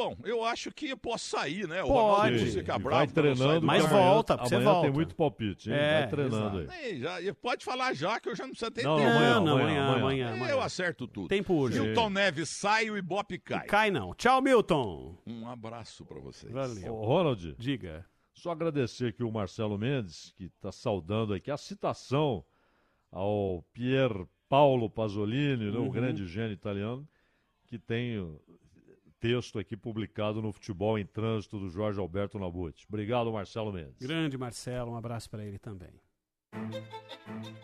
Bom, eu acho que eu posso sair, né? O Pode. Ronaldo fica vai bravo saio treinando, do Mas ar. volta, você amanhã volta. tem muito palpite, hein? É, vai treinando exato. aí. Ei, já, e pode falar já que eu já não preciso ter Não, tempo. amanhã, Não, não, amanhã, amanhã, amanhã. amanhã, Eu amanhã. acerto tudo. Tempo urge. Milton Neves sai e o Ibope cai. Cai não. Tchau, Milton. Um abraço pra vocês. Valeu. Ô, Ronald, Diga. só agradecer aqui o Marcelo Mendes, que está saudando aqui a citação ao Pier Paolo Pasolini, né, o Uhum. grande gênio italiano, que tem texto aqui publicado no Futebol em Trânsito do Jorge Alberto Nabuti. Obrigado, Marcelo Mendes. Grande Marcelo, um abraço pra ele também.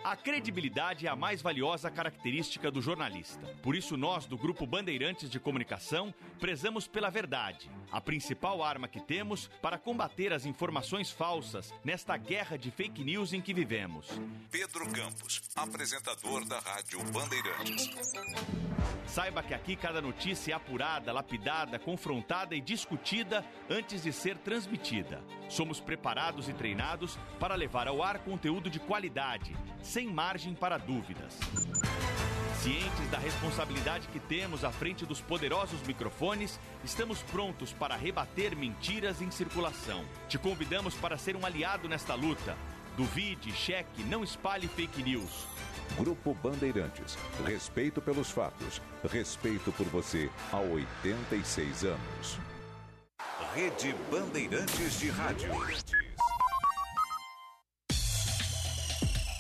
A credibilidade é a mais valiosa característica do jornalista. Por isso, nós, do Grupo Bandeirantes de Comunicação, prezamos pela verdade, a principal arma que temos para combater as informações falsas nesta guerra de fake news em que vivemos. Pedro Campos, apresentador da Rádio Bandeirantes. Saiba que aqui cada notícia é apurada, lapidada, confrontada e discutida antes de ser transmitida. Somos preparados e treinados para levar ao ar conteúdo de qualidade, sem margem para dúvidas. Cientes da responsabilidade que temos à frente dos poderosos microfones, estamos prontos para rebater mentiras em circulação. Te convidamos para ser um aliado nesta luta. Duvide, cheque, não espalhe fake news. Grupo Bandeirantes. Respeito pelos fatos. Respeito por você há 86 anos. Rede Bandeirantes de Rádio.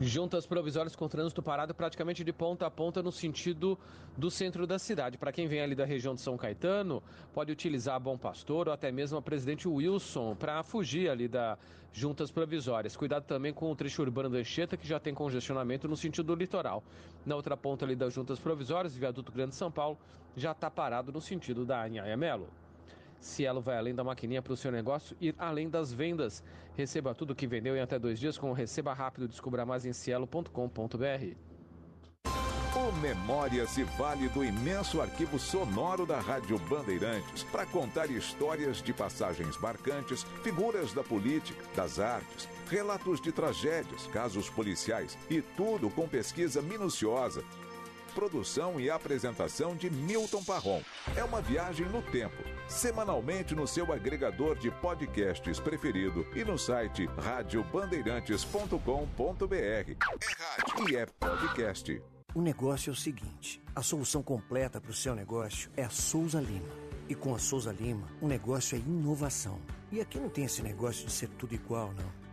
Juntas provisórias com trânsito parado praticamente de ponta a ponta no sentido do centro da cidade. Para quem vem ali da região de São Caetano, pode utilizar a Bom Pastor ou até mesmo a Presidente Wilson para fugir ali da Juntas Provisórias. Cuidado também com o trecho urbano da Anchieta, que já tem congestionamento no sentido do litoral. Na outra ponta ali das Juntas Provisórias, viaduto Grande São Paulo, já está parado no sentido da Anhaia Melo. Cielo vai além da maquininha para o seu negócio ir além das vendas. Receba tudo que vendeu em até dois dias com o Receba Rápido. Descubra mais em cielo.com.br. O Memória se vale do imenso arquivo sonoro da Rádio Bandeirantes para contar histórias de passagens marcantes, figuras da política, das artes, relatos de tragédias, casos policiais e tudo com pesquisa minuciosa. Produção e apresentação de Milton Parron. É uma viagem no tempo, semanalmente no seu agregador de podcasts preferido e no site radiobandeirantes.com.br. É rádio e é podcast. O negócio é o seguinte: a solução completa para o seu negócio é a Souza Lima. E com a Souza Lima, o negócio é inovação. E aqui não tem esse negócio de ser tudo igual, não.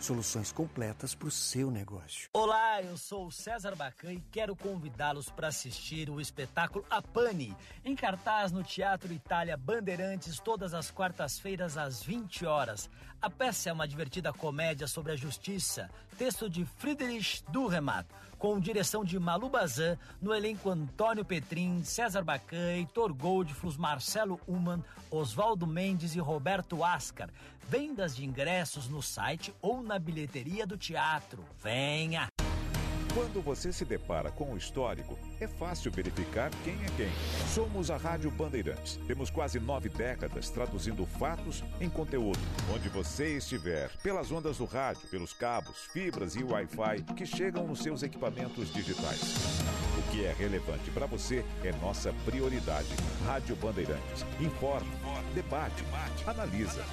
Soluções completas para o seu negócio. Olá, eu sou o César Bacan e quero convidá-los para assistir o espetáculo A Pane, em cartaz no Teatro Itália Bandeirantes, todas as quartas-feiras às 20 horas. A peça é uma divertida comédia sobre a justiça, texto de Friedrich Durremat, com direção de Malu Bazan, no elenco Antônio Petrin, César Bacan, Heitor Goldflus, Marcelo Uman, Oswaldo Mendes e Roberto Ascar. Vendas de ingressos no site ou na bilheteria do teatro. Venha! Quando você se depara com o histórico, é fácil verificar quem é quem. Somos a Rádio Bandeirantes. Temos quase nove décadas traduzindo fatos em conteúdo. Onde você estiver, pelas ondas do rádio, pelos cabos, fibras e Wi-Fi que chegam nos seus equipamentos digitais. O que é relevante para você é nossa prioridade. Rádio Bandeirantes. Informa, debate, analisa.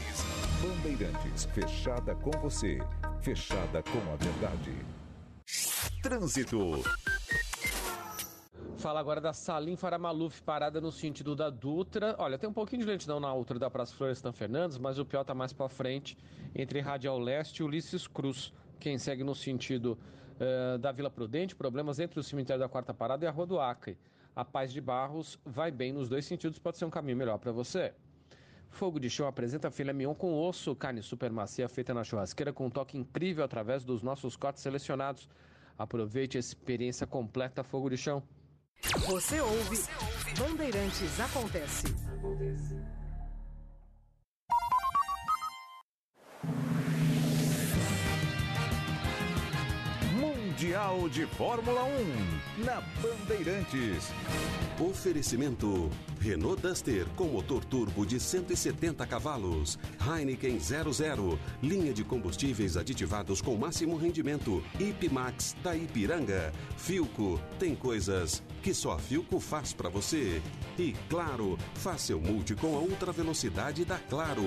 Bandeirantes, fechada com você, fechada com a verdade. Trânsito. Fala agora da Salim Faramaluf, parada no sentido da Dutra. Olha, tem um pouquinho de lentidão na altura da Praça Florestan Fernandes, mas o pior tá mais para frente, entre Radial Leste e Ulisses Cruz. Quem segue no sentido eh, da Vila Prudente, problemas entre o cemitério da Quarta Parada e a Rua do Acre. A Paz de Barros vai bem nos dois sentidos, pode ser um caminho melhor para você. Fogo de Chão apresenta filé mignon com osso, carne super macia feita na churrasqueira com um toque incrível através dos nossos cortes selecionados. Aproveite a experiência completa Fogo de Chão. Você ouve Bandeirantes Acontece. Mundo Mundial de Fórmula 1 na Bandeirantes. Oferecimento Renault Duster com motor turbo de 170 cavalos, Heineken 00, linha de combustíveis aditivados com máximo rendimento, Ipmax da Ipiranga, Filco, tem coisas que só a Filco faz pra você. E claro, faça seu multi com a ultra velocidade da Claro.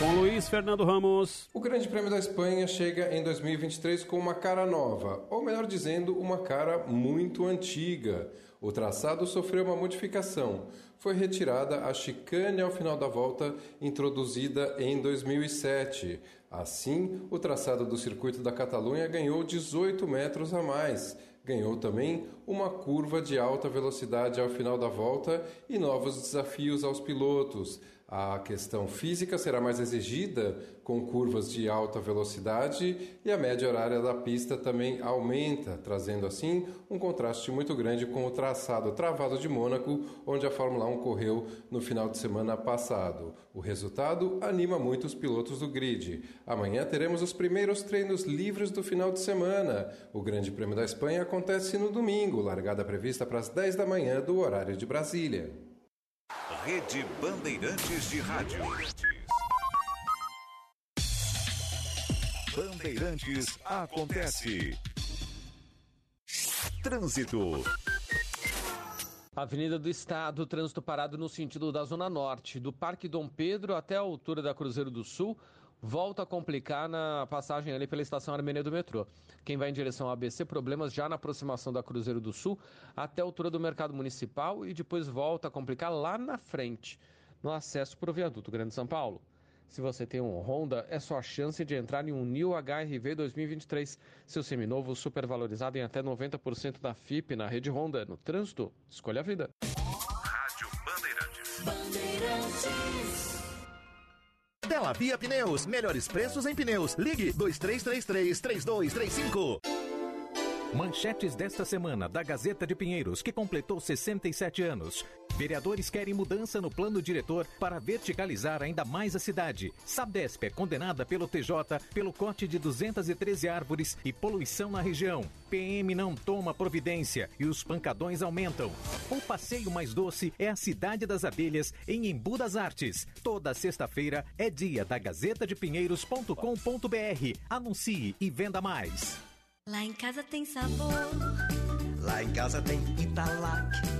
Com Luiz Fernando Ramos. O Grande Prêmio da Espanha chega em 2023 com uma cara nova, ou melhor dizendo, uma cara muito antiga. O traçado sofreu uma modificação. Foi retirada a chicane ao final da volta, introduzida em 2007. Assim, o traçado do circuito da Catalunha ganhou 18 metros a mais. Ganhou também uma curva de alta velocidade ao final da volta e novos desafios aos pilotos. A questão física será mais exigida com curvas de alta velocidade e a média horária da pista também aumenta, trazendo assim um contraste muito grande com o traçado travado de Mônaco, onde a Fórmula 1 correu no final de semana passado. O resultado anima muito os pilotos do grid. Amanhã teremos os primeiros treinos livres do final de semana. O Grande Prêmio da Espanha acontece no domingo, largada prevista para as 10 da manhã do horário de Brasília. Rede Bandeirantes de Rádio. Bandeirantes acontece. Trânsito. Avenida do Estado, trânsito parado no sentido da Zona Norte, do Parque Dom Pedro até a altura da Cruzeiro do Sul, volta a complicar na passagem ali pela estação Armênia do metrô. Quem vai em direção ao ABC, problemas já na aproximação da Cruzeiro do Sul até a altura do Mercado Municipal e depois volta a complicar lá na frente, no acesso para o viaduto Grande São Paulo. Se você tem um Honda, é sua chance de entrar em um New HRV 2023. Seu seminovo supervalorizado em até 90% da FIP na rede Honda. No trânsito, escolha a vida. Dela Via Pneus, melhores preços em pneus. Ligue 2333-3235. Manchetes desta semana da Gazeta de Pinheiros, que completou 67 anos. Vereadores querem mudança no plano diretor para verticalizar ainda mais a cidade. Sabesp é condenada pelo TJ pelo corte de 213 árvores e poluição na região. PM não toma providência e os pancadões aumentam. O passeio mais doce é a Cidade das Abelhas em Embu das Artes. Toda sexta-feira é dia da gazetadepinheiros.com.br. Anuncie e venda mais. Lá em casa tem sabor. Lá em casa tem Italac.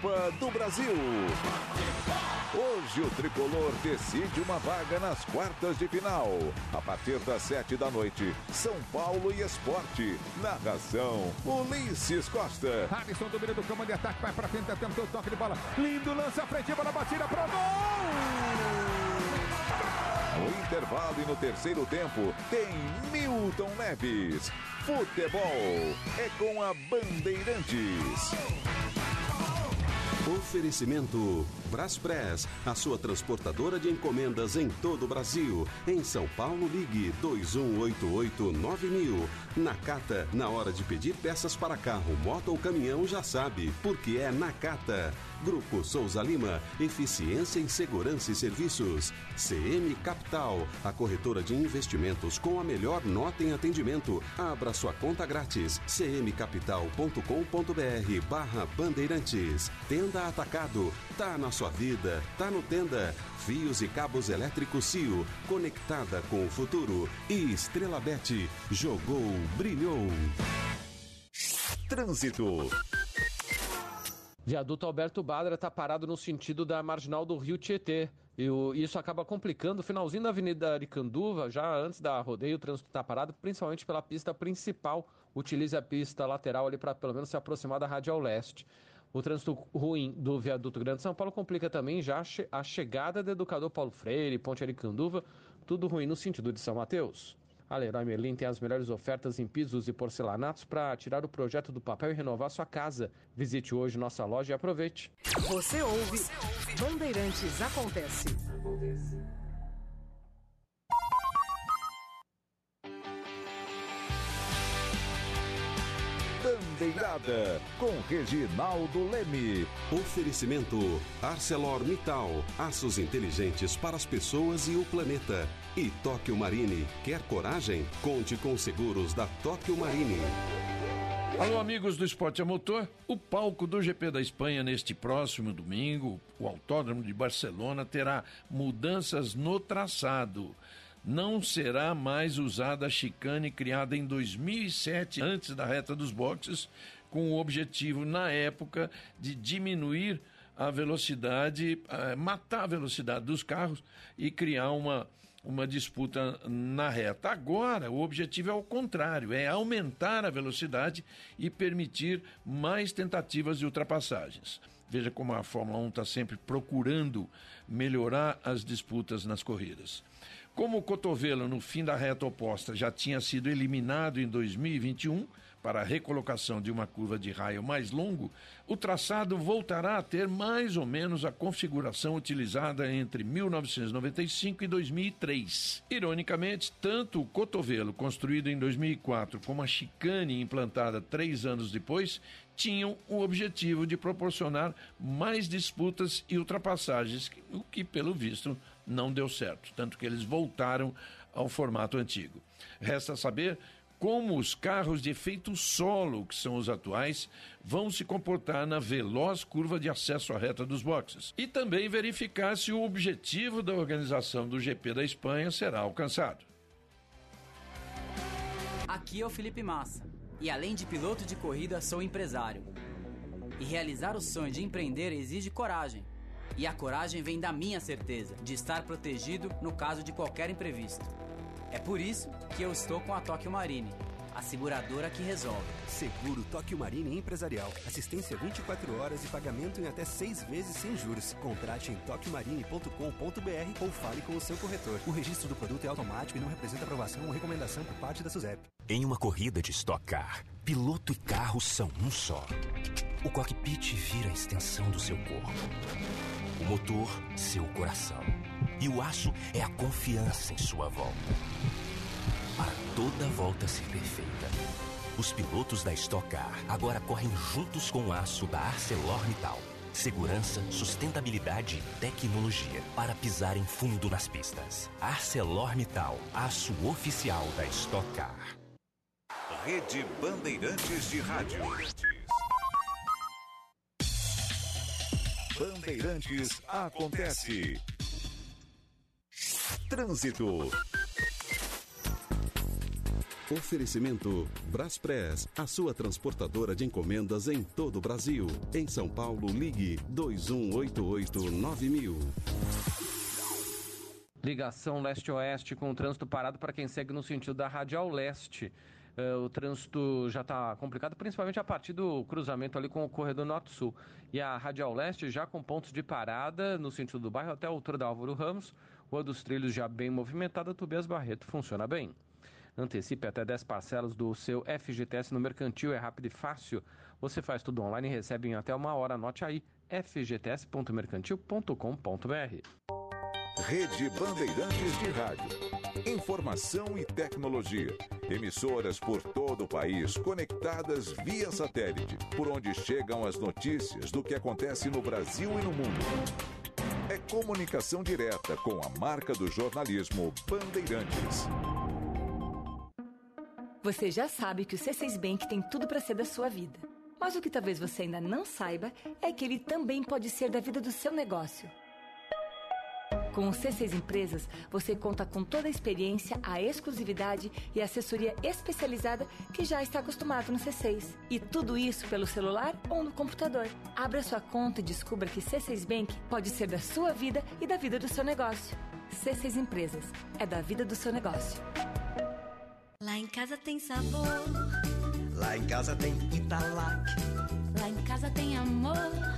Copa do Brasil. Hoje o tricolor decide uma vaga nas quartas de final. A partir das sete da noite, São Paulo e Esporte. Narração: Ulisses Costa. Alisson domina do campo de ataque, vai pra frente, tentou o toque de bola. Lindo lance à frente, bola batida pro gol! No intervalo e no terceiro tempo, tem Milton Neves. Futebol é com a Bandeirantes. Oferecimento Braspress, a sua transportadora de encomendas em todo o Brasil. Em São Paulo, ligue 2188-9000. Nakata, na hora de pedir peças para carro, moto ou caminhão, já sabe, porque é Nakata. Grupo Souza Lima, eficiência em segurança e serviços. CM Capital, a corretora de investimentos com a melhor nota em atendimento. Abra sua conta grátis. cmcapital.com.br barra Bandeirantes. Tenda Atacado, tá na sua vida, tá no Tenda. Fios e cabos elétricos Cio, conectada com o futuro. E Estrela Bet, jogou, brilhou. Trânsito. Viaduto Alberto Badra está parado no sentido da marginal do Rio Tietê. E isso acaba complicando o finalzinho da Avenida Aricanduva, já antes da rodeio, o trânsito está parado, principalmente pela pista principal. Utilize a pista lateral ali para pelo menos se aproximar da Radial Leste. O trânsito ruim do viaduto Grande São Paulo complica também já a che- a chegada do educador Paulo Freire, Ponte Aricanduva, tudo ruim no sentido de São Mateus. A Leroy Merlin tem as melhores ofertas em pisos e porcelanatos para tirar o projeto do papel e renovar sua casa. Visite hoje nossa loja e aproveite. Você ouve Bandeirantes Acontece. Bandeirada com Reginaldo Leme. Oferecimento ArcelorMittal, aços inteligentes para as pessoas e o planeta. E Tóquio Marine, quer coragem? Conte com os seguros da Tóquio Marine. Alô, amigos do Esporte a Motor. O palco do GP da Espanha neste próximo domingo, o Autódromo de Barcelona, terá mudanças no traçado. Não será mais usada a chicane criada em 2007, antes da reta dos boxes, com o objetivo, na época, de diminuir a velocidade, eh, matar a velocidade dos carros e criar uma, uma disputa na reta. Agora, o objetivo é o contrário, é aumentar a velocidade e permitir mais tentativas de ultrapassagens. Veja como a Fórmula 1 está sempre procurando melhorar as disputas nas corridas. Como o cotovelo no fim da reta oposta já tinha sido eliminado em 2021 para a recolocação de uma curva de raio mais longo, o traçado voltará a ter mais ou menos a configuração utilizada entre 1995 e 2003. Ironicamente, tanto o cotovelo construído em 2004 como a chicane implantada três anos depois tinham o objetivo de proporcionar mais disputas e ultrapassagens, o que, pelo visto, não deu certo, tanto que eles voltaram ao formato antigo. Resta saber como os carros de efeito solo, que são os atuais, vão se comportar na veloz curva de acesso à reta dos boxes. E também verificar se o objetivo da organização do GP da Espanha será alcançado. Aqui é o Felipe Massa. E além de piloto de corrida, sou empresário. E realizar o sonho de empreender exige coragem. E a coragem vem da minha certeza de estar protegido no caso de qualquer imprevisto. É por isso que eu estou com a Tóquio Marine, a seguradora que resolve. Seguro Tóquio Marine Empresarial. Assistência 24 horas e pagamento em até seis vezes sem juros. Contrate em tokiomarine.com.br ou fale com o seu corretor. O registro do produto é automático e não representa aprovação ou recomendação por parte da SUSEP. Em uma corrida de Stock Car, piloto e carro são um só. O cockpit vira a extensão do seu corpo. Motor, seu coração. E o aço é a confiança em sua volta. Para toda volta ser perfeita, os pilotos da Stock Car agora correm juntos com o aço da ArcelorMittal. Segurança, sustentabilidade e tecnologia para pisar em fundo nas pistas. ArcelorMittal, aço oficial da Stock Car. Rede Bandeirantes de Rádio. Bandeirantes acontece. Trânsito. Oferecimento Braspress, a sua transportadora de encomendas em todo o Brasil. Em São Paulo, ligue 2188-9000. Ligação leste-oeste com o trânsito parado para quem segue no sentido da Radial Leste. Eh, o trânsito já está complicado, principalmente a partir do cruzamento ali com o corredor Norte-Sul. E a Radial Leste já com pontos de parada no sentido do bairro até a altura da Álvaro Ramos. Rua dos Trilhos já bem movimentada, Tobias Barreto funciona bem. Antecipe até 10 parcelas do seu FGTS no Mercantil, é rápido e fácil. Você faz tudo online e recebe em até uma hora. Anote aí, fgts.mercantil.com.br. Rede Bandeirantes de Rádio. Informação e tecnologia. Emissoras por todo o país conectadas via satélite, por onde chegam as notícias do que acontece no Brasil e no mundo. É comunicação direta com a marca do jornalismo Bandeirantes. Você já sabe que o C6 Bank tem tudo para ser da sua vida. Mas o que talvez você ainda não saiba é que ele também pode ser da vida do seu negócio. Com o C6 Empresas, você conta com toda a experiência, a exclusividade e a assessoria especializada que já está acostumado no C6. E tudo isso pelo celular ou no computador. Abra sua conta e descubra que C6 Bank pode ser da sua vida e da vida do seu negócio. C6 Empresas é da vida do seu negócio. Lá em casa tem sabor, Lá em casa tem Italac. lá em casa tem amor.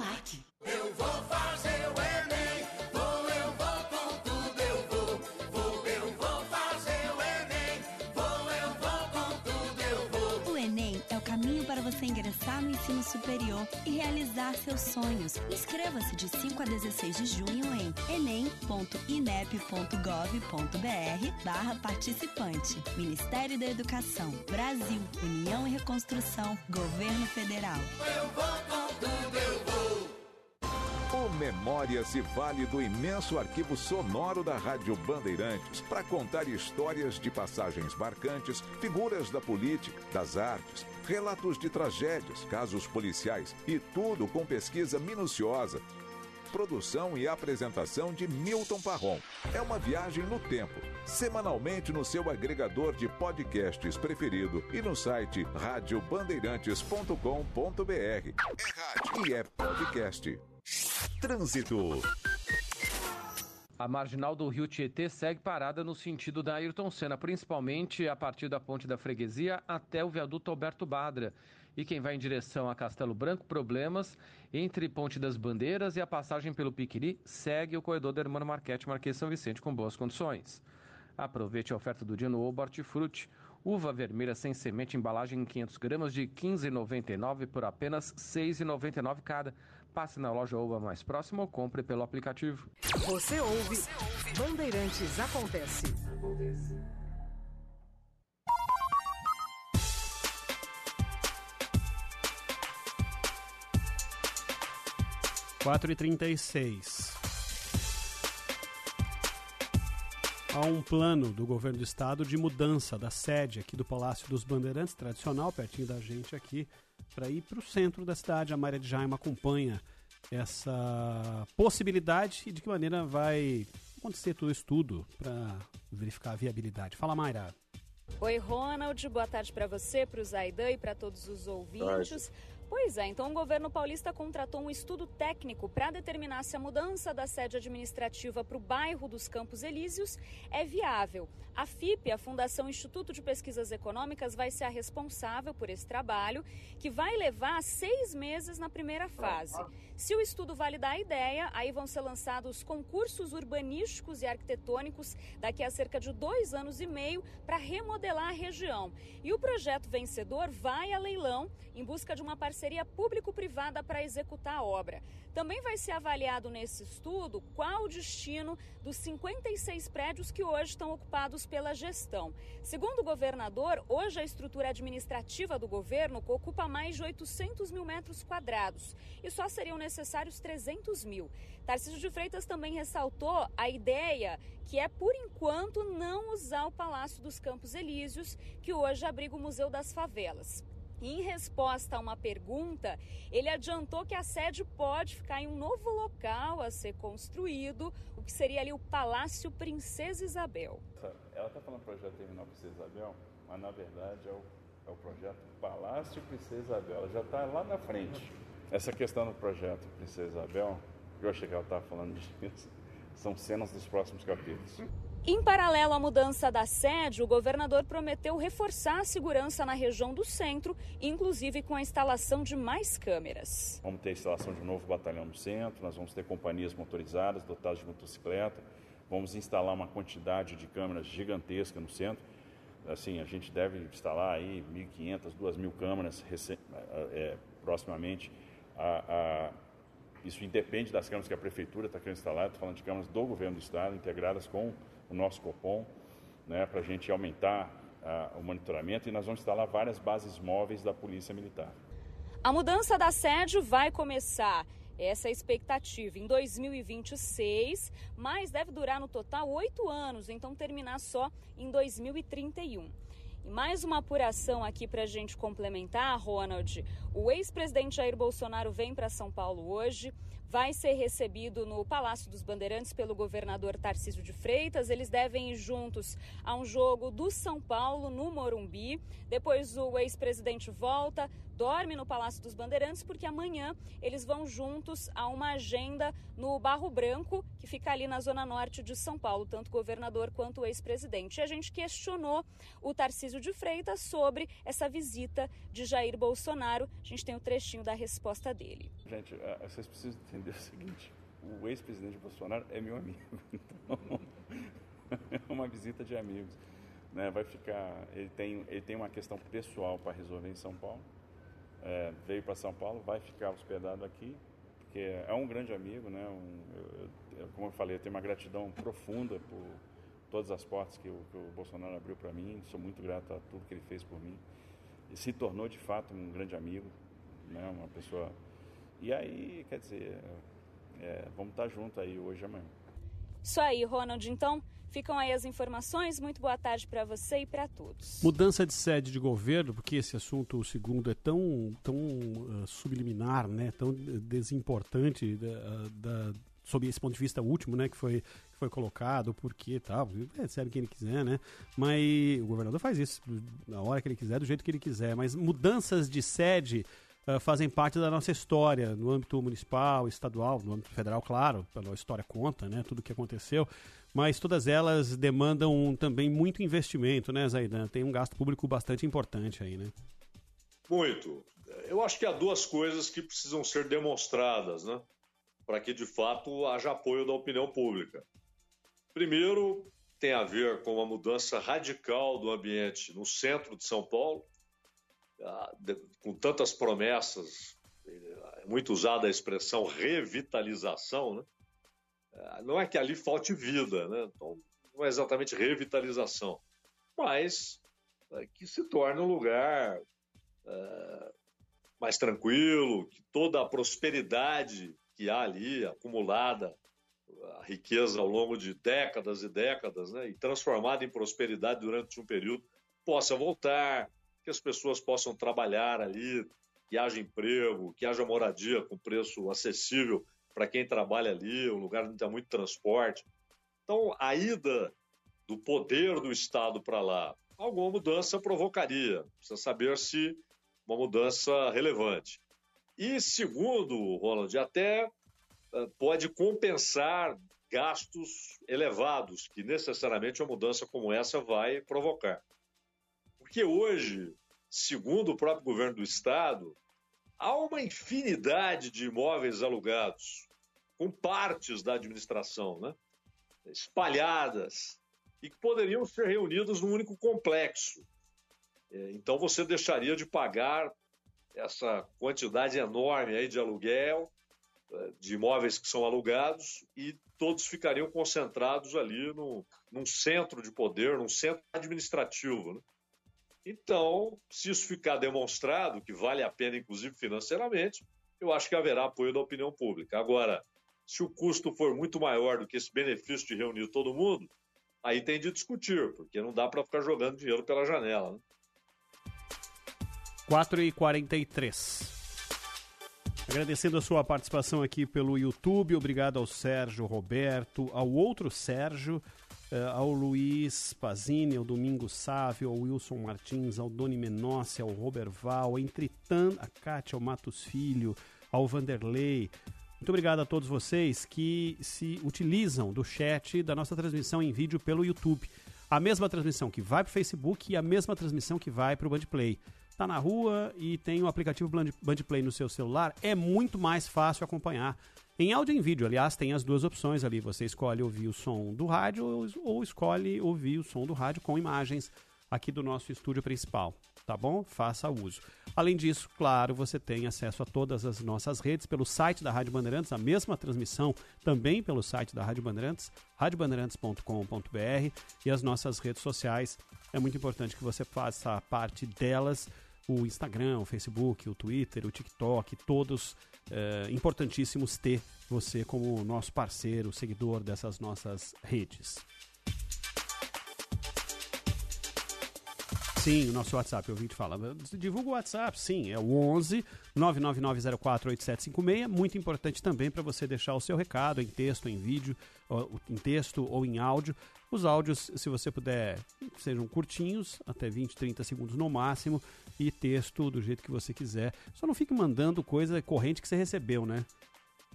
Ensino superior e realizar seus sonhos. Inscreva-se de 5 a 16 de junho em enem.inep.gov.br barra participante. Ministério da Educação, Brasil, União e Reconstrução, Governo Federal. Eu vou com tudo, eu. O Memória se vale do imenso arquivo sonoro da Rádio Bandeirantes para contar histórias de passagens marcantes, figuras da política, das artes, relatos de tragédias, casos policiais e tudo com pesquisa minuciosa. Produção e apresentação de Milton Parron. É uma viagem no tempo, semanalmente no seu agregador de podcasts preferido e no site radiobandeirantes.com.br. É rádio e é podcast. Trânsito. A marginal do Rio Tietê segue parada no sentido da Ayrton Senna, principalmente a partir da ponte da freguesia até o viaduto Alberto Badra. E quem vai em direção a Castelo Branco, problemas entre Ponte das Bandeiras e a passagem pelo Piquiri, segue o corredor da Hermano Marquete Marquês São Vicente com boas condições. Aproveite a oferta do dia no Obo Hortifruti. Uva vermelha sem semente, embalagem em 500 gramas de R$ 15,99 por apenas R$ 6,99 cada. Passe na loja Oba mais próxima ou compre pelo aplicativo. Você ouve Bandeirantes Acontece. Quatro e trinta e seis. Há um plano do governo do estado de mudança da sede aqui do Palácio dos Bandeirantes, tradicional, pertinho da gente aqui, para ir para o centro da cidade. A Maria de Jaime acompanha essa possibilidade e de que maneira vai acontecer todo o estudo para verificar a viabilidade. Fala, Mayra. Oi, Ronald. Boa tarde para você, para o Zaidan e para todos os ouvintes. Pois é, então o governo paulista contratou um estudo técnico para determinar se a mudança da sede administrativa para o bairro dos Campos Elíseos é viável. A FIP, a Fundação Instituto de Pesquisas Econômicas, vai ser a responsável por esse trabalho, que vai levar seis meses na primeira fase. Se o estudo validar a ideia, aí vão ser lançados concursos urbanísticos e arquitetônicos daqui a cerca de dois anos e meio para remodelar a região. E o projeto vencedor vai a leilão em busca de uma parceria público-privada para executar a obra. Também vai ser avaliado nesse estudo qual o destino dos 56 prédios que hoje estão ocupados pela gestão. Segundo o governador, hoje a estrutura administrativa do governo ocupa mais de 800 mil metros quadrados e só seriam necessários 300 mil. Tarcísio de Freitas também ressaltou a ideia que é, por enquanto, não usar o Palácio dos Campos Elíseos, que hoje abriga o Museu das Favelas. Em resposta a uma pergunta, ele adiantou que a sede pode ficar em um novo local a ser construído, o que seria ali o Palácio Princesa Isabel. Ela está falando projeto terminal Princesa Isabel, mas na verdade é o, é o projeto Palácio Princesa Isabel. Ela já está lá na frente. Essa questão do projeto Princesa Isabel, eu achei que ela estava falando disso, são cenas dos próximos capítulos. Em paralelo à mudança da sede, o governador prometeu reforçar a segurança na região do centro, inclusive com a instalação de mais câmeras. Vamos ter a instalação de um novo batalhão no centro, nós vamos ter companhias motorizadas dotadas de motocicleta, vamos instalar uma quantidade de câmeras gigantesca no centro. Assim, a gente deve instalar aí 1.500, 2.000 câmeras é, proximamente. A, a, isso independe das câmeras que a prefeitura está querendo instalar, estou falando de câmeras do governo do estado, integradas com o nosso Copom, né, para a gente aumentar uh, o monitoramento e nós vamos instalar várias bases móveis da Polícia Militar. A mudança da sede vai começar essa é a expectativa em 2026, mas deve durar no total oito anos, então terminar só em 2031. E mais uma apuração aqui para a gente complementar, Ronald. O ex-presidente Jair Bolsonaro vem para São Paulo hoje, vai ser recebido no Palácio dos Bandeirantes pelo governador Tarcísio de Freitas. Eles devem ir juntos a um jogo do São Paulo no Morumbi. Depois o ex-presidente volta, dorme no Palácio dos Bandeirantes, porque amanhã eles vão juntos a uma agenda no Barro Branco, que fica ali na zona norte de São Paulo, tanto o governador quanto o ex-presidente. E a gente questionou o Tarcísio de Freitas sobre essa visita de Jair Bolsonaro. A gente tem o um trechinho da resposta dele. Gente, vocês precisam entender o seguinte: o ex-presidente Bolsonaro é meu amigo, (laughs) então é uma visita de amigos. Né? Vai ficar, ele tem, ele tem uma questão pessoal para resolver em São Paulo é, veio para São Paulo, vai ficar hospedado aqui, porque é um grande amigo, né? Um, eu, eu, como eu falei, eu tenho uma gratidão profunda por todas as portas que o, que o Bolsonaro abriu para mim. Sou muito grato a tudo que ele fez por mim. E se tornou de fato um grande amigo, né? Uma pessoa. E aí, quer dizer, é, vamos estar juntos aí hoje e amanhã. Isso aí, Ronald. Então, ficam aí as informações. Muito boa tarde para você e para todos. Mudança de sede de governo, porque esse assunto, o segundo, é tão, tão uh, subliminar, né? tão desimportante da, da, sob esse ponto de vista último, né? que foi, que foi colocado, por que tal, recebe quem ele quiser, né? Mas o governador faz isso na hora que ele quiser, do jeito que ele quiser. Mas mudanças de sede uh, fazem parte da nossa história, no âmbito municipal, estadual, no âmbito federal, claro, pela história conta, né, tudo que aconteceu, mas todas elas demandam também muito investimento, né, Zaidan? Tem um gasto público bastante importante aí, né? Muito. Eu acho que há duas coisas que precisam ser demonstradas, né, para que de fato haja apoio da opinião pública. Primeiro, tem a ver com uma mudança radical do ambiente no centro de São Paulo, com tantas promessas, é muito usada a expressão revitalização, né? Ah, não é que ali falte vida, né? Então, não é exatamente revitalização, mas é, que se torne um lugar é, mais tranquilo, que toda a prosperidade que há ali acumulada, a riqueza ao longo de décadas e décadas, né, e transformada em prosperidade durante um período, possa voltar, que as pessoas possam trabalhar ali, que haja emprego, que haja moradia com preço acessível para quem trabalha ali, um lugar onde tem muito transporte. Então, a ida do poder do Estado para lá, alguma mudança provocaria. Precisa saber se uma mudança relevante. E segundo, Ronald, até eh, pode compensar gastos elevados que necessariamente uma mudança como essa vai provocar. Porque hoje, segundo o próprio governo do estado, há uma infinidade de imóveis alugados com partes da administração, né? espalhadas e que poderiam ser reunidos num único complexo. É, então você deixaria de pagar essa quantidade enorme aí de aluguel, é, de imóveis que são alugados e todos ficariam concentrados ali no, num centro de poder, num centro administrativo. Né? Então, se isso ficar demonstrado, que vale a pena, inclusive financeiramente, eu acho que haverá apoio da opinião pública. Agora, se o custo for muito maior do que esse benefício de reunir todo mundo, aí tem de discutir, porque não dá para ficar jogando dinheiro pela janela. Né? 4 e 43 Agradecendo a sua participação aqui pelo YouTube, obrigado ao Sérgio Roberto, ao outro Sérgio, uh, ao Luiz Pazini, ao Domingos Sávio, ao Wilson Martins, ao Doni Menossi, ao Robert Val, entre tan a Kátia, ao Matos Filho, ao Vanderlei. Muito obrigado a todos vocês que se utilizam do chat da nossa transmissão em vídeo pelo YouTube. A mesma transmissão que vai para o Facebook e a mesma transmissão que vai para o Bandplay. Está na rua e tem o aplicativo Bandplay no seu celular, é muito mais fácil acompanhar em áudio e em vídeo, aliás, tem as duas opções ali. Você escolhe ouvir o som do rádio ou, escolhe ouvir o som do rádio com imagens aqui do nosso estúdio principal, tá bom? Faça uso. Além disso, claro, você tem acesso a todas as nossas redes pelo site da Rádio Bandeirantes, a mesma transmissão também pelo site da Rádio Bandeirantes, radiobandeirantes.com.br e as nossas redes sociais. É muito importante que você faça parte delas o Instagram, o Facebook, o Twitter, o TikTok, todos é, importantíssimos ter você como nosso parceiro, seguidor dessas nossas redes. Sim, o nosso WhatsApp, eu ouvi te falar. Divulga o WhatsApp, sim, é o 11 999048756. Muito importante também para você deixar o seu recado em texto, em vídeo, em texto ou em áudio. Os áudios, se você puder, sejam curtinhos, até 20, 30 segundos no máximo, e texto do jeito que você quiser. Só não fique mandando coisa corrente que você recebeu, né?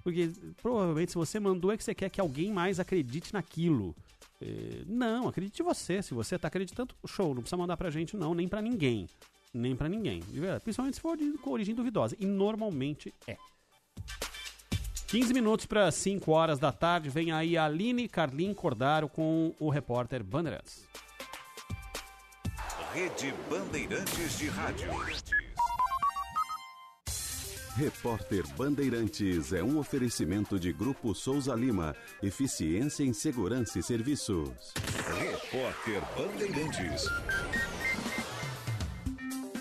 Porque provavelmente se você mandou é que você quer que alguém mais acredite naquilo. É, não, acredite você. Se você está acreditando, show, não precisa mandar pra gente, não, nem pra ninguém. Nem pra ninguém. Principalmente se for de, com origem duvidosa. E normalmente é. 15 minutos para 5 horas da tarde, vem aí a Aline Carlin Cordaro com o repórter Bandeirantes. Rede Bandeirantes de Rádio. Repórter Bandeirantes é um oferecimento de Grupo Souza Lima. Eficiência em Segurança e Serviços. Repórter Bandeirantes.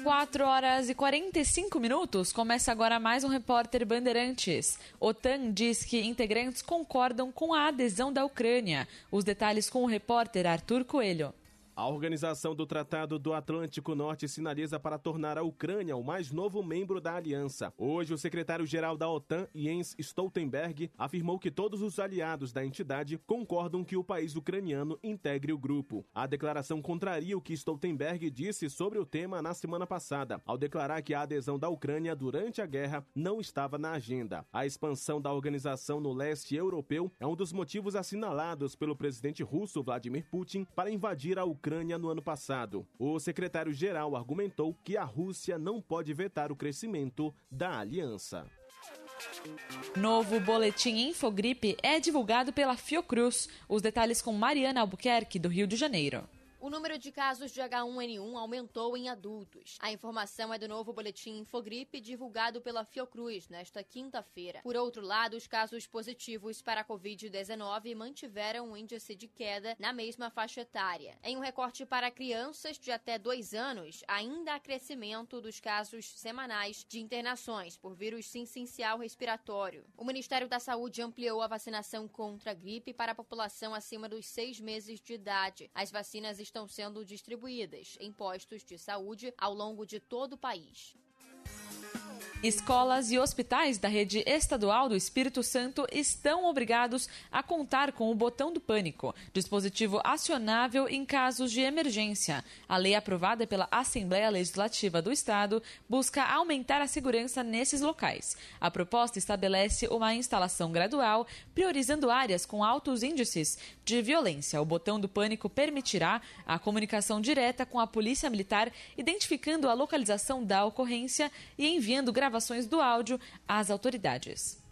4 horas e 45 minutos. Começa agora mais um repórter Bandeirantes. OTAN diz que integrantes concordam com a adesão da Ucrânia. Os detalhes com o repórter Arthur Coelho. A organização do Tratado do Atlântico Norte sinaliza para tornar a Ucrânia o mais novo membro da aliança. Hoje, o secretário-geral da OTAN, Jens Stoltenberg, afirmou que todos os aliados da entidade concordam que o país ucraniano integre o grupo. A declaração contraria o que Stoltenberg disse sobre o tema na semana passada, ao declarar que a adesão da Ucrânia durante a guerra não estava na agenda. A expansão da organização no leste europeu é um dos motivos assinalados pelo presidente russo Vladimir Putin para invadir a Ucrânia Ucrânia no ano passado. O secretário-geral argumentou que a Rússia não pode vetar o crescimento da aliança. Novo boletim Infogripe é divulgado pela Fiocruz. Os detalhes com Mariana Albuquerque, do Rio de Janeiro. O número de casos de H1N1 aumentou em adultos. A informação é do novo boletim Infogripe divulgado pela Fiocruz nesta quinta-feira. Por outro lado, os casos positivos para a Covid-19 mantiveram um índice de queda na mesma faixa etária. Em um recorte para crianças de até dois anos, ainda há crescimento dos casos semanais de internações por vírus sincicial respiratório. O Ministério da Saúde ampliou a vacinação contra a gripe para a população acima dos seis meses de idade. As vacinas estão estão sendo distribuídas em postos de saúde ao longo de todo o país. Escolas e hospitais da rede estadual do Espírito Santo estão obrigados a contar com o botão do pânico, dispositivo acionável em casos de emergência. A lei aprovada pela Assembleia Legislativa do Estado busca aumentar a segurança nesses locais. A proposta estabelece uma instalação gradual, priorizando áreas com altos índices de violência. O botão do pânico permitirá a comunicação direta com a Polícia Militar, identificando a localização da ocorrência e enviando gravações do áudio às autoridades.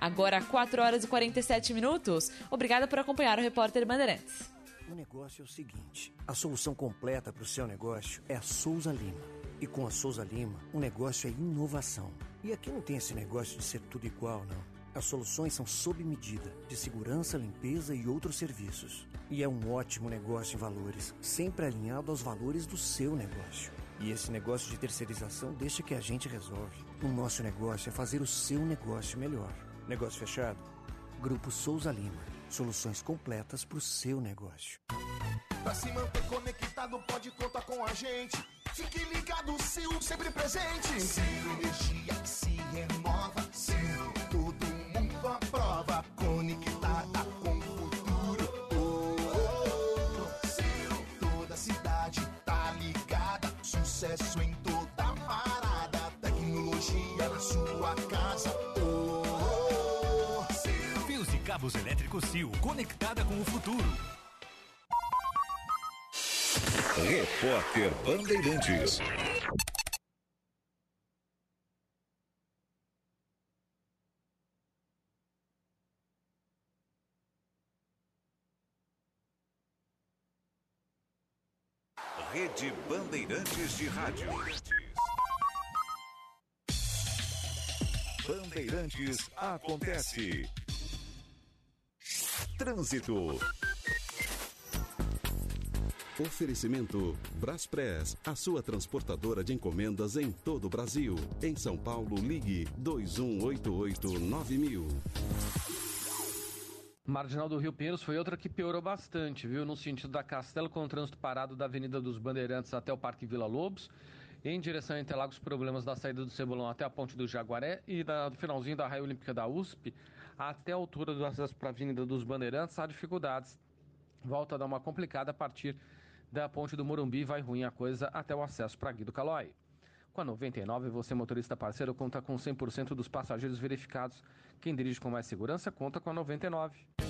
Agora, 4 horas e 47 minutos. Obrigada por acompanhar o repórter Bandeirantes. O negócio é o seguinte: a solução completa para o seu negócio é a Souza Lima. E com a Souza Lima, o negócio é inovação. E aqui não tem esse negócio de ser tudo igual, não. As soluções são sob medida, de segurança, limpeza e outros serviços. E é um ótimo negócio em valores, sempre alinhado aos valores do seu negócio. E esse negócio de terceirização deixa que a gente resolve. O nosso negócio é fazer o seu negócio melhor. Negócio fechado? Grupo Souza Lima. Soluções completas para o seu negócio. Pra se manter conectado, pode contar com a gente. Fique ligado, Sil, sempre presente. Sil, energia que se renova. Sil, conectada com o futuro. Repórter Bandeirantes. Rede Bandeirantes de Rádio. Bandeirantes acontece. Trânsito. Oferecimento Braspress, a sua transportadora de encomendas em todo o Brasil. Em São Paulo, ligue 2188-9000. Marginal do Rio Pinheiros foi outra que piorou bastante, viu? No sentido da Castelo, com o trânsito parado da Avenida dos Bandeirantes até o Parque Vila Lobos. Em direção a Interlagos, problemas da saída do Cebolão até a Ponte do Jaguaré e da, do finalzinho da Raia Olímpica da USP até a altura do acesso para a Avenida dos Bandeirantes, há dificuldades. Volta a dar uma complicada a partir da Ponte do Morumbi, vai ruim a coisa até o acesso para Guido Calói. Com a 99, você motorista parceiro conta com 100% dos passageiros verificados Quem dirige com mais segurança conta com a 99.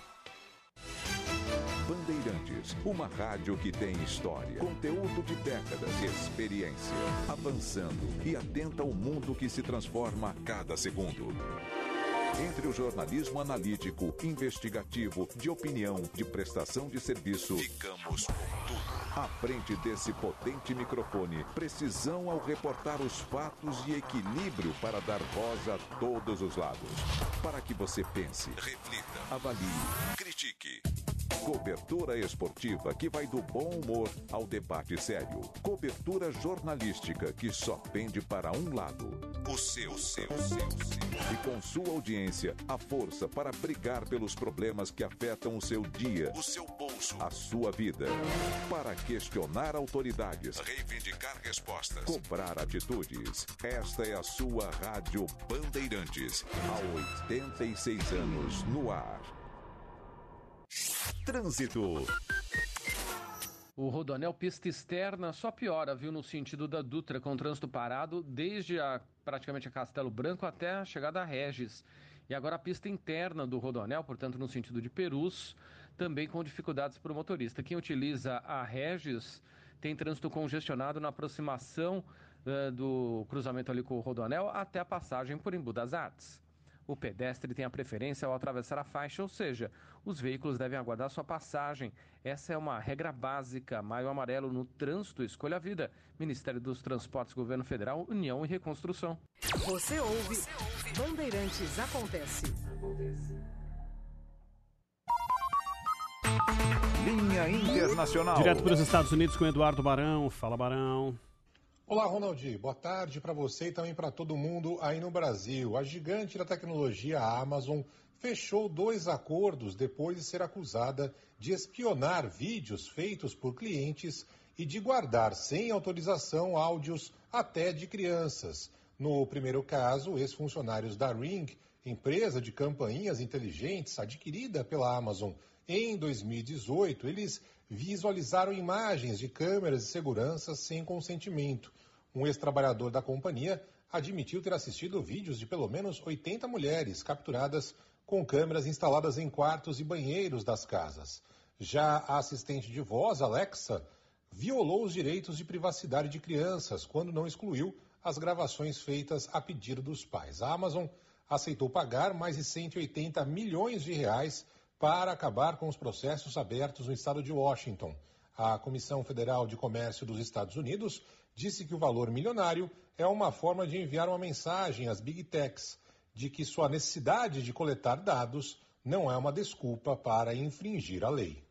Bandeirantes, uma rádio que tem história, conteúdo de décadas, experiência, avançando e atenta ao mundo que se transforma a cada segundo. Entre o jornalismo analítico, investigativo, de opinião, de prestação de serviço, ficamos com tudo. À frente desse potente microfone, precisão ao reportar os fatos e equilíbrio para dar voz a todos os lados. Para que você pense, reflita, avalie, critique. Cobertura esportiva que vai do bom humor ao debate sério. Cobertura jornalística que só pende para um lado. O seu, seu, seu, seu. E com sua audiência, a força para brigar pelos problemas que afetam o seu dia, o seu bolso, a sua vida. Para questionar autoridades, reivindicar respostas, cobrar atitudes. Esta é a sua Rádio Bandeirantes. Há 86 anos no ar. Trânsito. O Rodonel pista externa só piora, viu, no sentido da Dutra, com trânsito parado desde a, praticamente a Castelo Branco até a chegada a Regis. E agora a pista interna do Rodonel, portanto no sentido de Perus, também com dificuldades para o motorista. Quem utiliza a Regis tem trânsito congestionado na aproximação uh, do cruzamento ali com o Rodonel até a passagem por Embu das Artes. O pedestre tem a preferência ao atravessar a faixa, ou seja, os veículos devem aguardar sua passagem. Essa é uma regra básica. Maio Amarelo no trânsito, escolha a vida. Ministério dos Transportes, Governo Federal, União e Reconstrução. Você ouve, Você ouve. Bandeirantes Acontece. Linha Internacional. Direto para os Estados Unidos com Eduardo Barão. Fala, Barão. Olá, Ronaldi. Boa tarde para você e também para todo mundo aí no Brasil. A gigante da tecnologia, Amazon, fechou dois acordos depois de ser acusada de espionar vídeos feitos por clientes e de guardar sem autorização áudios até de crianças. No primeiro caso, ex-funcionários da Ring, empresa de campainhas inteligentes adquirida pela Amazon em 2018, eles visualizaram imagens de câmeras de segurança sem consentimento. Um ex-trabalhador da companhia admitiu ter assistido vídeos de pelo menos 80 mulheres capturadas com câmeras instaladas em quartos e banheiros das casas. Já a assistente de voz, Alexa, violou os direitos de privacidade de crianças quando não excluiu as gravações feitas a pedido dos pais. A Amazon aceitou pagar mais de 180 milhões de reais para acabar com os processos abertos no estado de Washington. A Comissão Federal de Comércio dos Estados Unidos disse que o valor milionário é uma forma de enviar uma mensagem às big techs de que sua necessidade de coletar dados não é uma desculpa para infringir a lei.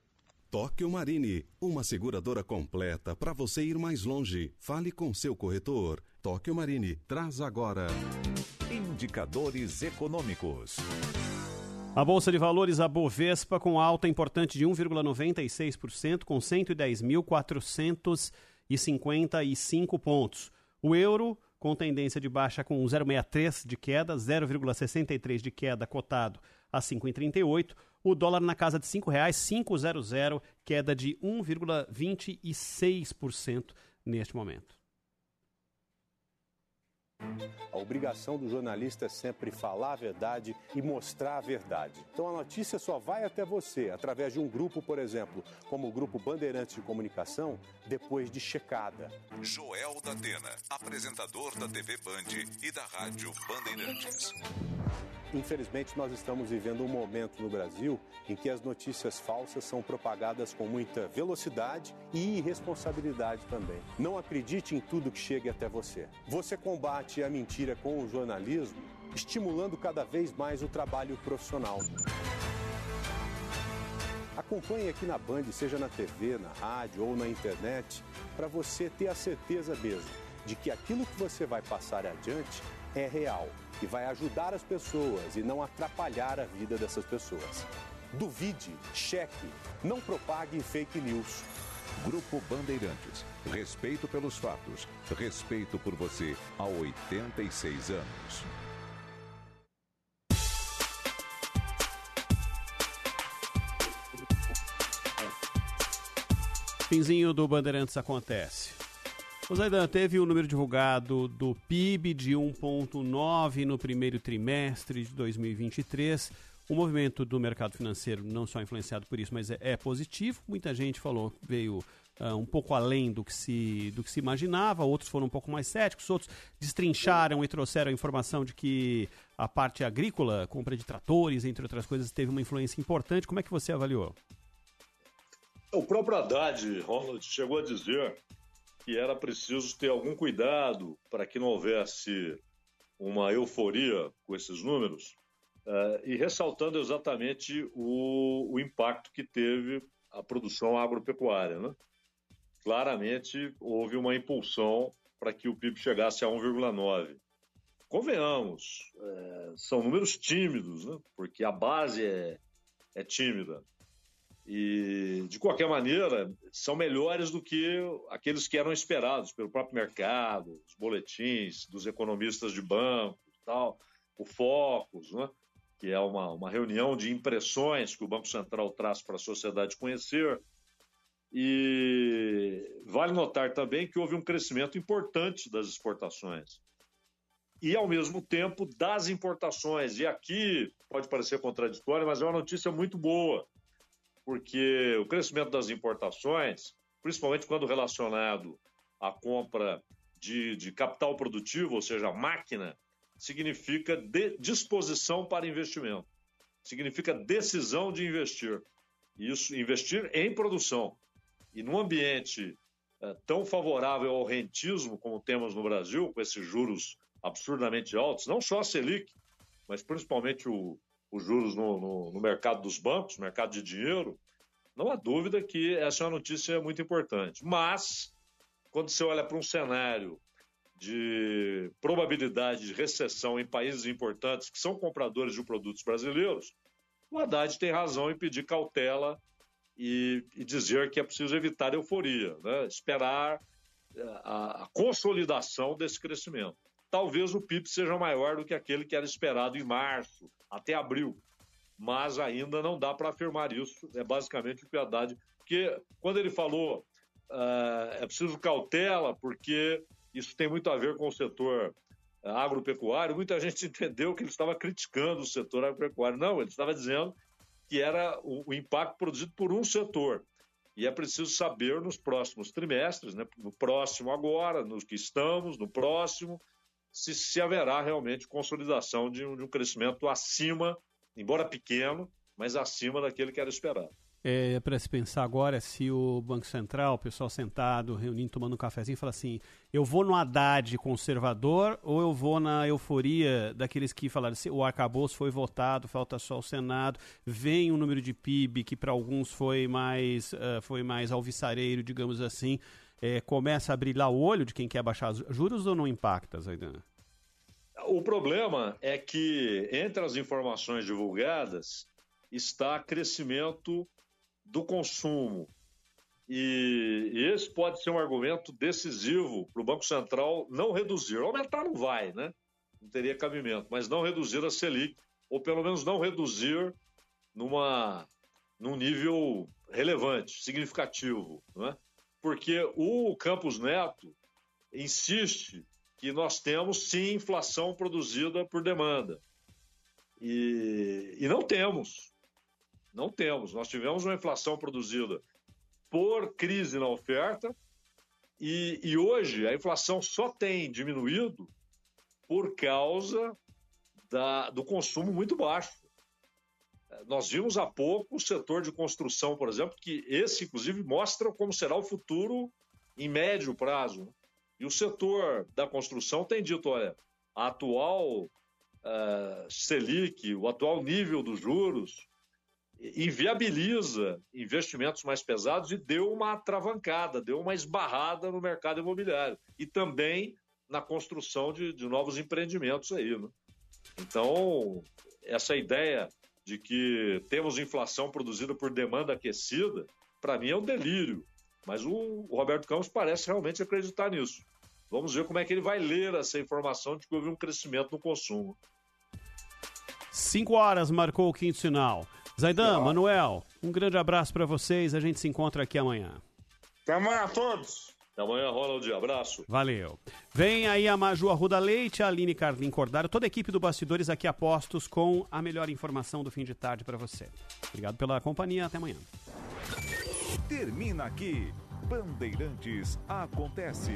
Tóquio Marine, uma seguradora completa para você ir mais longe. Fale com seu corretor. Tóquio Marine traz agora Indicadores Econômicos. A Bolsa de Valores, a Bovespa, com alta importante de 1,96%, com 110.455 pontos. O euro, com tendência de baixa com 0,63 de queda, 0,63 de queda, cotado a 5,38. O dólar na casa de R$ 5,500, queda de 1,26% neste momento. A obrigação do jornalista é sempre falar a verdade e mostrar a verdade. Então a notícia só vai até você através de um grupo, por exemplo, como o Grupo Bandeirantes de Comunicação, depois de checada. Joel da Atena, apresentador da TV Band e da Rádio Bandeirantes. Infelizmente, nós estamos vivendo um momento no Brasil em que as notícias falsas são propagadas com muita velocidade e irresponsabilidade também. Não acredite em tudo que chegue até você. Você combate a mentira com o jornalismo, estimulando cada vez mais o trabalho profissional. Acompanhe aqui na Band, seja na TV, na rádio ou na internet, para você ter a certeza mesmo de que aquilo que você vai passar adiante é real e vai ajudar as pessoas e não atrapalhar a vida dessas pessoas. Duvide, cheque, não propague fake news. Grupo Bandeirantes. Respeito pelos fatos. Respeito por você há 86 anos. Finzinho do Bandeirantes acontece. O Zaidan teve o um número divulgado do PIB de 1,9 no primeiro trimestre de 2023. O movimento do mercado financeiro não só influenciado por isso, mas é, é positivo. Muita gente falou que veio uh, um pouco além do que, se, do que se imaginava, outros foram um pouco mais céticos, outros destrincharam e trouxeram a informação de que a parte agrícola, compra de tratores, entre outras coisas, teve uma influência importante. Como é que você avaliou? O próprio Haddad, Ronald, chegou a dizer que era preciso ter algum cuidado para que não houvesse uma euforia com esses números, uh, e ressaltando exatamente o, o, impacto que teve a produção agropecuária. Né? Claramente houve uma impulsão para que o PIB chegasse a 1,9. Convenhamos, é, são números tímidos, né? porque a base é, é tímida. E, de qualquer maneira, são melhores do que aqueles que eram esperados pelo próprio mercado, os boletins dos economistas de banco tal, o Focus, né? que é uma, uma reunião de impressões que o Banco Central traz para a sociedade conhecer. E vale notar também que houve um crescimento importante das exportações. E, ao mesmo tempo, das importações. E aqui pode parecer contraditório, mas é uma notícia muito boa porque o crescimento das importações, principalmente quando relacionado à compra de, de capital produtivo, ou seja, máquina, significa de disposição para investimento, significa decisão de investir. Isso, investir em produção. E num ambiente é, tão favorável ao rentismo como temos no Brasil, com esses juros absurdamente altos, não só a Selic, mas principalmente o, os juros no, no, no mercado dos bancos, mercado de dinheiro, não há dúvida que essa é uma notícia muito importante. Mas, quando você olha para um cenário de probabilidade de recessão em países importantes que são compradores de produtos brasileiros, o Haddad tem razão em pedir cautela e, e dizer que é preciso evitar euforia, né? esperar eh, a, a, consolidação desse crescimento. Talvez o PIB seja maior do que aquele que era esperado em março, até abril. Mas ainda não dá para afirmar isso. É basicamente o que Haddad. Porque quando ele falou uh, é preciso cautela, porque isso tem muito a ver com o setor agropecuário, muita gente (laughs) entendeu que ele estava criticando o setor agropecuário. Não, ele estava dizendo que era o, o impacto produzido por um setor. E é preciso saber nos próximos trimestres, né, no próximo agora, nos que estamos, no próximo, se, se haverá realmente consolidação de um, de um crescimento acima, embora pequeno, mas acima daquele que era esperado. É, para se pensar agora se o Banco Central, o pessoal sentado, reunindo, tomando um cafezinho, fala assim: eu vou no Haddad conservador ou eu vou na euforia daqueles que falaram assim, o arcabouço foi votado, falta só o Senado, vem um número de PIB que para alguns foi mais, uh, foi mais alvissareiro, digamos assim é, começa a brilhar o olho de quem quer baixar os juros ou não impacta, Zaidan? O problema é que entre as informações divulgadas está crescimento do consumo. E, esse pode ser um argumento decisivo para o Banco Central não reduzir. Aumentar não vai, né? Não teria cabimento, mas não reduzir a Selic, ou pelo menos não reduzir numa, num nível relevante, significativo. Não é? Porque o Campos Neto insiste que nós temos sim inflação produzida por demanda. E, e não temos. Não temos. Nós tivemos uma inflação produzida por crise na oferta e, e hoje a inflação só tem diminuído por causa da, do consumo muito baixo. Nós vimos há pouco o setor de construção, por exemplo, que esse, inclusive, mostra como será o futuro em médio prazo. E o setor da construção tem dito: olha, a atual uh, Selic, o atual nível dos juros, inviabiliza investimentos mais pesados e deu uma travancada, deu uma esbarrada no mercado imobiliário e também na construção de, de novos empreendimentos aí. Né? Então, essa ideia de que temos inflação produzida por demanda aquecida, para mim é um delírio. Mas o, Roberto Campos parece realmente acreditar nisso. Vamos ver como é que ele vai ler essa informação de que houve um crescimento no consumo. Cinco horas marcou o quinto sinal. Zaidan, Manuel, um grande abraço para vocês. A gente se encontra aqui amanhã. Até amanhã a todos. Amanhã, Ronald. Abraço. Valeu. Vem aí a Maju Arruda Leite, a Aline Carlin Cordaro, toda a equipe do Bastidores aqui a postos com a melhor informação do fim de tarde para você. Obrigado pela companhia. Até amanhã. Termina aqui. Bandeirantes acontece.